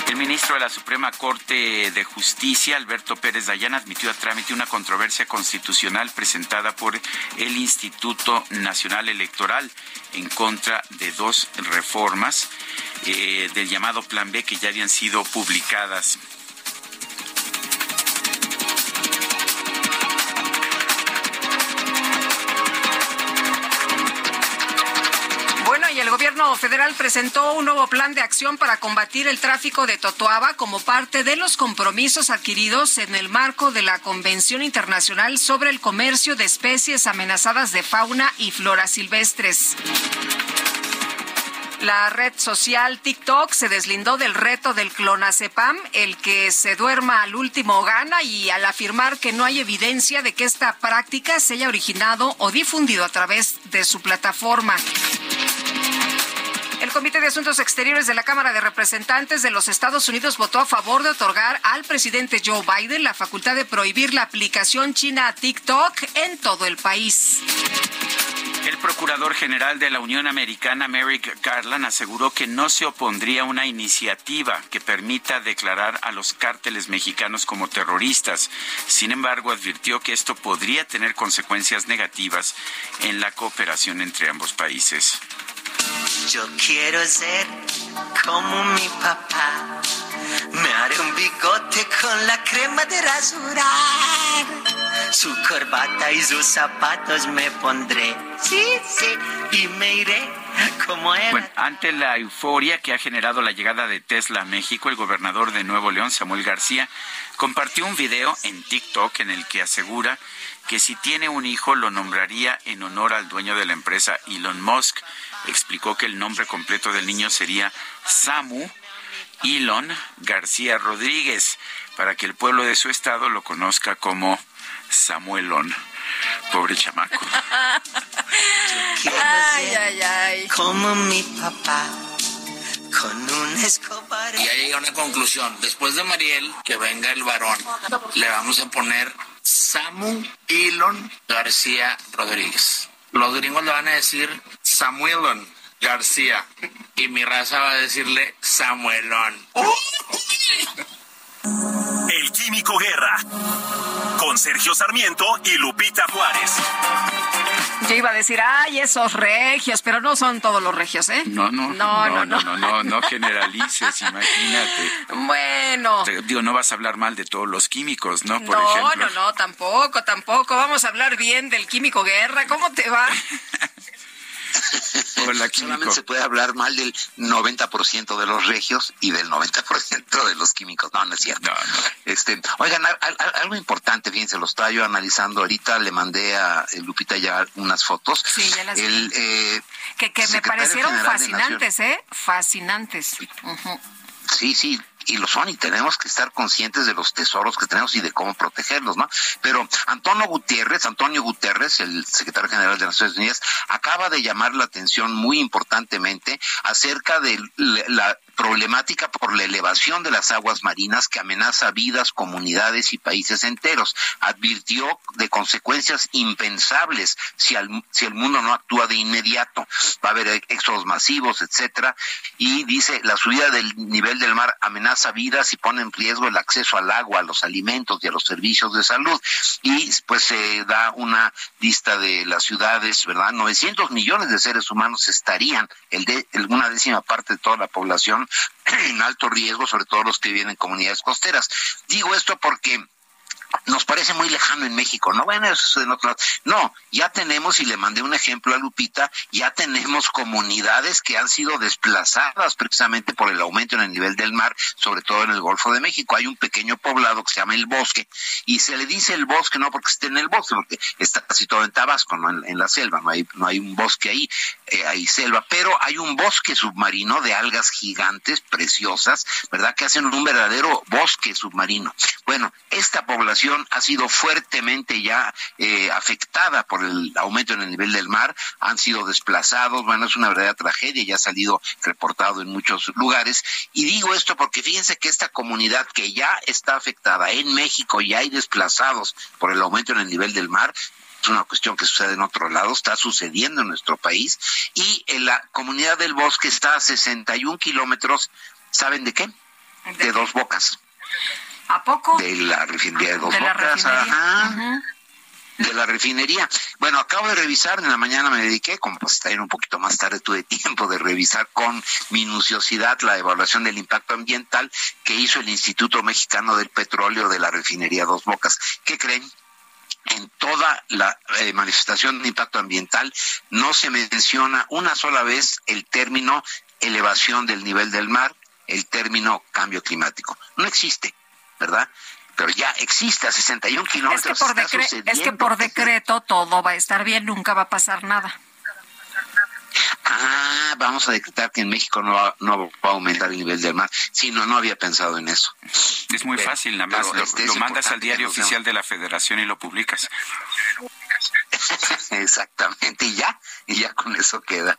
El ministro de la Suprema Corte de Justicia, Alberto Pérez Dayán, admitió a trámite una controversia constitucional presentada por el Instituto Nacional Electoral en contra de dos reformas eh, del llamado Plan B que ya habían sido publicadas. Gobierno federal presentó un nuevo plan de acción para combatir el tráfico de totoaba como parte de los compromisos adquiridos en el marco de la Convención Internacional sobre el Comercio de Especies Amenazadas de Fauna y Flora Silvestres. La red social TikTok se deslindó del reto del clonazepam, el que se duerma al último gana, y al afirmar que no hay evidencia de que esta práctica se haya originado o difundido a través de su plataforma. El Comité de Asuntos Exteriores de la Cámara de Representantes de los Estados Unidos votó a favor de otorgar al presidente Joe Biden la facultad de prohibir la aplicación china a TikTok en todo el país. El procurador general de la Unión Americana, Merrick Garland, aseguró que no se opondría a una iniciativa que permita declarar a los cárteles mexicanos como terroristas. Sin embargo, advirtió que esto podría tener consecuencias negativas en la cooperación entre ambos países. Yo quiero ser como mi papá. Me haré un bigote con la crema de rasurar. Su corbata y sus zapatos me pondré. Sí, sí, y me iré como él. Bueno, ante la euforia que ha generado la llegada de Tesla a México, el gobernador de Nuevo León, Samuel García, compartió un video en TikTok en el que asegura que si tiene un hijo lo nombraría en honor al dueño de la empresa Elon Musk explicó que el nombre completo del niño sería Samu Elon García Rodríguez, para que el pueblo de su estado lo conozca como Samuelón. Pobre chamaco. ay, ay, ay. Como mi papá. Con un escobar. Y ahí llega una conclusión. Después de Mariel, que venga el varón, le vamos a poner Samu Elon García Rodríguez. Los gringos le van a decir Samuelon García y mi raza va a decirle Samuelón. El Químico Guerra con Sergio Sarmiento y Lupita Juárez. Yo iba a decir, ay, esos regios, pero no son todos los regios, ¿eh? No, no, no, no, no, no, no, no generalices, imagínate. Bueno. Digo, no vas a hablar mal de todos los químicos, ¿no? Por no, ejemplo. no, no, tampoco, tampoco. Vamos a hablar bien del químico guerra. ¿Cómo te va? Solamente se puede hablar mal del 90% de los regios y del 90% de los químicos. No, no es cierto. Este, oigan, algo importante, fíjense, lo estaba yo analizando ahorita, le mandé a Lupita ya unas fotos. Sí, ya las El, eh, que, que me parecieron fascinantes, ¿eh? Fascinantes. Sí, sí, y lo son y tenemos que estar conscientes de los tesoros que tenemos y de cómo protegerlos, ¿no? Pero Antonio Gutiérrez, Antonio Guterres, el secretario general de Naciones Unidas, acaba de llamar la atención muy importantemente acerca de la problemática por la elevación de las aguas marinas que amenaza vidas, comunidades y países enteros. Advirtió de consecuencias impensables si, si el mundo no actúa de inmediato. Va a haber éxodos masivos, etcétera. Y dice, la subida del nivel del mar amenaza vidas y pone en riesgo el acceso al agua, a los alimentos y a los servicios de salud. Y pues se da una lista de las ciudades, ¿verdad? 900 millones de seres humanos estarían, el de, una décima parte de toda la población, en alto riesgo, sobre todo los que viven en comunidades costeras. Digo esto porque nos parece muy lejano en México, ¿no? Bueno, eso en otro No, ya tenemos, y le mandé un ejemplo a Lupita, ya tenemos comunidades que han sido desplazadas precisamente por el aumento en el nivel del mar, sobre todo en el Golfo de México. Hay un pequeño poblado que se llama El Bosque, y se le dice el bosque no porque esté en el bosque, porque está casi todo en Tabasco, no en, la selva, no hay, no hay un bosque ahí, eh, hay selva, pero hay un bosque submarino de algas gigantes, preciosas, ¿verdad? Que hacen un verdadero bosque submarino. Bueno, esta población ha sido fuertemente ya eh, afectada por el aumento en el nivel del mar, han sido desplazados, bueno, es una verdadera tragedia, ya ha salido reportado en muchos lugares. Y digo esto porque fíjense que esta comunidad que ya está afectada en México, ya hay desplazados por el aumento en el nivel del mar, es una cuestión que sucede en otro lado, está sucediendo en nuestro país, y en la comunidad del bosque está a 61 kilómetros, ¿saben de qué? De dos bocas. ¿A poco? De la refinería de Dos Bocas, De la refinería. Bueno, acabo de revisar, en la mañana me dediqué, como pues está un poquito más tarde, tuve tiempo de revisar con minuciosidad la evaluación del impacto ambiental que hizo el Instituto Mexicano del Petróleo de la refinería Dos Bocas. ¿Qué creen? en toda la eh, manifestación de impacto ambiental no se menciona una sola vez el término elevación del nivel del mar, el término cambio climático. No existe. ¿Verdad? Pero ya existe a 61 kilómetros. Es que, por es que por decreto todo va a estar bien, nunca va a pasar nada. Ah, vamos a decretar que en México no va, no va a aumentar el nivel del mar. Sí, no, no había pensado en eso. Es muy fácil, nada más. Lo, este mandas al diario oficial de la federación y lo publicas. Exactamente, y ya, y ya con eso queda.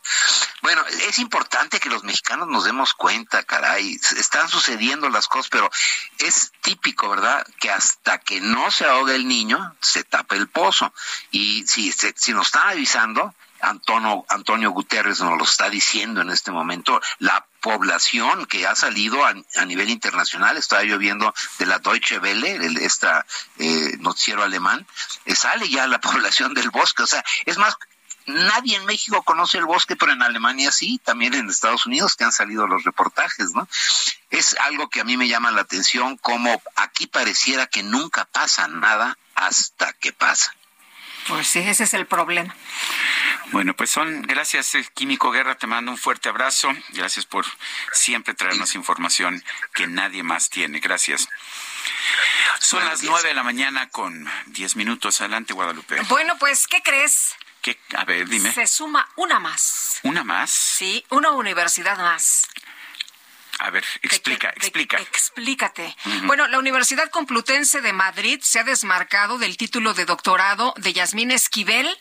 Bueno, es importante que los mexicanos nos demos cuenta, caray, están sucediendo las cosas, pero es típico, ¿verdad? Que hasta que no se ahoga el niño, se tapa el pozo. Y si, si nos están avisando, Antonio, Antonio Guterres nos lo está diciendo en este momento, la población que ha salido a, nivel internacional, estaba lloviendo de la Deutsche Welle, el, esta eh, noticiero alemán, eh, sale ya la población del bosque, o sea, es más, nadie en México conoce el bosque, pero en Alemania sí, también en Estados Unidos que han salido los reportajes, ¿no? Es algo que a mí me llama la atención, como aquí pareciera que nunca pasa nada hasta que pasa. Pues sí, ese es el problema. Bueno, pues son, gracias eh, Químico Guerra, te mando un fuerte abrazo, gracias por siempre traernos información que nadie más tiene, gracias. Son las nueve de la mañana con diez minutos, adelante Guadalupe. Bueno, pues, ¿qué crees? ¿Qué? A ver, dime. Se suma una más. ¿Una más? Sí, una universidad más. A ver, explica, explica. explícate. Bueno, la Universidad Complutense de Madrid se ha desmarcado del título de doctorado de Yasmín Esquivel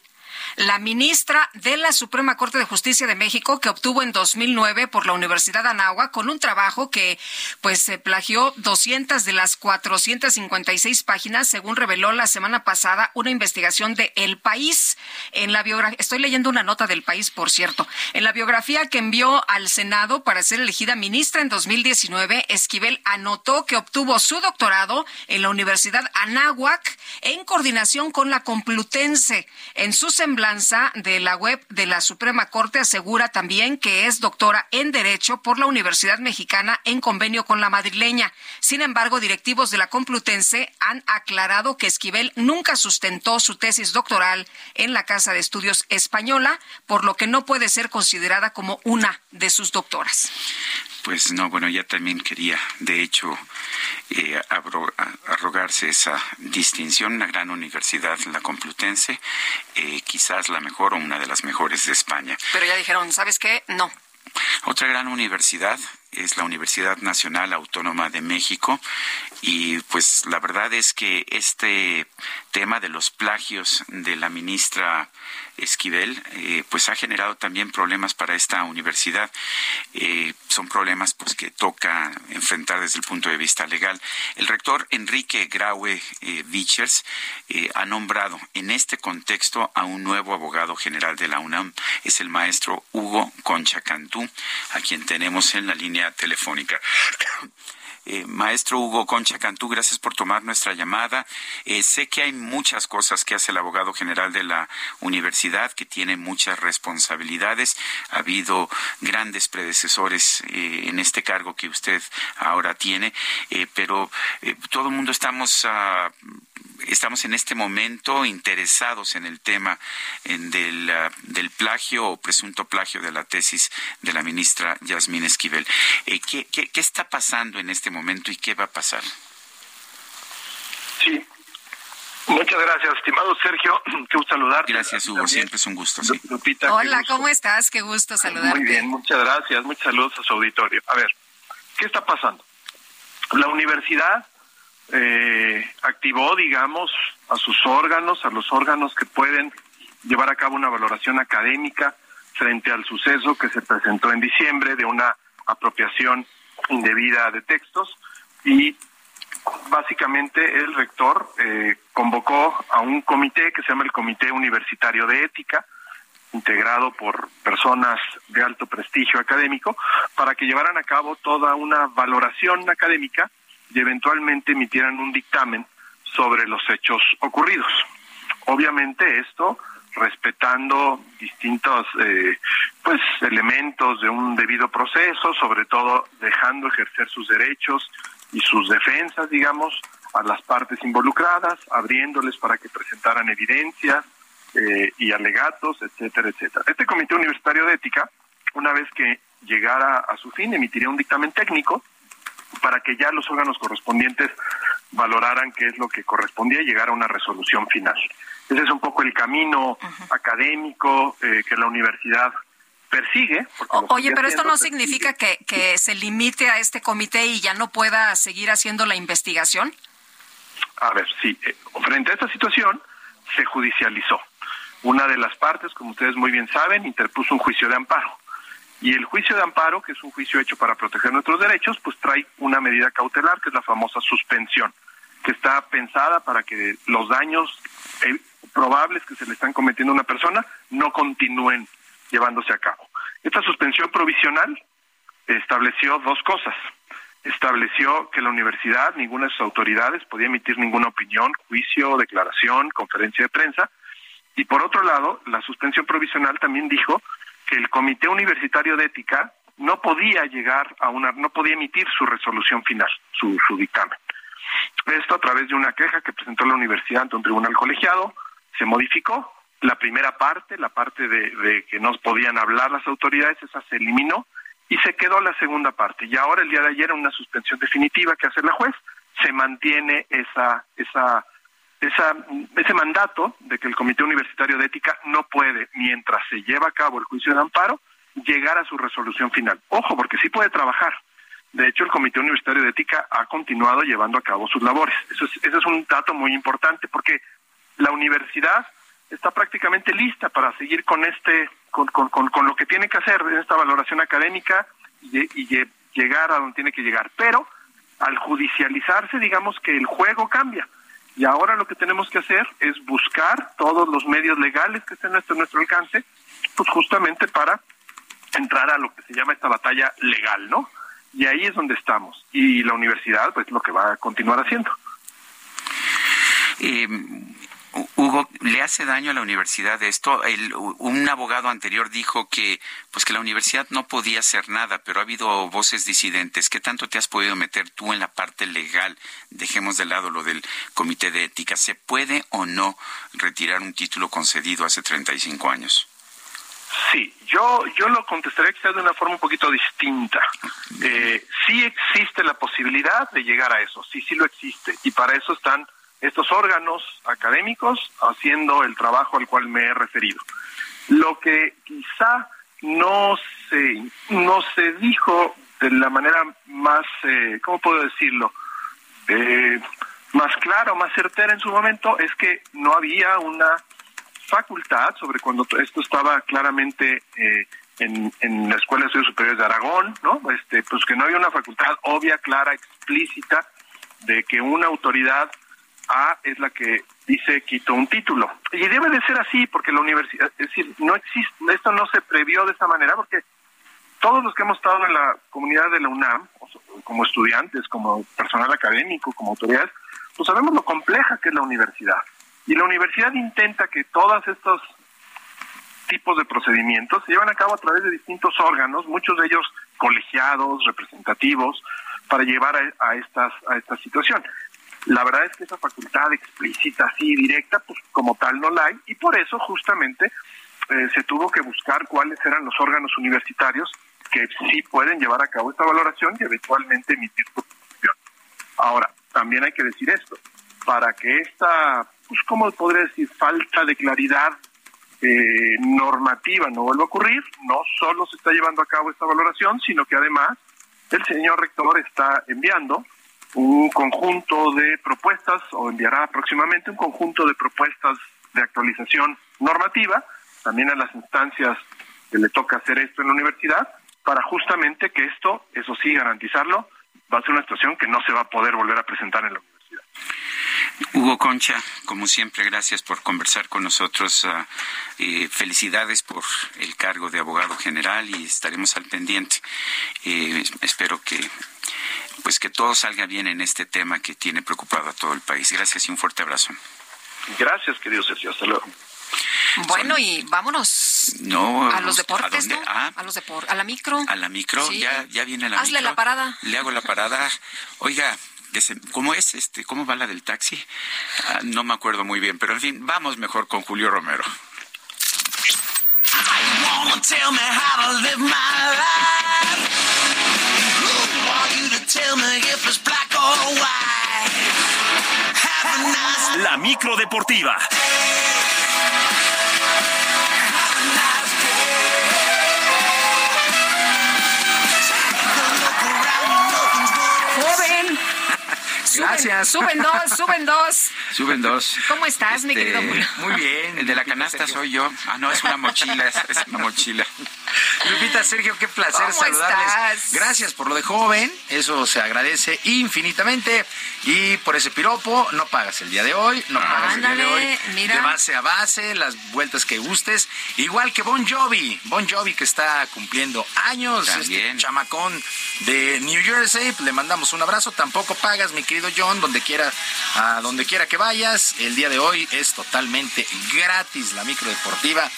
la ministra de la Suprema Corte de Justicia de México que obtuvo en 2009 por la Universidad Anáhuac con un trabajo que pues se plagió 200 de las 456 páginas según reveló la semana pasada una investigación de El País. En la biografía estoy leyendo una nota del País por cierto. En la biografía que envió al Senado para ser elegida ministra en 2019 Esquivel anotó que obtuvo su doctorado en la Universidad Anáhuac en coordinación con la Complutense. En su semblanza de la web de la Suprema Corte asegura también que es doctora en Derecho por la Universidad Mexicana en convenio con la madrileña. Sin embargo, directivos de la Complutense han aclarado que Esquivel nunca sustentó su tesis doctoral en la Casa de Estudios Española, por lo que no puede ser considerada como una de sus doctoras. Pues no, bueno, ella también quería, de hecho, eh, arrogarse esa distinción, una gran universidad, la Complutense, eh, quizás la mejor o una de las mejores de España. Pero ya dijeron, ¿sabes qué? No. Otra gran universidad es la Universidad Nacional Autónoma de México y pues la verdad es que este tema de los plagios de la ministra Esquivel eh, pues ha generado también problemas para esta universidad. Eh, son problemas pues que toca enfrentar desde el punto de vista legal. El rector Enrique Graue eh, Vichers ha nombrado en este contexto a un nuevo abogado general de la UNAM. Es el maestro Hugo Concha Cantú, a quien tenemos en la línea telefónica. Eh, maestro Hugo Concha Cantú, gracias por tomar nuestra llamada. Eh, sé que hay muchas cosas que hace el abogado general de la universidad, que tiene muchas responsabilidades. Ha habido grandes predecesores eh, en este cargo que usted ahora tiene, pero todo el mundo estamos ah, estamos en este momento interesados en el tema del, ah, del, plagio o presunto plagio de la tesis de la ministra Yasmín Esquivel. Eh, ¿qué, qué, qué, está pasando en este momento y qué va a pasar? Sí. Muchas gracias, estimado Sergio. Qué gusto saludarte. Gracias, Hugo. Siempre es un gusto. Sí. Hola, ¿cómo estás? Qué gusto saludarte. Muy bien, muchas gracias. Muchos saludos a su auditorio. A ver, ¿qué está pasando? La universidad eh, activó, digamos, a sus órganos, a los órganos que pueden llevar a cabo una valoración académica frente al suceso que se presentó en diciembre de una apropiación indebida de textos. Y básicamente el rector eh, convocó a un comité que se llama el Comité Universitario de Ética, integrado por personas de alto prestigio académico, para que llevaran a cabo toda una valoración académica y eventualmente emitieran un dictamen sobre los hechos ocurridos. Obviamente esto respetando distintos eh, pues elementos de un debido proceso, sobre todo dejando ejercer sus derechos y sus defensas, digamos, a las partes involucradas, abriéndoles para que presentaran evidencias eh, y alegatos, etcétera, etcétera. Este Comité Universitario de Ética, una vez que llegara a su fin, emitiría un dictamen técnico para que ya los órganos correspondientes valoraran qué es lo que correspondía y llegar a una resolución final. Ese es un poco el camino académico eh, que la universidad persigue. Oye, pero esto no significa que, que se limite a este comité y ya no pueda seguir haciendo la investigación. A ver, sí. Eh, frente a esta situación, se judicializó. Una de las partes, como ustedes muy bien saben, interpuso un juicio de amparo. Y el juicio de amparo, que es un juicio hecho para proteger nuestros derechos, pues trae una medida cautelar, que es la famosa suspensión, que está pensada para que los daños eh, probables que se le están cometiendo a una persona no continúen llevándose a cabo. Esta suspensión provisional estableció dos cosas. Estableció que la universidad, ninguna de sus autoridades, podía emitir ninguna opinión, juicio, declaración, conferencia de prensa. Y por otro lado, la suspensión provisional también dijo que el Comité Universitario de Ética no podía llegar a una, no podía emitir su resolución final, su, su dictamen. Esto a través de una queja que presentó la universidad ante un tribunal colegiado, se modificó. La primera parte, la parte de, de que no podían hablar las autoridades, esa se eliminó y se quedó la segunda parte. Y ahora, el día de ayer, una suspensión definitiva que hace la juez, se mantiene esa, esa esa, ese mandato de que el Comité Universitario de Ética no puede, mientras se lleva a cabo el juicio de amparo, llegar a su resolución final. Ojo, porque sí puede trabajar. De hecho, el Comité Universitario de Ética ha continuado llevando a cabo sus labores. Eso es, ese es un dato muy importante porque la universidad está prácticamente lista para seguir con este, con, con, con, lo que tiene que hacer en esta valoración académica y llegar a donde tiene que llegar. Pero al judicializarse, digamos que el juego cambia y ahora lo que tenemos que hacer es buscar todos los medios legales que estén a nuestro alcance, pues justamente para entrar a lo que se llama esta batalla legal, ¿no? Y ahí es donde estamos. Y la universidad, pues lo que va a continuar haciendo. Eh, Hugo, ¿le hace daño a la universidad esto? un abogado anterior dijo que, pues que la universidad no podía hacer nada, pero ha habido voces disidentes. ¿Qué tanto te has podido meter tú en la parte legal? Dejemos de lado lo del comité de ética. ¿Se puede o no retirar un título concedido hace 35 años? Sí, yo, yo lo contestaré quizás de una forma un poquito distinta. Eh, sí existe la posibilidad de llegar a eso, sí, sí lo existe, y para eso están estos órganos académicos haciendo el trabajo al cual me he referido. Lo que quizá no se, no se dijo de la manera más, eh, ¿cómo puedo decirlo? Eh, más clara o más certera en su momento es que no había una facultad sobre cuando esto estaba claramente eh, en, en la Escuela de Estudios Superiores de Aragón, ¿no? Este, pues que no había una facultad obvia, clara, explícita de que una autoridad A es la que dice quito un título. Y debe de ser así porque la universidad, es decir, no existe, esto no se previó de esa manera porque todos los que hemos estado en la comunidad de la UNAM, como estudiantes, como personal académico, como autoridades, pues sabemos lo compleja que es la universidad. Y la universidad intenta que todos estos tipos de procedimientos se llevan a cabo a través de distintos órganos, muchos de ellos colegiados, representativos, para llevar a, estas a esta situación. La verdad es que esa facultad explícita, así directa, pues como tal no la hay, y por eso justamente eh, se tuvo que buscar cuáles eran los órganos universitarios que sí pueden llevar a cabo esta valoración y eventualmente emitir su opinión. Ahora, también hay que decir esto, para que esta, pues, ¿cómo podría decir?, falta de claridad eh, normativa no vuelva a ocurrir, no solo se está llevando a cabo esta valoración, sino que además el señor rector está enviando un conjunto de propuestas o enviará próximamente un conjunto de propuestas de actualización normativa, también a las instancias que le toca hacer esto en la universidad, para justamente que esto, eso sí, garantizarlo, va a ser una situación que no se va a poder volver a presentar en la universidad. Hugo Concha, como siempre, gracias por conversar con nosotros. Ah, felicidades por el cargo de abogado general y estaremos al pendiente. Eh, espero que pues que todo salga bien en este tema que tiene preocupado a todo el país. Gracias y un fuerte abrazo. Gracias, querido Sergio. Hasta luego. Bueno, y vámonos no, a los deportes, ¿a ¿no? Ah, a los deportes, a la micro. A la micro, Sí. ya, ya viene la Hazle micro. la parada. Le hago la parada. Oiga, ¿cómo es este? ¿Cómo va la del taxi? Ah, no me acuerdo muy bien, pero en fin, vamos mejor con Julio Romero. wanna tell me how to live my life. La micro deportiva. Joven. Suben- Gracias. Suben dos, suben dos. Suben dos. ¿Cómo estás, mi Este, querido? Muy bien. El de la canasta soy yo. Ah, no, es una mochila, es, es una mochila. Lupita, Sergio, qué placer ¿Cómo saludarles. estás? Gracias por lo de joven, eso se agradece infinitamente. Y por ese piropo, no pagas el día de hoy, no pagas el día de hoy. mira. De base a base, las vueltas que gustes. Igual que Bon Jovi, Bon Jovi que está cumpliendo años, También. este chamacón de New Jersey, le mandamos un abrazo. Tampoco pagas, mi querido John, donde quiera, a donde quiera que vayas. El día de hoy es totalmente gratis la micro deportiva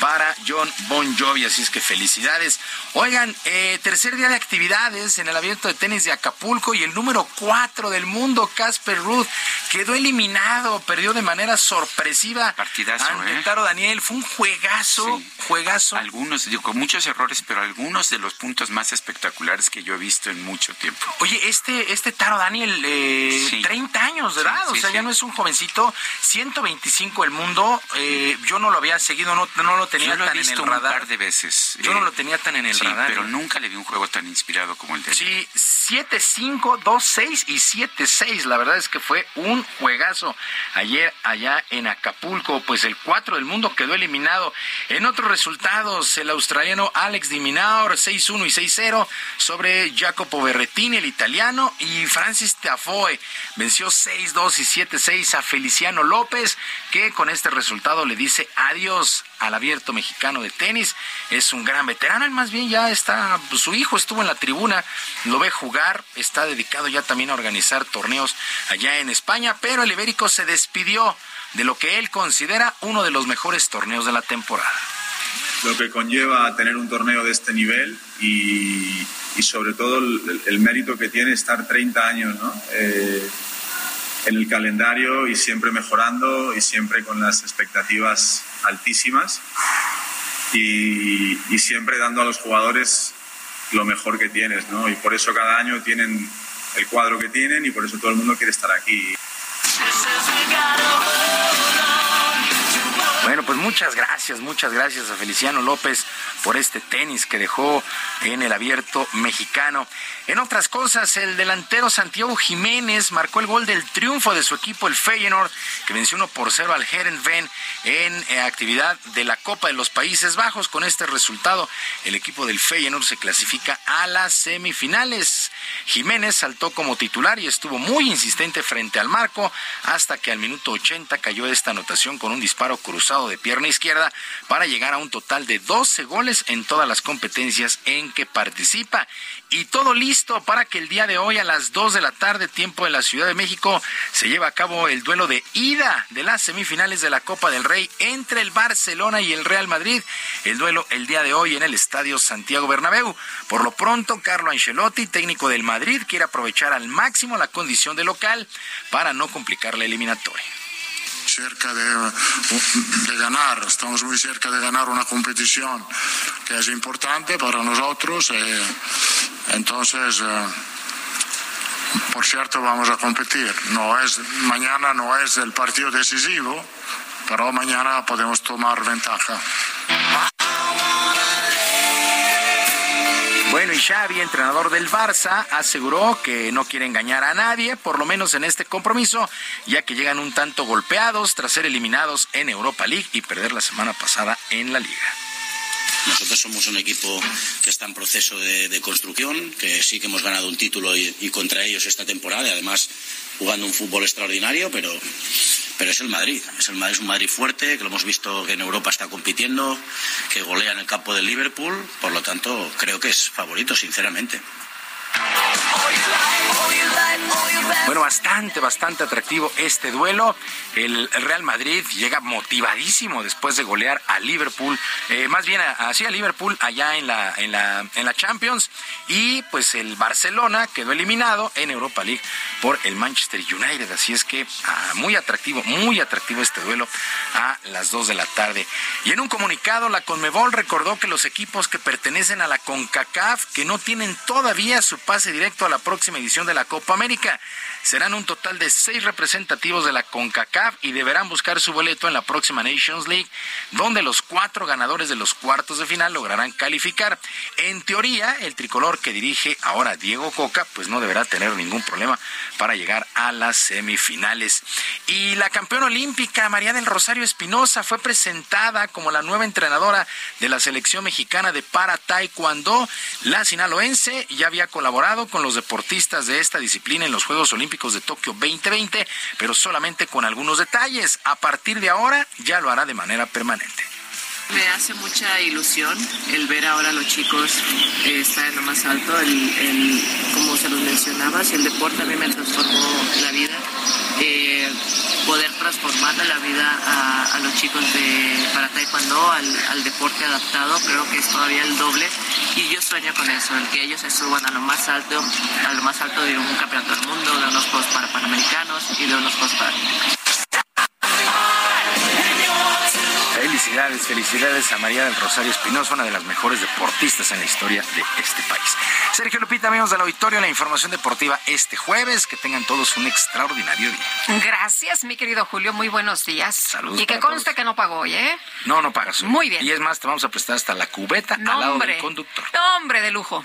para John Bon Jovi, así es que felicidades. Oigan, eh, tercer día de actividades en el abierto de tenis de Acapulco y el número cuatro del mundo, Casper Ruth, quedó eliminado, perdió de manera sorpresiva Partidazo, ante ¿eh? Taro Daniel. Fue un juegazo, Sí. juegazo. Algunos, digo, con muchos errores, pero algunos de los puntos más espectaculares que yo he visto en mucho tiempo. Oye, este, este Taro Daniel, eh, Sí. 30 años de Sí, edad, o sea, ya no es un jovencito, 125 el mundo, eh, yo no lo había seguido, no, no lo tenía Yo lo he tan en visto el un radar. par de veces. Yo no lo tenía tan en el sí, radar, pero ¿eh? nunca le vi un juego tan inspirado como el de. Sí, 7-5, 2-6 y 7-6. La verdad es que fue un juegazo ayer allá en Acapulco. Pues el 4 del mundo quedó eliminado. En otros resultados, el australiano Alex Di Minaur 6-1 y 6-0 sobre Jacopo Berrettini, el italiano, y Francis Tafoe venció 6-2 y 7-6 a Feliciano López, que con este resultado le dice adiós al abierto mexicano de tenis. Es un gran veterano, él más bien ya está, su hijo estuvo en la tribuna, lo ve jugar, está dedicado ya también a organizar torneos allá en España, pero el ibérico se despidió de lo que él considera uno de los mejores torneos de la temporada. lo que conlleva tener un torneo de este nivel y, y sobre todo el, el mérito que tiene estar 30 años ¿no? Eh, en el calendario y siempre mejorando y siempre con las expectativas altísimas y, siempre dando a los jugadores lo mejor que tienes. ¿no? Y por eso cada año tienen el cuadro que tienen y por eso todo el mundo quiere estar aquí. Bueno, pues muchas gracias, muchas gracias a Feliciano López por este tenis que dejó en el abierto mexicano. En otras cosas, el delantero Santiago Jiménez marcó el gol del triunfo de su equipo, el Feyenoord, que venció 1 por 0 al Herenveen en eh, actividad de la Copa de los Países Bajos. Con este resultado, el equipo del Feyenoord se clasifica a las semifinales. Jiménez saltó como titular y estuvo muy insistente frente al marco hasta que al minuto 80 cayó esta anotación con un disparo cruzado de pierna izquierda para llegar a un total de 12 goles en todas las competencias en que participa. Y todo listo para que el día de hoy a las 2 de la tarde, tiempo de la Ciudad de México, se lleve a cabo el duelo de ida de las semifinales de la Copa del Rey entre el Barcelona y el Real Madrid. El duelo el día de hoy en el Estadio Santiago Bernabéu. Por lo pronto, Carlo Ancelotti, técnico del Madrid, quiere aprovechar al máximo la condición de local para no complicar la eliminatoria cerca de, ganar, estamos muy cerca de ganar una competición que es importante para nosotros. Eh, entonces, eh, por cierto, vamos a competir. No es, mañana no es el partido decisivo, pero mañana podemos tomar ventaja. Bueno, y Xavi, entrenador del Barça, aseguró que no quiere engañar a nadie, por lo menos en este compromiso, ya que llegan un tanto golpeados tras ser eliminados en Europa League y perder la semana pasada en la liga. Nosotros somos un equipo que está en proceso de, construcción, que sí que hemos ganado un título y, contra ellos esta temporada, y además jugando un fútbol extraordinario, pero pero es el Madrid. Es el Madrid, es un Madrid fuerte, que lo hemos visto que en Europa está compitiendo, que golea en el campo del Liverpool, por lo tanto creo que es favorito, sinceramente. Bueno, bastante, bastante atractivo este duelo. El, Real Madrid llega motivadísimo después de golear a Liverpool, eh, más bien así a, Liverpool allá en la, en, la, en la Champions. Y pues el Barcelona quedó eliminado en Europa League por el Manchester United. Así es que ah, muy atractivo, muy atractivo este duelo a las 2 de la tarde. Y en un comunicado, la Conmebol recordó que los equipos que pertenecen a la CONCACAF, que no tienen todavía su pase directo a la próxima edición de la Copa América. Serán un total de seis representativos de la CONCACAF y deberán buscar su boleto en la próxima Nations League, donde los cuatro ganadores de los cuartos de final lograrán calificar. En teoría, el tricolor que dirige ahora Diego Coca, pues no deberá tener ningún problema para llegar a las semifinales. Y la campeona olímpica María del Rosario Espinosa fue presentada como la nueva entrenadora de la selección mexicana de para taekwondo. La sinaloense ya había colaborado con los deportistas de esta disciplina en los Juegos Olímpicos de Tokio 2020, pero solamente con algunos detalles. A partir de ahora ya lo hará de manera permanente. Me hace mucha ilusión el ver ahora a los chicos estar en lo más alto, el, como se los mencionaba, si el deporte a mí me transformó la vida, eh, poder transformarle la vida a, los chicos de para taekwondo al, al, deporte adaptado, creo que es todavía el doble y yo sueño con eso, el que ellos se suban a lo más alto, a lo más alto de un campeonato del mundo, de unos Juegos para Panamericanos y de unos Juegos Paralímpicos. Felicidades, felicidades a María del Rosario Espinosa, una de las mejores deportistas en la historia de este país. Sergio Lupita, amigos del auditorio, la información deportiva este jueves. Que tengan todos un extraordinario día. Gracias, mi querido Julio. Muy buenos días. Saludos. Y que conste que no pagó hoy, ¿eh? No, no pagas. Muy bien. Y es más, te vamos a prestar hasta la cubeta al lado del conductor. Hombre de lujo.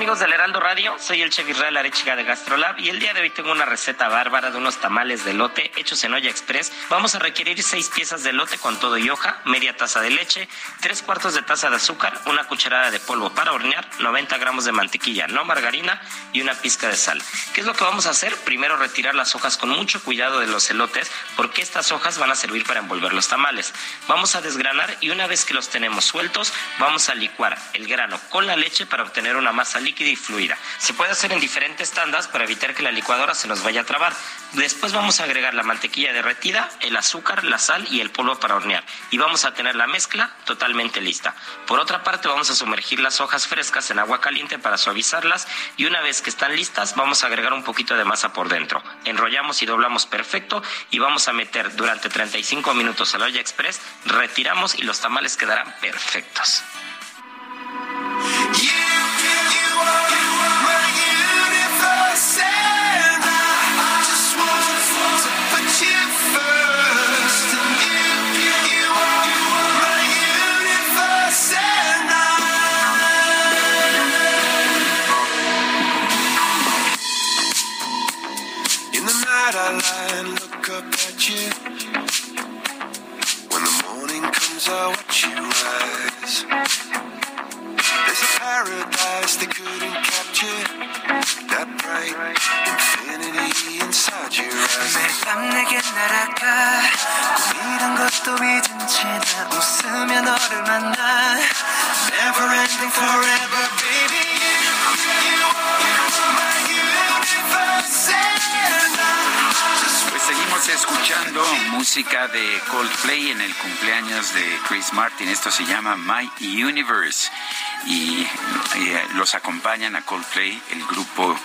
Amigos del Heraldo Radio? Soy el chef Israel Arechiga de Gastrolab y el día de hoy tengo una receta bárbara de unos tamales de lote hechos en olla express. Vamos a requerir seis piezas de lote con todo y hoja, media taza de leche, tres cuartos de taza de azúcar, una cucharada de polvo para hornear, 90 gramos de mantequilla, no margarina y una pizca de sal. ¿Qué es lo que vamos a hacer? Primero retirar las hojas con mucho cuidado de los elotes porque estas hojas van a servir para envolver los tamales. Vamos a desgranar y una vez que los tenemos sueltos, vamos a licuar el grano con la leche para obtener una masa líquida y fluida. Se puede hacer en diferentes tandas para evitar que la licuadora se nos vaya a trabar. Después vamos a agregar la mantequilla derretida, el azúcar, la sal y el polvo para hornear. Y vamos a tener la mezcla totalmente lista. Por otra parte, vamos a sumergir las hojas frescas en agua caliente para suavizarlas y una vez que están listas, vamos a agregar un poquito de masa por dentro. Enrollamos y doblamos perfecto y vamos a meter durante 35 minutos al olla express, retiramos y los tamales quedarán perfectos. In música de Coldplay en el cumpleaños de Chris Martin. Esto se llama My Universe. Y eh, los acompañan a Coldplay el grupo,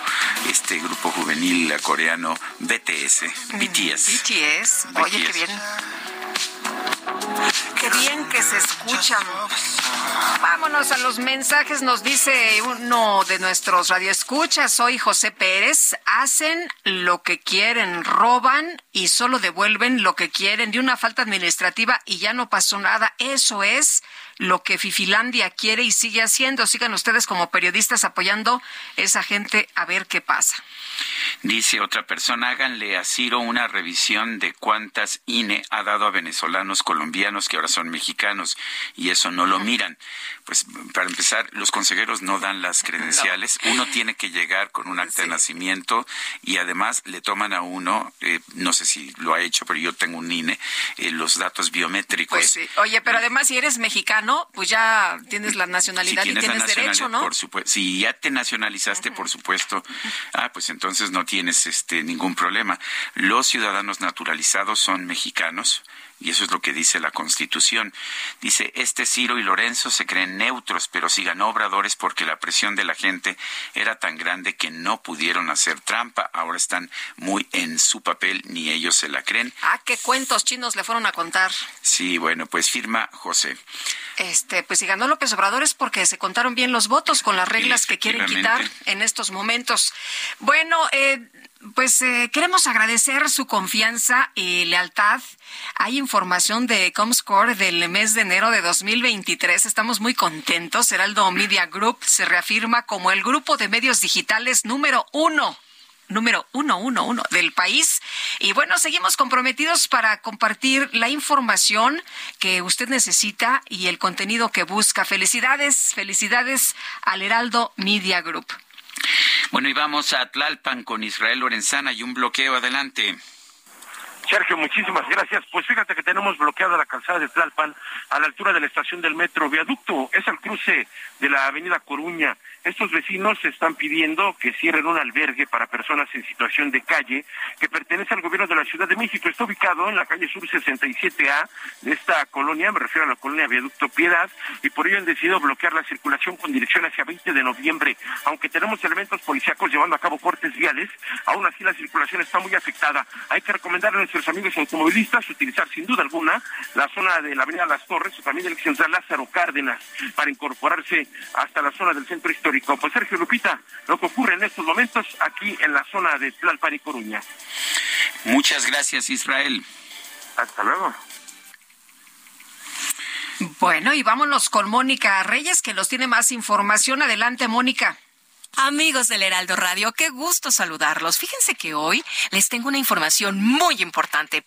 este grupo juvenil coreano BTS. BTS. BTS. Oye, qué bien. Qué bien que se escuchan. Vámonos a los mensajes. Nos dice uno de nuestros radioescuchas. Soy José Pérez. Hacen lo que quieren, roban y solo devuelven lo que quieren de una falta administrativa y ya no pasó nada. Eso es lo que Fifilandia quiere y sigue haciendo. Sigan ustedes como periodistas apoyando esa gente a ver qué pasa. Dice otra persona, háganle a Ciro una revisión de cuántas INE ha dado a venezolanos colombianos que ahora son mexicanos y eso no lo miran. Pues para empezar, los consejeros no dan las credenciales. Uno tiene que llegar con un acta de nacimiento y además le toman a uno, eh, no sé si lo ha hecho, pero yo tengo un INE, eh, los datos biométricos. Pues sí. Oye, pero además si eres mexicano, pues ya tienes la nacionalidad Si y tienes la derecho, ¿no? Por supuesto. Si ya te nacionalizaste, por supuesto, ah, pues entonces no tienes este ningún problema. Los ciudadanos naturalizados son mexicanos. Y eso es lo que dice la Constitución. Dice, este Ciro y Lorenzo se creen neutros, pero si ganó Obradores porque la presión de la gente era tan grande que no pudieron hacer trampa. Ahora están muy en su papel, ni ellos se la creen. Ah, qué cuentos chinos le fueron a contar. Sí, bueno, pues firma José. Este, pues si ganó López Obrador es porque se contaron bien los votos con las reglas que quieren quitar en estos momentos. Bueno, eh, pues eh, queremos agradecer su confianza y lealtad. Hay información de Comscore del mes de enero de 2023. Estamos muy contentos. Heraldo Media Group se reafirma como el grupo de medios digitales número uno número uno, uno, uno del país. Y bueno, seguimos comprometidos para compartir la información que usted necesita y el contenido que busca. Felicidades, felicidades al Heraldo Media Group. Bueno, y vamos a Tlalpan con Israel Lorenzana y un bloqueo adelante. Sergio, muchísimas gracias. Pues fíjate que tenemos bloqueada la calzada de Tlalpan a la altura de la estación del metro Viaducto. Es al cruce de la avenida Coruña. Estos vecinos están pidiendo que cierren un albergue para personas en situación de calle que pertenece al gobierno de la Ciudad de México. Está ubicado en la calle Sur 67A de esta colonia, me refiero a la colonia Viaducto Piedad, y por ello han decidido bloquear la circulación con dirección hacia 20 de noviembre. Aunque tenemos elementos policíacos llevando a cabo cortes viales, aún así la circulación está muy afectada. Hay que recomendar a nuestros amigos automovilistas utilizar sin duda alguna la zona de la avenida Las Torres o también el central Lázaro Cárdenas para incorporarse hasta la zona del centro histórico. Pues Sergio Lupita, lo que ocurre en estos momentos aquí en la zona de Tlalpan y Coruña. Muchas gracias, Israel. Hasta luego. Bueno, y vámonos con Mónica Reyes, que nos tiene más información. Adelante, Mónica. Amigos del Heraldo Radio, qué gusto saludarlos. Fíjense que hoy les tengo una información muy importante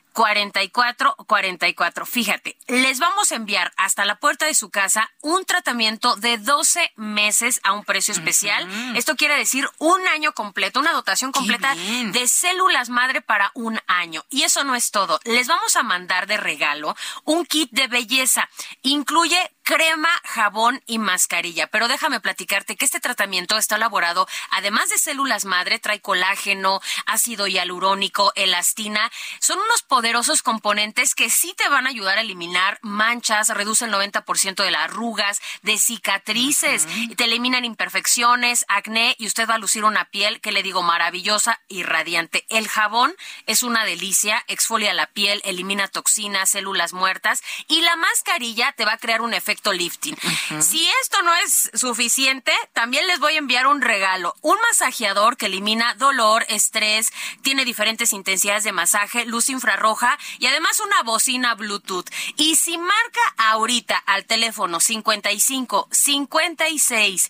44 44. Fíjate, les vamos a enviar hasta la puerta de su casa un tratamiento de 12 meses a un precio especial. Esto quiere decir un año completo, una dotación completa de células madre para un año. Y eso no es todo. Les vamos a mandar de regalo un kit de belleza. Incluye crema, jabón y mascarilla. Pero déjame platicarte que este tratamiento está elaborado, además de células madre, trae colágeno, ácido hialurónico, elastina. Son unos poderosos componentes que sí te van a ayudar a eliminar manchas, reduce el 90% de las arrugas, de cicatrices, te eliminan imperfecciones, acné y usted va a lucir una piel que le digo maravillosa y radiante. El jabón es una delicia, exfolia la piel, elimina toxinas, células muertas y la mascarilla te va a crear un efecto lifting. Si esto no es suficiente, también les voy a enviar un regalo, un masajeador que elimina dolor, estrés, tiene diferentes intensidades de masaje, luz infrarroja y además una bocina Bluetooth. Y si marca ahorita al teléfono 55 56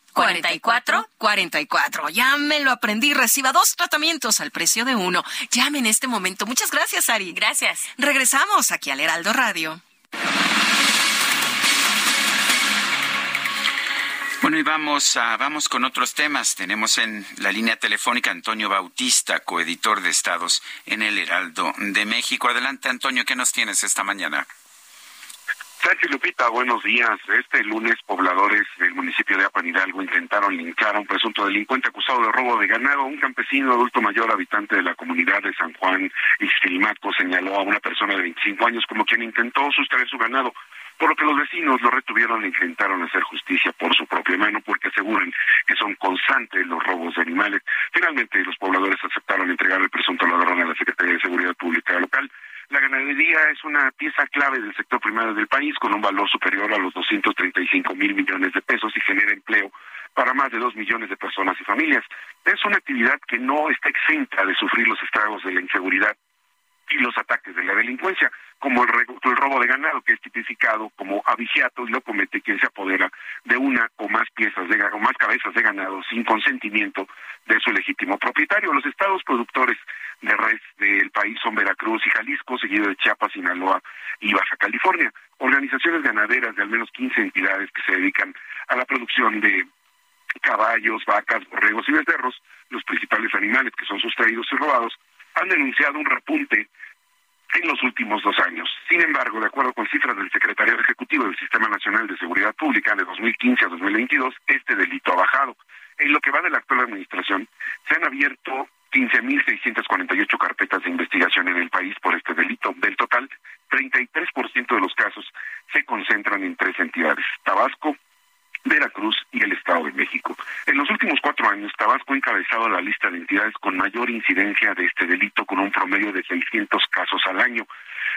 44 44. Ya me lo aprendí. Reciba dos tratamientos al precio de uno. Llame en este momento. Muchas gracias, Ari. Gracias. Regresamos aquí al Heraldo Radio. Bueno, y vamos, a, vamos con otros temas. Tenemos en la línea telefónica a Antonio Bautista, coeditor de Estados en el Heraldo de México. Adelante, Antonio, ¿qué nos tienes esta mañana? Sergio Lupita, buenos días. Este lunes, pobladores del municipio de Apan Hidalgo intentaron linchar a un presunto delincuente acusado de robo de ganado. Un campesino adulto mayor, habitante de la comunidad de San Juan Ixtilimaco, señaló a una persona de 25 años como quien intentó sustraer su ganado por lo que los vecinos lo retuvieron e intentaron hacer justicia por su propia mano porque aseguran que son constantes los robos de animales. Finalmente, los pobladores aceptaron entregar el presunto ladrón a la Secretaría de Seguridad Pública local. La ganadería es una pieza clave del sector primario del país con un valor superior a los 235 mil millones de pesos y genera empleo para más de dos millones de personas y familias. Es una actividad que no está exenta de sufrir los estragos de la inseguridad y los ataques de la delincuencia, como el, robo de ganado, que es tipificado como avigiato y lo comete quien se apodera de una o más piezas de o más cabezas de ganado sin consentimiento de su legítimo propietario. Los estados productores de res del país son Veracruz y Jalisco, seguido de Chiapas, Sinaloa y Baja California. Organizaciones ganaderas de al menos 15 entidades que se dedican a la producción de caballos, vacas, borregos y becerros, los principales animales que son sustraídos y robados, han denunciado un repunte en los últimos dos años. Sin embargo, de acuerdo con cifras del Secretariado Ejecutivo del Sistema Nacional de Seguridad Pública de 2015 a 2022, este delito ha bajado. En lo que va de la actual administración, se han abierto 15.648 carpetas de investigación en el país por este delito. Del total, 33% de los casos se concentran en tres entidades, Tabasco, Veracruz y el Estado de México. En los últimos cuatro años, Tabasco ha encabezado la lista de entidades con mayor incidencia de este delito, con un promedio de 600 casos al año.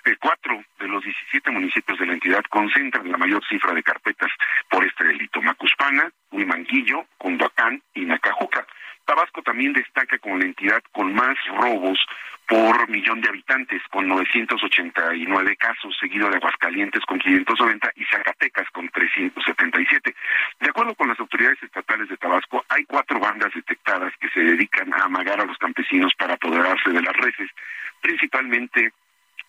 Eh, cuatro de los 17 municipios de la entidad concentran la mayor cifra de carpetas por este delito. Macuspana, Huimanguillo, Condoacán y Nacajuca. Tabasco también destaca como la entidad con más robos por millón de habitantes, con 989 casos, seguido de Aguascalientes con 590 y Zacatecas con 377. De acuerdo con las autoridades estatales de Tabasco, hay cuatro bandas detectadas que se dedican a amagar a los campesinos para apoderarse de las reses, principalmente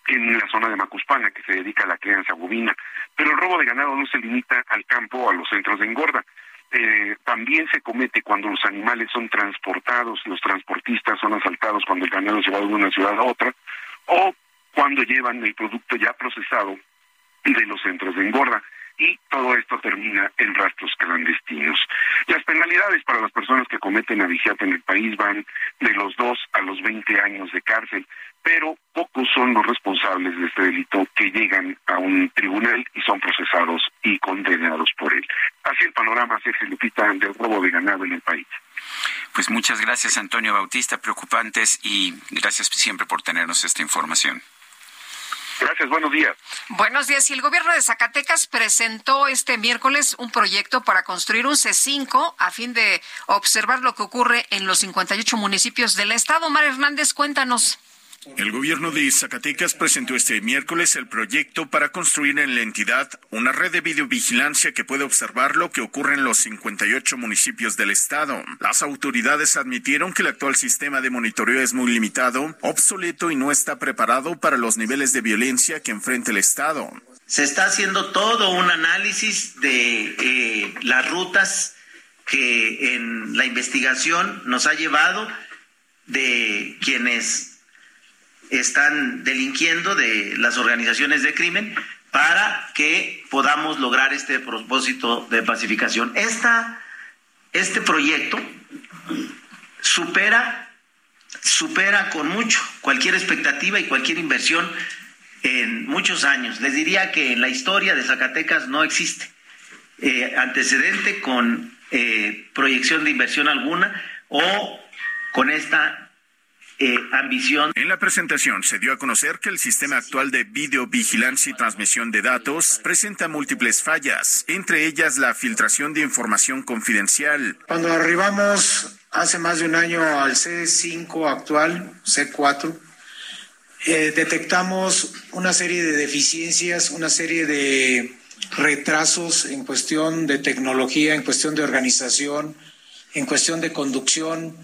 en la zona de Macuspana, que se dedica a la crianza bovina. Pero el robo de ganado no se limita al campo o a los centros de engorda. Eh, también se comete cuando los animales son transportados, los transportistas son asaltados cuando el ganado es llevado de una ciudad a otra, o cuando llevan el producto ya procesado de los centros de engorda. Y todo esto termina en rastros clandestinos. Las penalidades para las personas que cometen avigiato en el país van de los 2 a los 20 años de cárcel pero pocos son los responsables de este delito que llegan a un tribunal y son procesados y condenados por él. Así el panorama, Sergio Lupita, del robo de ganado en el país. Pues muchas gracias, Antonio Bautista, preocupantes y gracias siempre por tenernos esta información. Gracias, buenos días. Buenos días. Y el gobierno de Zacatecas presentó este miércoles un proyecto para construir un C5 a fin de observar lo que ocurre en los 58 municipios del estado. Mar Hernández, cuéntanos. El gobierno de Zacatecas presentó este miércoles el proyecto para construir en la entidad una red de videovigilancia que puede observar lo que ocurre en los 58 municipios del estado. Las autoridades admitieron que el actual sistema de monitoreo es muy limitado, obsoleto y no está preparado para los niveles de violencia que enfrenta el estado. Se está haciendo todo un análisis de eh, las rutas que en la investigación nos ha llevado de quienes están delinquiendo de las organizaciones de crimen para que podamos lograr este propósito de pacificación. Esta, este proyecto supera, supera con mucho cualquier expectativa y cualquier inversión en muchos años. Les diría que en la historia de Zacatecas no existe eh, antecedente con eh, proyección de inversión alguna o con esta eh, ambición. En la presentación se dio a conocer que el sistema actual de videovigilancia y transmisión de datos presenta múltiples fallas, entre ellas la filtración de información confidencial. Cuando arribamos hace más de un año al C5 actual, C4, eh, detectamos una serie de deficiencias, una serie de retrasos en cuestión de tecnología, en cuestión de organización, en cuestión de conducción,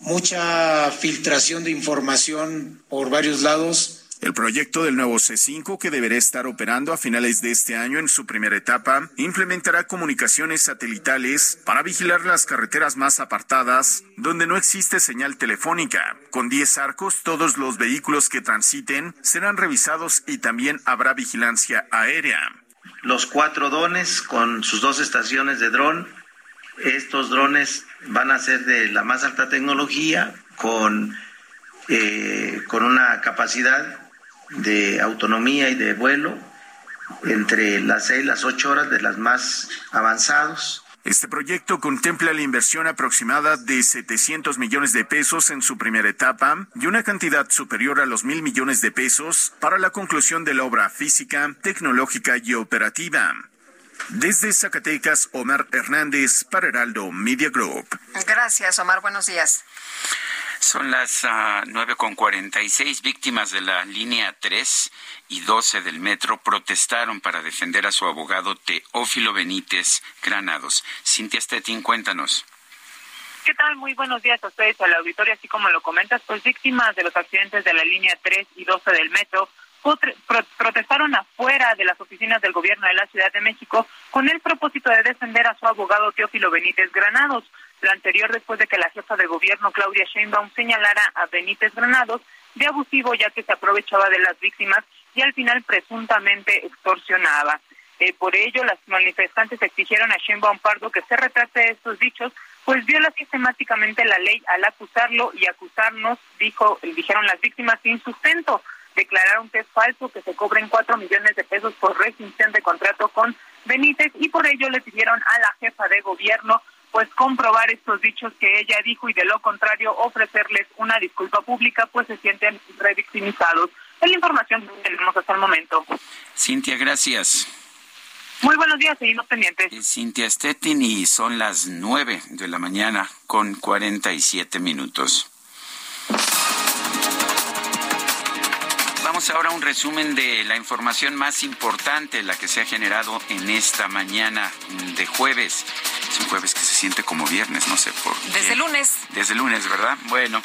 mucha filtración de información por varios lados. El proyecto del nuevo C5, que deberá estar operando a finales de este año en su primera etapa, implementará comunicaciones satelitales para vigilar las carreteras más apartadas, donde no existe señal telefónica. Con 10 arcos, todos los vehículos que transiten serán revisados y también habrá vigilancia aérea. los cuatro drones con sus dos estaciones de dron. Estos drones van a ser de la más alta tecnología, con, eh, con una capacidad de autonomía y de vuelo entre las seis y las ocho horas de las más avanzados. Este proyecto contempla la inversión aproximada de 700 millones de pesos en su primera etapa y una cantidad superior a los mil millones de pesos para la conclusión de la obra física, tecnológica y operativa. Desde Zacatecas, Omar Hernández para Heraldo Media Group. Gracias, Omar. Buenos días. Son las uh, 9.46 víctimas de la línea 3 y 12 del metro protestaron para defender a su abogado Teófilo Benítez Granados. Cintia Stettin, cuéntanos. ¿Qué tal? Muy buenos días a ustedes, a la auditoría. Así como lo comentas, pues víctimas de los accidentes de la línea 3 y 12 del metro protestaron afuera de las oficinas del gobierno de la Ciudad de México con el propósito de defender a su abogado Teófilo Benítez Granados. Lo anterior después de que la jefa de gobierno Claudia Sheinbaum señalara a Benítez Granados de abusivo ya que se aprovechaba de las víctimas y al final presuntamente extorsionaba. Eh, por ello, las manifestantes exigieron a Sheinbaum Pardo que se retrate de estos dichos, pues viola sistemáticamente la ley al acusarlo y acusarnos, dijo, dijeron las víctimas, sin sustento. Declararon que es falso que se cobren cuatro millones de pesos por rescisión de contrato con Benítez y por ello le pidieron a la jefa de gobierno pues comprobar estos dichos que ella dijo y de lo contrario ofrecerles una disculpa pública, pues se sienten revictimizados. Es la información que tenemos hasta el momento. Cintia, gracias. Muy buenos días, seguimos pendientes. Es Cintia Stettin y son las nueve de la mañana con cuarenta y siete minutos. Vamos ahora a un resumen de la información más importante, la que se ha generado en esta mañana de jueves. Es un jueves que se siente como viernes, no sé por qué. Desde lunes. Desde lunes, ¿verdad? Bueno.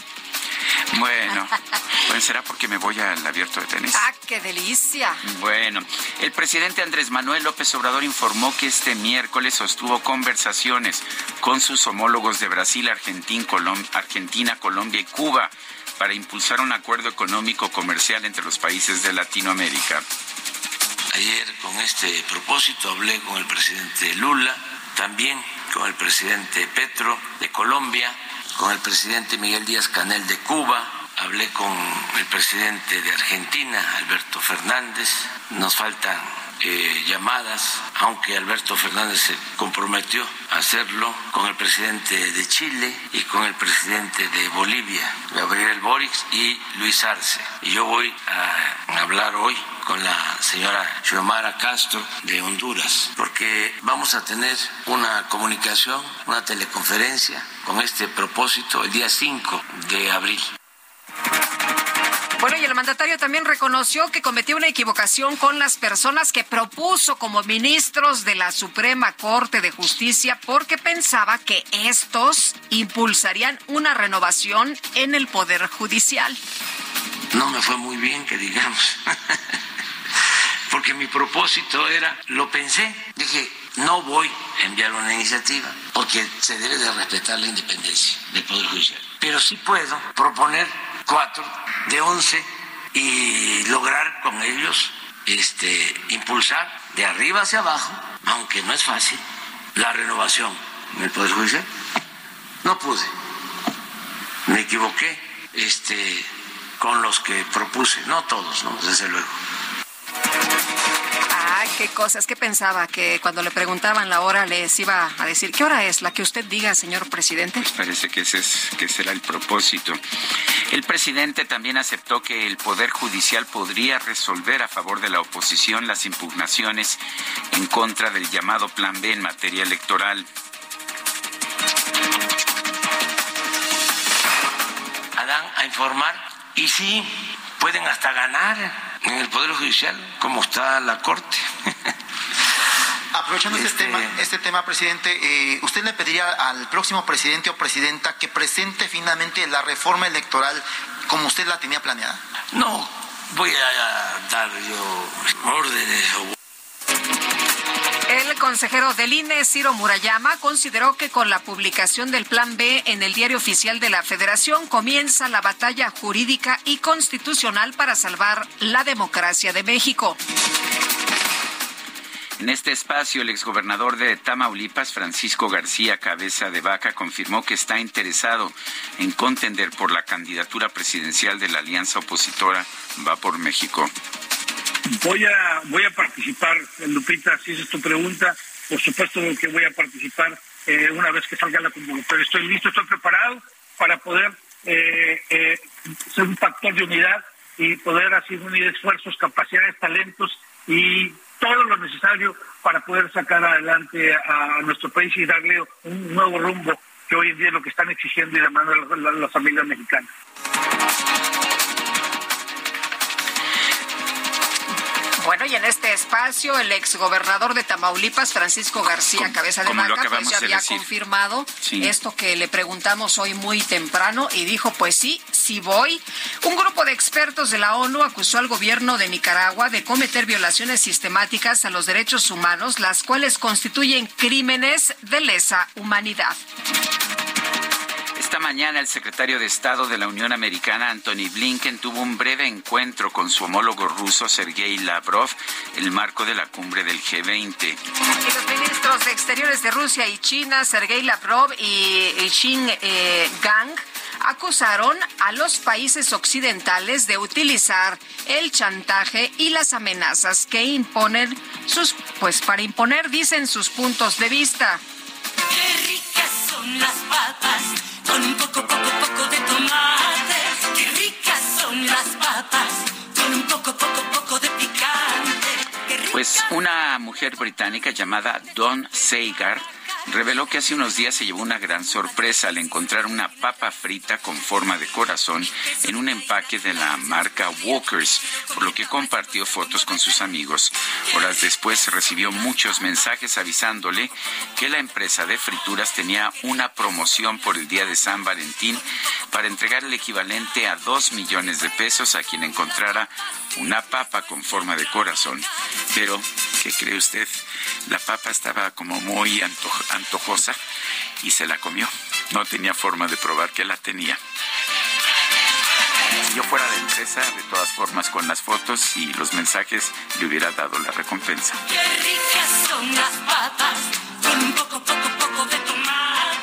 Bueno, pues será porque me voy al abierto de tenis. ¡Ah, qué delicia! Bueno, el presidente Andrés Manuel López Obrador informó que este miércoles sostuvo conversaciones con sus homólogos de Brasil, Argentina, Colombia y Cuba para impulsar un acuerdo económico comercial entre los países de Latinoamérica. Ayer con este propósito hablé con el presidente Lula, también con el presidente Petro de Colombia, con el presidente Miguel Díaz Canel de Cuba, hablé con el presidente de Argentina, Alberto Fernández, nos faltan eh, llamadas, aunque Alberto Fernández se comprometió a hacerlo con el presidente de Chile y con el presidente de Bolivia, Gabriel Boric y Luis Arce. Y yo voy a hablar hoy con la señora Xiomara Castro de Honduras, porque vamos a tener una comunicación, una teleconferencia con este propósito el día 5 de abril. Bueno, y el mandatario también reconoció que cometió una equivocación con las personas que propuso como ministros de la Suprema Corte de Justicia porque pensaba que estos impulsarían una renovación en el Poder Judicial. No me fue muy bien, que digamos, porque mi propósito era, lo pensé, dije, no voy a enviar una iniciativa porque se debe de respetar la independencia del Poder Judicial. Pero sí puedo proponer cuatro de once y lograr con ellos este, impulsar de arriba hacia abajo, aunque no es fácil, la renovación en el Poder Judicial. No pude. Me equivoqué este, con los que propuse, no todos, ¿no? desde luego. Ay, qué cosas. ¿Qué pensaba? Que cuando le preguntaban la hora les iba a decir, ¿qué hora es? La que usted diga, señor presidente. Pues parece que ese es, que será el propósito. El presidente también aceptó que el Poder Judicial podría resolver a favor de la oposición las impugnaciones en contra del llamado Plan B en materia electoral. Adán a informar y sí, pueden hasta ganar en el Poder Judicial, como está la Corte. Aprovechando este, Este- tema, este tema, presidente, eh, ¿usted le pediría al próximo presidente o presidenta que presente finalmente la reforma electoral como usted la tenía planeada? No, voy a dar yo órdenes o El consejero del INE, Ciro Murayama, consideró que con la publicación del Plan B en el Diario Oficial de la Federación comienza la batalla jurídica y constitucional para salvar la democracia de México. En este espacio, el exgobernador de Tamaulipas, Francisco García Cabeza de Vaca, confirmó que está interesado en contender por la candidatura presidencial de la alianza opositora Va por México. Voy a, voy a participar, Lupita, si esa es tu pregunta. Por supuesto que voy a participar eh, una vez que salga la convocatoria. Estoy listo, estoy preparado para poder eh, eh, ser un factor de unidad y poder así unir esfuerzos, capacidades, talentos y todo lo necesario para poder sacar adelante a nuestro país y darle un nuevo rumbo que hoy en día es lo que están exigiendo y demandando las, familias mexicanas. Bueno, y en este espacio, el exgobernador de Tamaulipas, Francisco García Cabeza de Vaca, pues ya había confirmado Sí. esto que le preguntamos hoy muy temprano y dijo, pues sí, sí voy. Un grupo de expertos de la ONU acusó al gobierno de Nicaragua de cometer violaciones sistemáticas a los derechos humanos, las cuales constituyen crímenes de lesa humanidad. Esta mañana el secretario de Estado de la Unión Americana, Anthony Blinken, tuvo un breve encuentro con su homólogo ruso, Sergei Lavrov, en el marco de la cumbre del G20. Y los ministros de Exteriores de Rusia y China, Sergei Lavrov y Xin eh, Gang, acusaron a los países occidentales de utilizar el chantaje y las amenazas que imponen sus, pues para imponer, dicen, sus puntos de vista. Qué ricas son las papas con un poco, poco, poco de tomate. Qué ricas son las papas con un poco, poco, poco de picante. Pues una mujer británica llamada Dawn Seigar reveló que hace unos días se llevó una gran sorpresa al encontrar una papa frita con forma de corazón en un empaque de la marca Walkers, por lo que compartió fotos con sus amigos. Horas después recibió muchos mensajes avisándole que la empresa de frituras tenía una promoción por el día de San Valentín para entregar el equivalente a dos millones de pesos a quien encontrara una papa con forma de corazón. Pero, ¿qué cree usted? La papa estaba como muy anto- antojosa y se la comió. No tenía forma de probar que la tenía. Si yo fuera de empresa, de todas formas, con las fotos y los mensajes, le hubiera dado la recompensa. Qué ricas son las papas con un poco, poco, poco de tomate.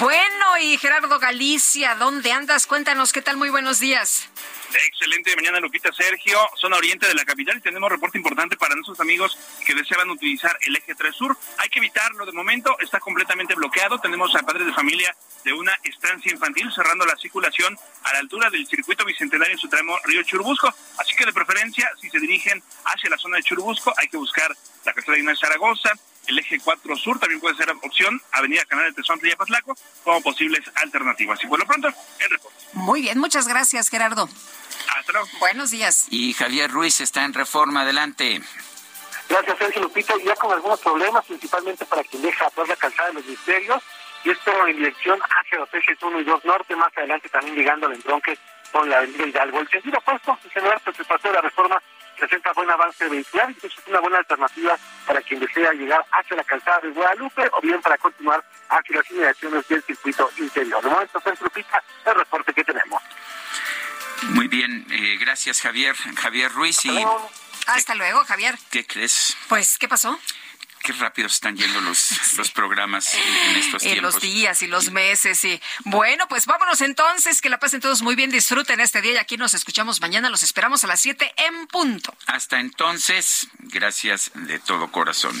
Bueno, y Gerardo Galicia, ¿dónde andas? Cuéntanos, ¿qué tal? Muy buenos días. Excelente mañana, Lupita Sergio, zona oriente de la capital y tenemos reporte importante para nuestros amigos que desean utilizar el eje 3 sur. Hay que evitarlo de momento, está completamente bloqueado. Tenemos a padres de familia de una estancia infantil cerrando la circulación a la altura del circuito bicentenario en su tramo Río Churubusco. Así que de preferencia, si se dirigen hacia la zona de Churubusco, hay que buscar la carretera de Zaragoza, el eje 4 sur también puede ser opción, Avenida Canal de Tezontla y como posibles alternativas. Y por lo pronto, el reporte. Muy bien, muchas gracias, Gerardo. Hasta luego. Buenos días. Y Javier Ruiz está en reforma. Adelante. Gracias, Sergio Lupita. Ya con algunos problemas, principalmente para quien deja atrás la calzada de los ministerios, y esto en dirección hacia los ejes 1 y 2 norte, más adelante también llegando al entronque con la avenida Hidalgo. El sentido opuesto, en general, pues el paseo de la reforma presenta buen avance vehicular, entonces es una buena alternativa para quien desea llegar hacia la calzada de Guadalupe o bien para continuar hacia las inmediaciones del circuito interior. De momento, Sergio Lupita, el reporte que tenemos. Muy bien, eh, gracias Javier. Javier Ruiz y... Hasta luego, Javier. ¿Qué crees? Pues, ¿qué pasó? Qué rápido están yendo los, los programas en estos En tiempos. los días y los meses, y Bueno, pues vámonos entonces, que la pasen todos muy bien, disfruten este día y aquí nos escuchamos mañana, los esperamos a las 7 en punto. Hasta entonces, gracias de todo corazón.